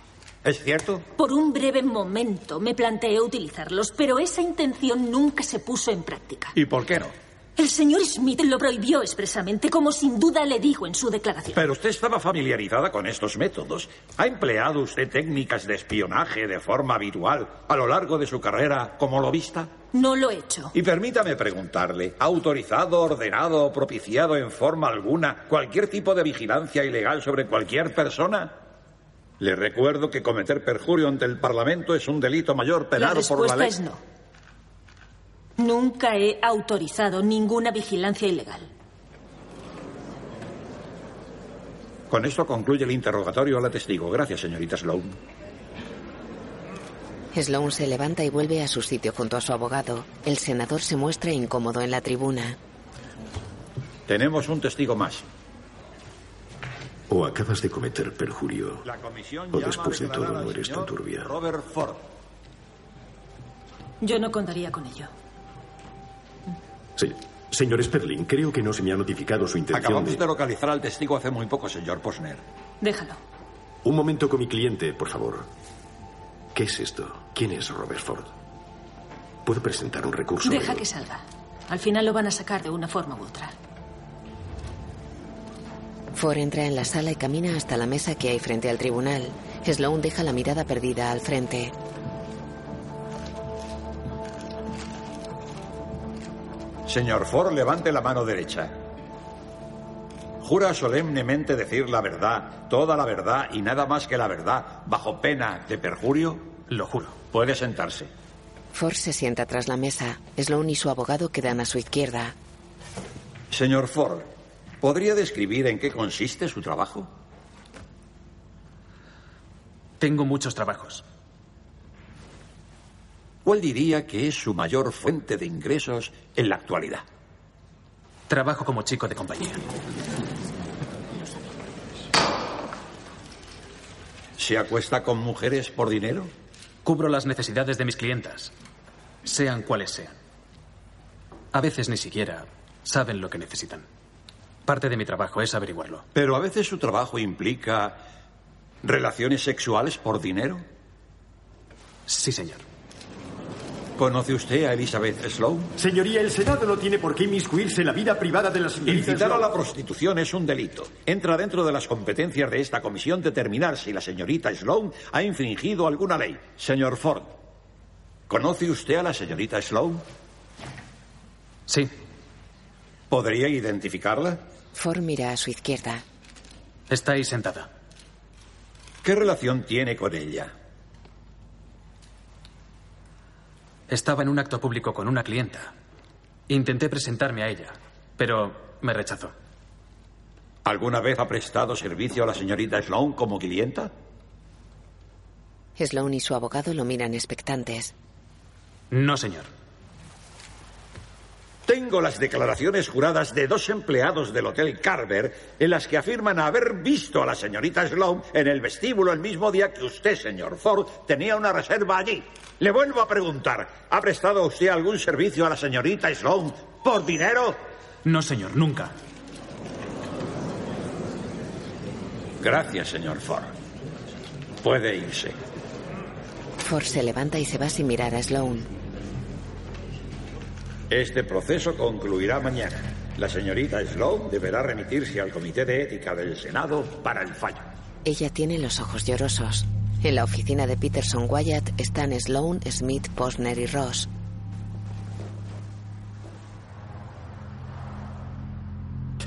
¿Es cierto? Por un breve momento me planteé utilizarlos, pero esa intención nunca se puso en práctica. ¿Y por qué no? El señor Smith lo prohibió expresamente, como sin duda le dijo en su declaración. Pero usted estaba familiarizada con estos métodos. ¿Ha empleado usted técnicas de espionaje de forma habitual a lo largo de su carrera como lobista? No lo he hecho. Y permítame preguntarle, ¿ha autorizado, ordenado o propiciado en forma alguna cualquier tipo de vigilancia ilegal sobre cualquier persona? Le recuerdo que cometer perjurio ante el Parlamento es un delito mayor penado la por la ley. es no. Nunca he autorizado ninguna vigilancia ilegal. Con esto concluye el interrogatorio a la testigo. Gracias, señorita Sloan. Sloan se levanta y vuelve a su sitio junto a su abogado. El senador se muestra incómodo en la tribuna. Tenemos un testigo más. O acabas de cometer perjurio, La comisión o después de todo no eres tan turbia. Robert Ford. Yo no contaría con ello. Sí. Señor Sperling, creo que no se me ha notificado su intención Acabamos de... de localizar al testigo hace muy poco, señor Posner. Déjalo. Un momento con mi cliente, por favor. ¿Qué es esto? ¿Quién es Robert Ford? Puedo presentar un recurso. Deja de- que salga. Al final lo van a sacar de una forma u otra. Ford entra en la sala y camina hasta la mesa que hay frente al tribunal. Sloan deja la mirada perdida al frente. Señor Ford, levante la mano derecha. Jura solemnemente decir la verdad, toda la verdad y nada más que la verdad, bajo pena de perjurio. Lo juro. Puede sentarse. Ford se sienta tras la mesa. Sloan y su abogado quedan a su izquierda. Señor Ford, ¿podría describir en qué consiste su trabajo? Tengo muchos trabajos. ¿Cuál diría que es su mayor fuente de ingresos en la actualidad? Trabajo como chico de compañía. ¿Se acuesta con mujeres por dinero? Cubro las necesidades de mis clientas, sean cuales sean. A veces ni siquiera saben lo que necesitan. Parte de mi trabajo es averiguarlo. Pero a veces su trabajo implica relaciones sexuales por dinero. Sí, señor. ¿Conoce usted a Elizabeth Sloan? Señoría, el Senado no tiene por qué inmiscuirse en la vida privada de la señorita Incitar a Sloan. la prostitución es un delito. Entra dentro de las competencias de esta comisión determinar si la señorita Sloan ha infringido alguna ley. Señor Ford, ¿conoce usted a la señorita Sloan? Sí. ¿Podría identificarla? Ford mira a su izquierda. Está ahí sentada. ¿Qué relación tiene con ella? Estaba en un acto público con una clienta. Intenté presentarme a ella, pero me rechazó. ¿Alguna vez ha prestado servicio a la señorita Sloan como clienta? Sloan y su abogado lo miran expectantes. No, señor. Tengo las declaraciones juradas de dos empleados del Hotel Carver en las que afirman haber visto a la señorita Sloan en el vestíbulo el mismo día que usted, señor Ford, tenía una reserva allí. Le vuelvo a preguntar, ¿ha prestado usted algún servicio a la señorita Sloan por dinero? No, señor, nunca. Gracias, señor Ford. Puede irse. Ford se levanta y se va sin mirar a Sloan. Este proceso concluirá mañana. La señorita Sloan deberá remitirse al Comité de Ética del Senado para el fallo. Ella tiene los ojos llorosos. En la oficina de Peterson Wyatt están Sloan, Smith, Posner y Ross.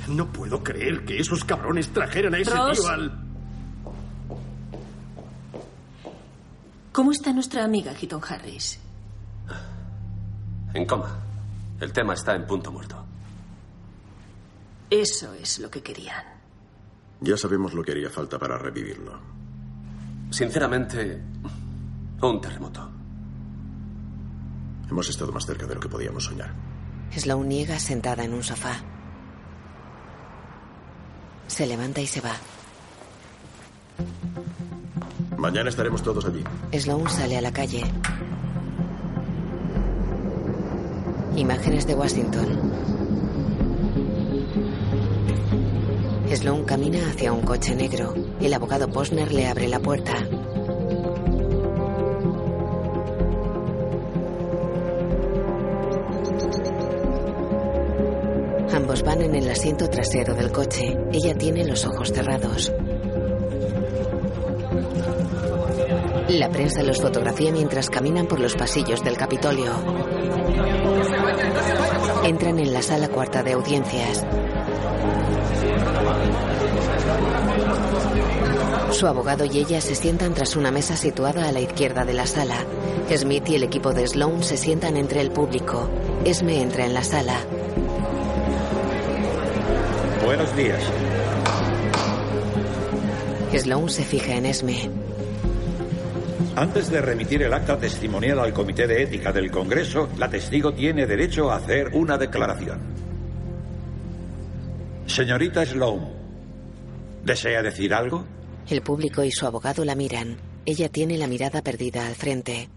No puedo creer que esos cabrones trajeran a ese Ross. tío al... ¿Cómo está nuestra amiga Keaton Harris? En coma. El tema está en punto muerto. Eso es lo que querían. Ya sabemos lo que haría falta para revivirlo. Sinceramente, un terremoto. Hemos estado más cerca de lo que podíamos soñar. Sloan niega sentada en un sofá. Se levanta y se va. Mañana estaremos todos allí. Sloan sale a la calle. Imágenes de Washington. Sloan camina hacia un coche negro. El abogado Posner le abre la puerta. Ambos van en el asiento trasero del coche. Ella tiene los ojos cerrados. La prensa los fotografía mientras caminan por los pasillos del Capitolio. Entran en la sala cuarta de audiencias. Su abogado y ella se sientan tras una mesa situada a la izquierda de la sala. Smith y el equipo de Sloan se sientan entre el público. Esme entra en la sala. Buenos días. Sloan se fija en Esme. Antes de remitir el acta testimonial al Comité de Ética del Congreso, la testigo tiene derecho a hacer una declaración. Señorita Sloan, ¿desea decir algo? El público y su abogado la miran. Ella tiene la mirada perdida al frente.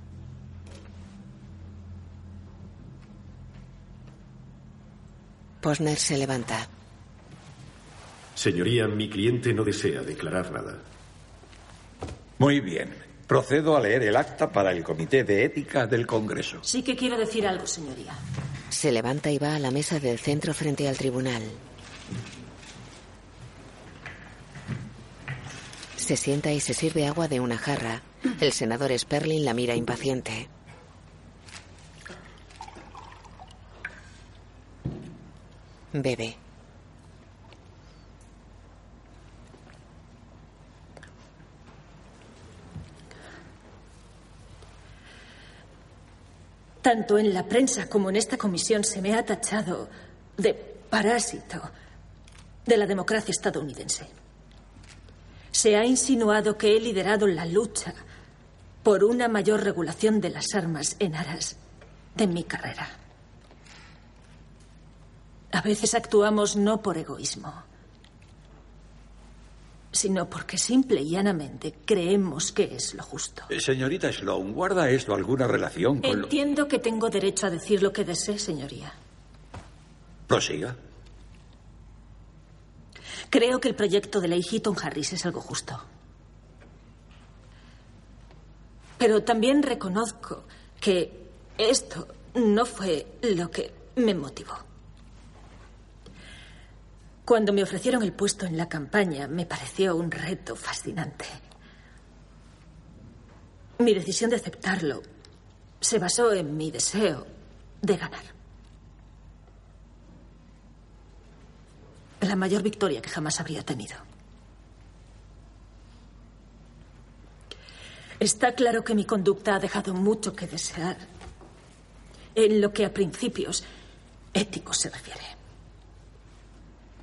Posner se levanta. Señoría, mi cliente no desea declarar nada. Muy bien. Procedo a leer el acta para el Comité de Ética del Congreso. Sí que quiero decir algo, señoría. Se levanta y va a la mesa del centro frente al tribunal. Se sienta y se sirve agua de una jarra. El senador Sperling la mira impaciente. Bebe. Tanto en la prensa como en esta comisión se me ha tachado de parásito de la democracia estadounidense. Se ha insinuado que he liderado la lucha por una mayor regulación de las armas en aras de mi carrera. A veces actuamos no por egoísmo, sino porque simple y llanamente creemos que es lo justo. Eh, Señorita Sloan, ¿guarda esto alguna relación con lo... Entiendo que tengo derecho a decir lo que desee, señoría. Prosiga. Creo que el proyecto de ley Heaton Harris es algo justo. Pero también reconozco que esto no fue lo que me motivó. Cuando me ofrecieron el puesto en la campaña, me pareció un reto fascinante. Mi decisión de aceptarlo se basó en mi deseo de ganar. La mayor victoria que jamás habría tenido. Está claro que mi conducta ha dejado mucho que desear en lo que a principios éticos se refiere.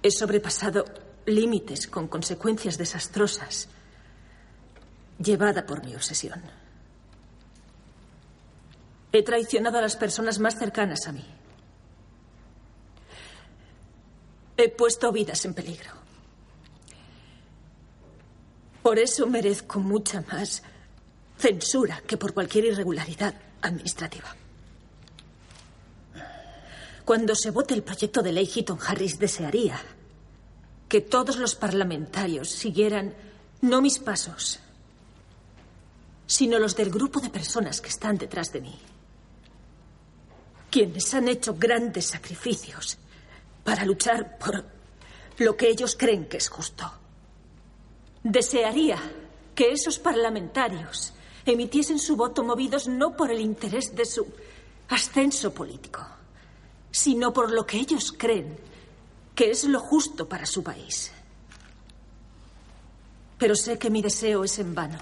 He sobrepasado límites con consecuencias desastrosas, llevada por mi obsesión. He traicionado a las personas más cercanas a mí. He puesto vidas en peligro. Por eso merezco mucha más censura que por cualquier irregularidad administrativa. Cuando se vote el proyecto de ley Heaton Harris, desearía que todos los parlamentarios siguieran no mis pasos, sino los del grupo de personas que están detrás de mí, quienes han hecho grandes sacrificios para luchar por lo que ellos creen que es justo. Desearía que esos parlamentarios emitiesen su voto movidos no por el interés de su ascenso político, sino por lo que ellos creen que es lo justo para su país. Pero sé que mi deseo es en vano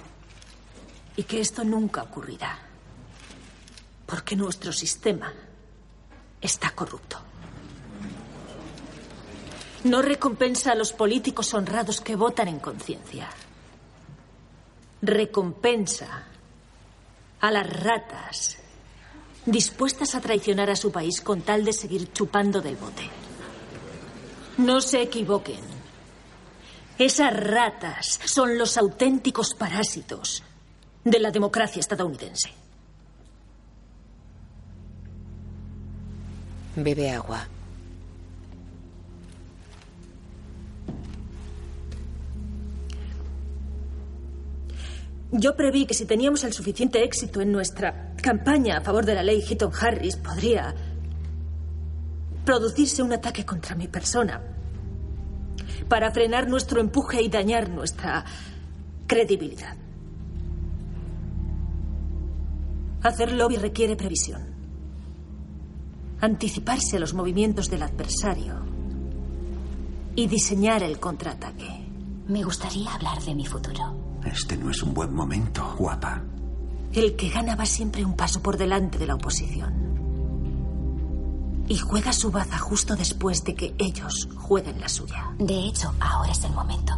y que esto nunca ocurrirá, porque nuestro sistema está corrupto. No recompensa a los políticos honrados que votan en conciencia. Recompensa a las ratas dispuestas a traicionar a su país con tal de seguir chupando del bote. No se equivoquen. Esas ratas son los auténticos parásitos de la democracia estadounidense. Bebe agua. Yo preví que si teníamos el suficiente éxito en nuestra campaña a favor de la ley Hitton Harris, podría producirse un ataque contra mi persona para frenar nuestro empuje y dañar nuestra credibilidad. Hacer lobby requiere previsión. Anticiparse a los movimientos del adversario y diseñar el contraataque. Me gustaría hablar de mi futuro. Este no es un buen momento, guapa. El que gana va siempre un paso por delante de la oposición. Y juega su baza justo después de que ellos jueguen la suya. De hecho, ahora es el momento.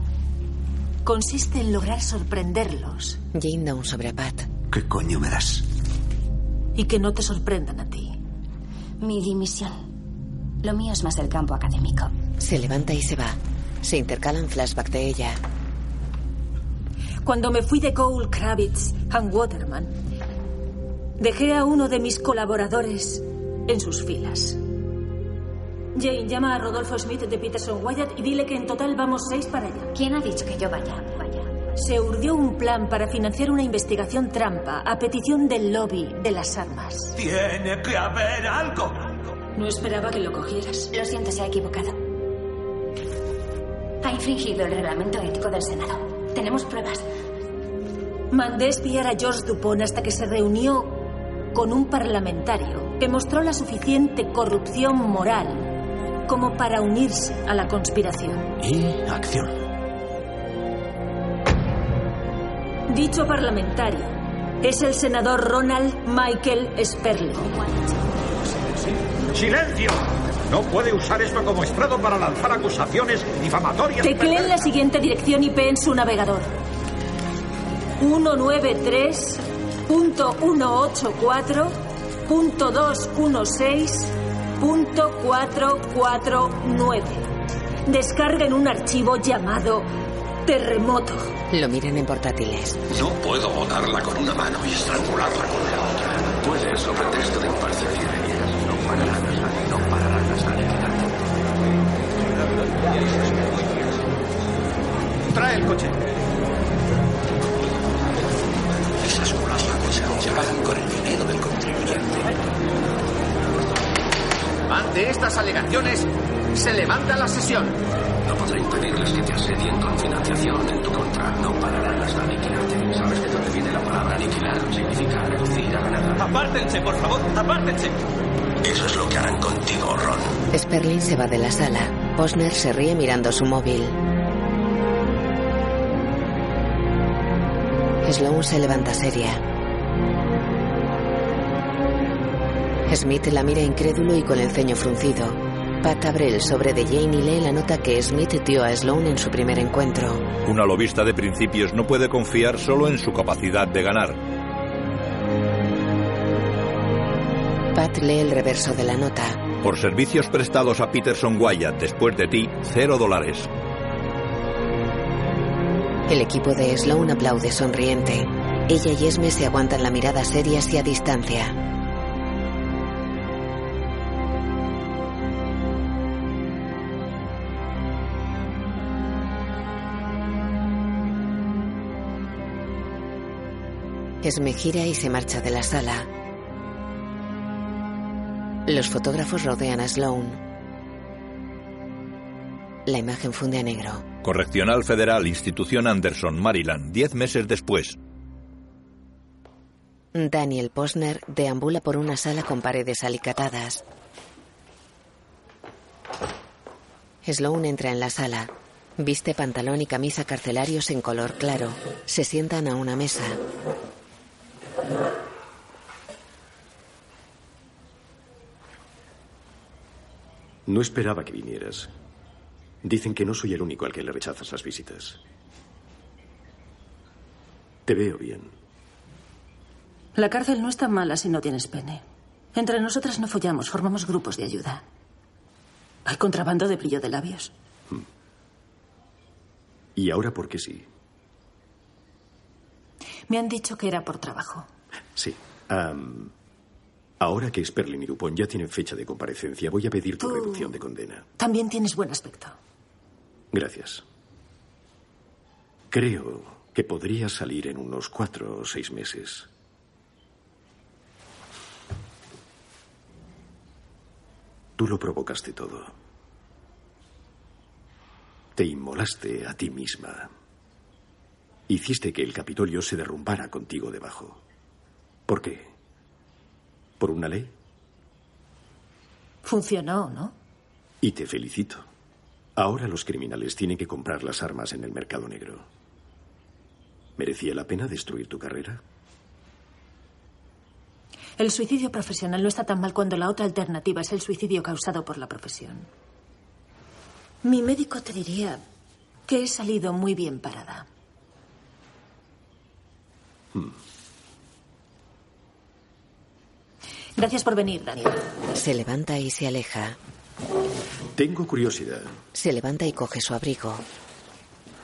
Consiste en lograr sorprenderlos. Jane da un sobre a Pat. ¿Qué coño me das? Y que no te sorprendan a ti. Mi dimisión. Lo mío es más el campo académico. Se levanta y se va. Se intercalan flashbacks de ella. Cuando me fui de Cole, Kravitz and Waterman, dejé a uno de mis colaboradores en sus filas. Jane, llama a Rodolfo Smith de Peterson Wyatt y dile que en total vamos seis para allá. ¿Quién ha dicho que yo vaya? Vaya. Se urdió un plan para financiar una investigación trampa a petición del lobby de las armas. Tiene que haber algo. No esperaba que lo cogieras. Lo siento, se ha equivocado. Ha infringido el reglamento ético del Senado. Tenemos pruebas. Mandé espiar a George Dupont hasta que se reunió con un parlamentario que mostró la suficiente corrupción moral como para unirse a la conspiración. Y acción. Dicho parlamentario es el senador Ronald Michael Sperling. ¡Silencio! No puede usar esto como estrado para lanzar acusaciones difamatorias. Tecleen la siguiente dirección IP en su navegador. 193.184.216.449. Descarguen un archivo llamado Terremoto. Lo miran en portátiles. No puedo botarla con una mano y estrangularla con la otra. Puedes, sobre texto de imparcialidad. Trae el coche. Esas lacosas se pagan con el dinero del contribuyente. Ante estas alegaciones, se levanta la sesión. No podré impedirles que te asedien con financiación en tu contra. No pararán las aniquilantes. ¿Sabes de dónde viene la palabra aniquilar? Significa reducir a nada. Apártense, por favor, apártense. Eso es lo que harán contigo, Ron. Sperling se va de la sala. Posner se ríe mirando su móvil. Sloan se levanta seria. Smith la mira incrédulo y con el ceño fruncido. Pat abre el sobre de Jane y lee la nota que Smith dio a Sloan en su primer encuentro. Una lobista de principios no puede confiar solo en su capacidad de ganar. Pat lee el reverso de la nota. Por servicios prestados a Peterson Wyatt después de ti, cero dólares. El equipo de Sloan aplaude sonriente. Ella y Esme se aguantan la mirada serias y a distancia. Esme gira y se marcha de la sala. Los fotógrafos rodean a Sloan. La imagen funde a negro. Correccional Federal, Institución Anderson, Maryland, diez meses después. Daniel Posner deambula por una sala con paredes alicatadas. Sloan entra en la sala. Viste pantalón y camisa carcelarios en color claro. Se sientan a una mesa. No esperaba que vinieras. Dicen que no soy el único al que le rechazas las visitas. Te veo bien. La cárcel no está mala si no tienes pene. Entre nosotras no follamos, formamos grupos de ayuda. Hay contrabando de brillo de labios. ¿Y ahora por qué sí? Me han dicho que era por trabajo. Sí. Ahora que Sperling y Dupont ya tienen fecha de comparecencia, voy a pedir tu Tú- reducción de condena. También tienes buen aspecto. Gracias. Creo que podría salir en unos cuatro o seis meses. Tú lo provocaste todo. Te inmolaste a ti misma. Hiciste que el Capitolio se derrumbara contigo debajo. ¿Por qué? ¿Por una ley? Funcionó, ¿no? Y te felicito. Ahora los criminales tienen que comprar las armas en el mercado negro. ¿Merecía la pena destruir tu carrera? El suicidio profesional no está tan mal cuando la otra alternativa es el suicidio causado por la profesión. Mi médico te diría que he salido muy bien parada. Gracias por venir, Daniel. Se levanta y se aleja. Tengo curiosidad. Se levanta y coge su abrigo.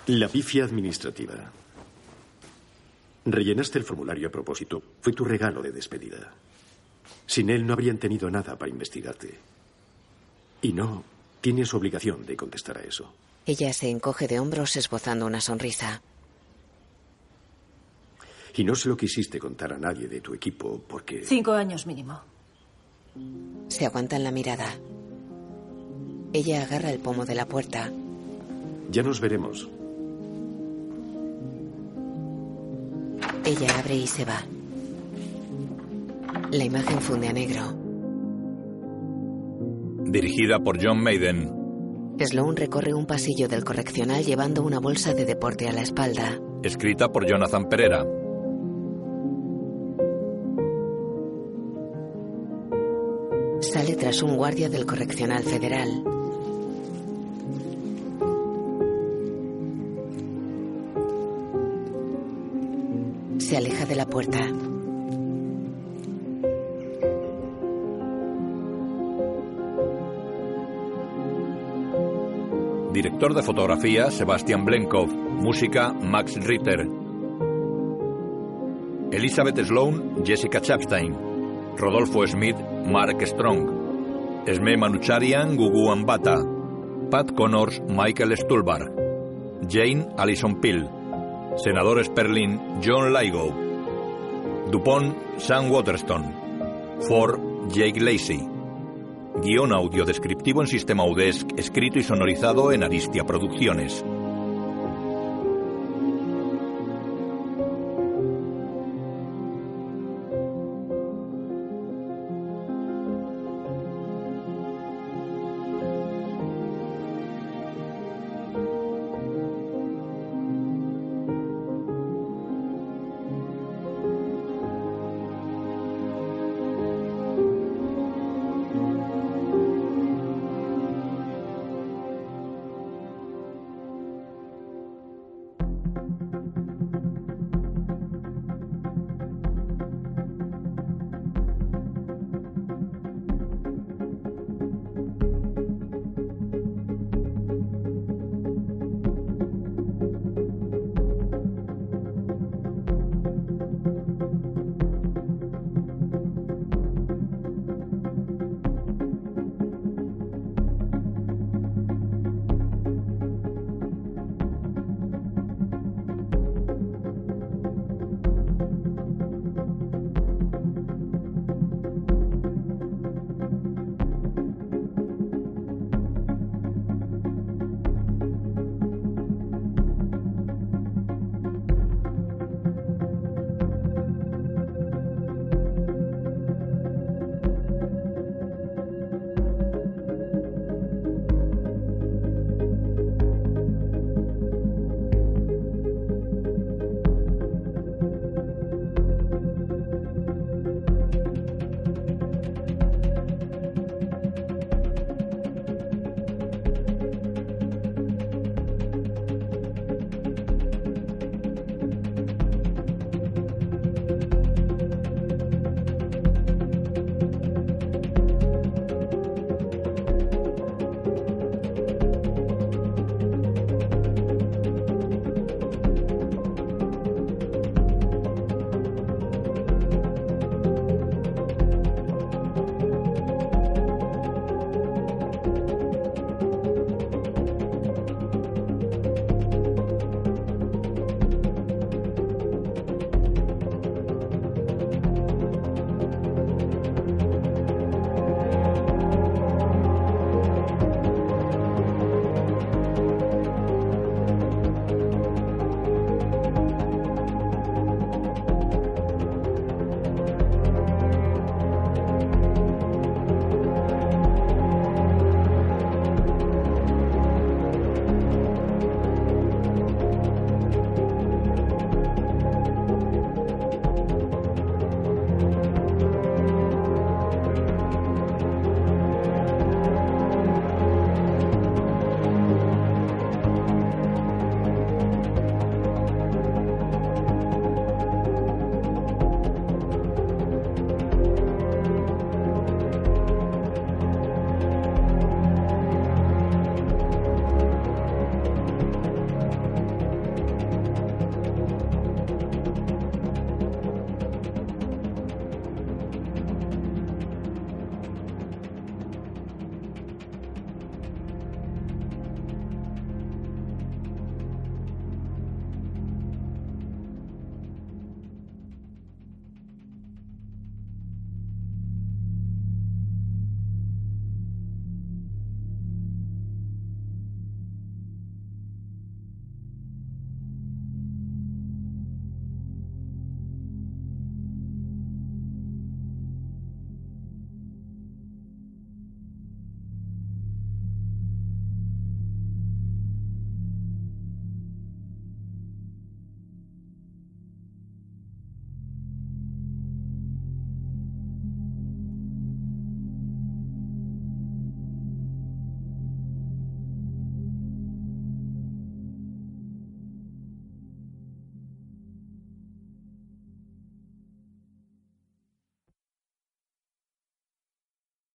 La pifia administrativa. Rellenaste el formulario a propósito. Fue tu regalo de despedida. Sin él no habrían tenido nada para investigarte. Y no, tienes obligación de contestar a eso. Ella se encoge de hombros esbozando una sonrisa. Y no se lo quisiste contar a nadie de tu equipo porque... Cinco años mínimo. Se aguantan la mirada. Ella agarra el pomo de la puerta. Ya nos veremos. Ella abre y se va. La imagen funde a negro. Dirigida por John Maiden. Sloan recorre un pasillo del correccional llevando una bolsa de deporte a la espalda. Escrita por Jonathan Pereira. Sale tras un guardia del correccional federal. Se aleja de la puerta. Director de fotografía Sebastian Blenkov. Música Max Ritter. Elizabeth Sloan, Jessica Chapstein. Rodolfo Smith, Mark Strong. Esme Manucharian, Gugu Ambata. Pat Connors, Michael Stulbarg. Jane Alison Peel. Senador Sperling, John Ligo. Dupont, Sam Waterston. Ford, Jake Lacey. Guión audio descriptivo en sistema UDESC, escrito y sonorizado en Aristia Producciones.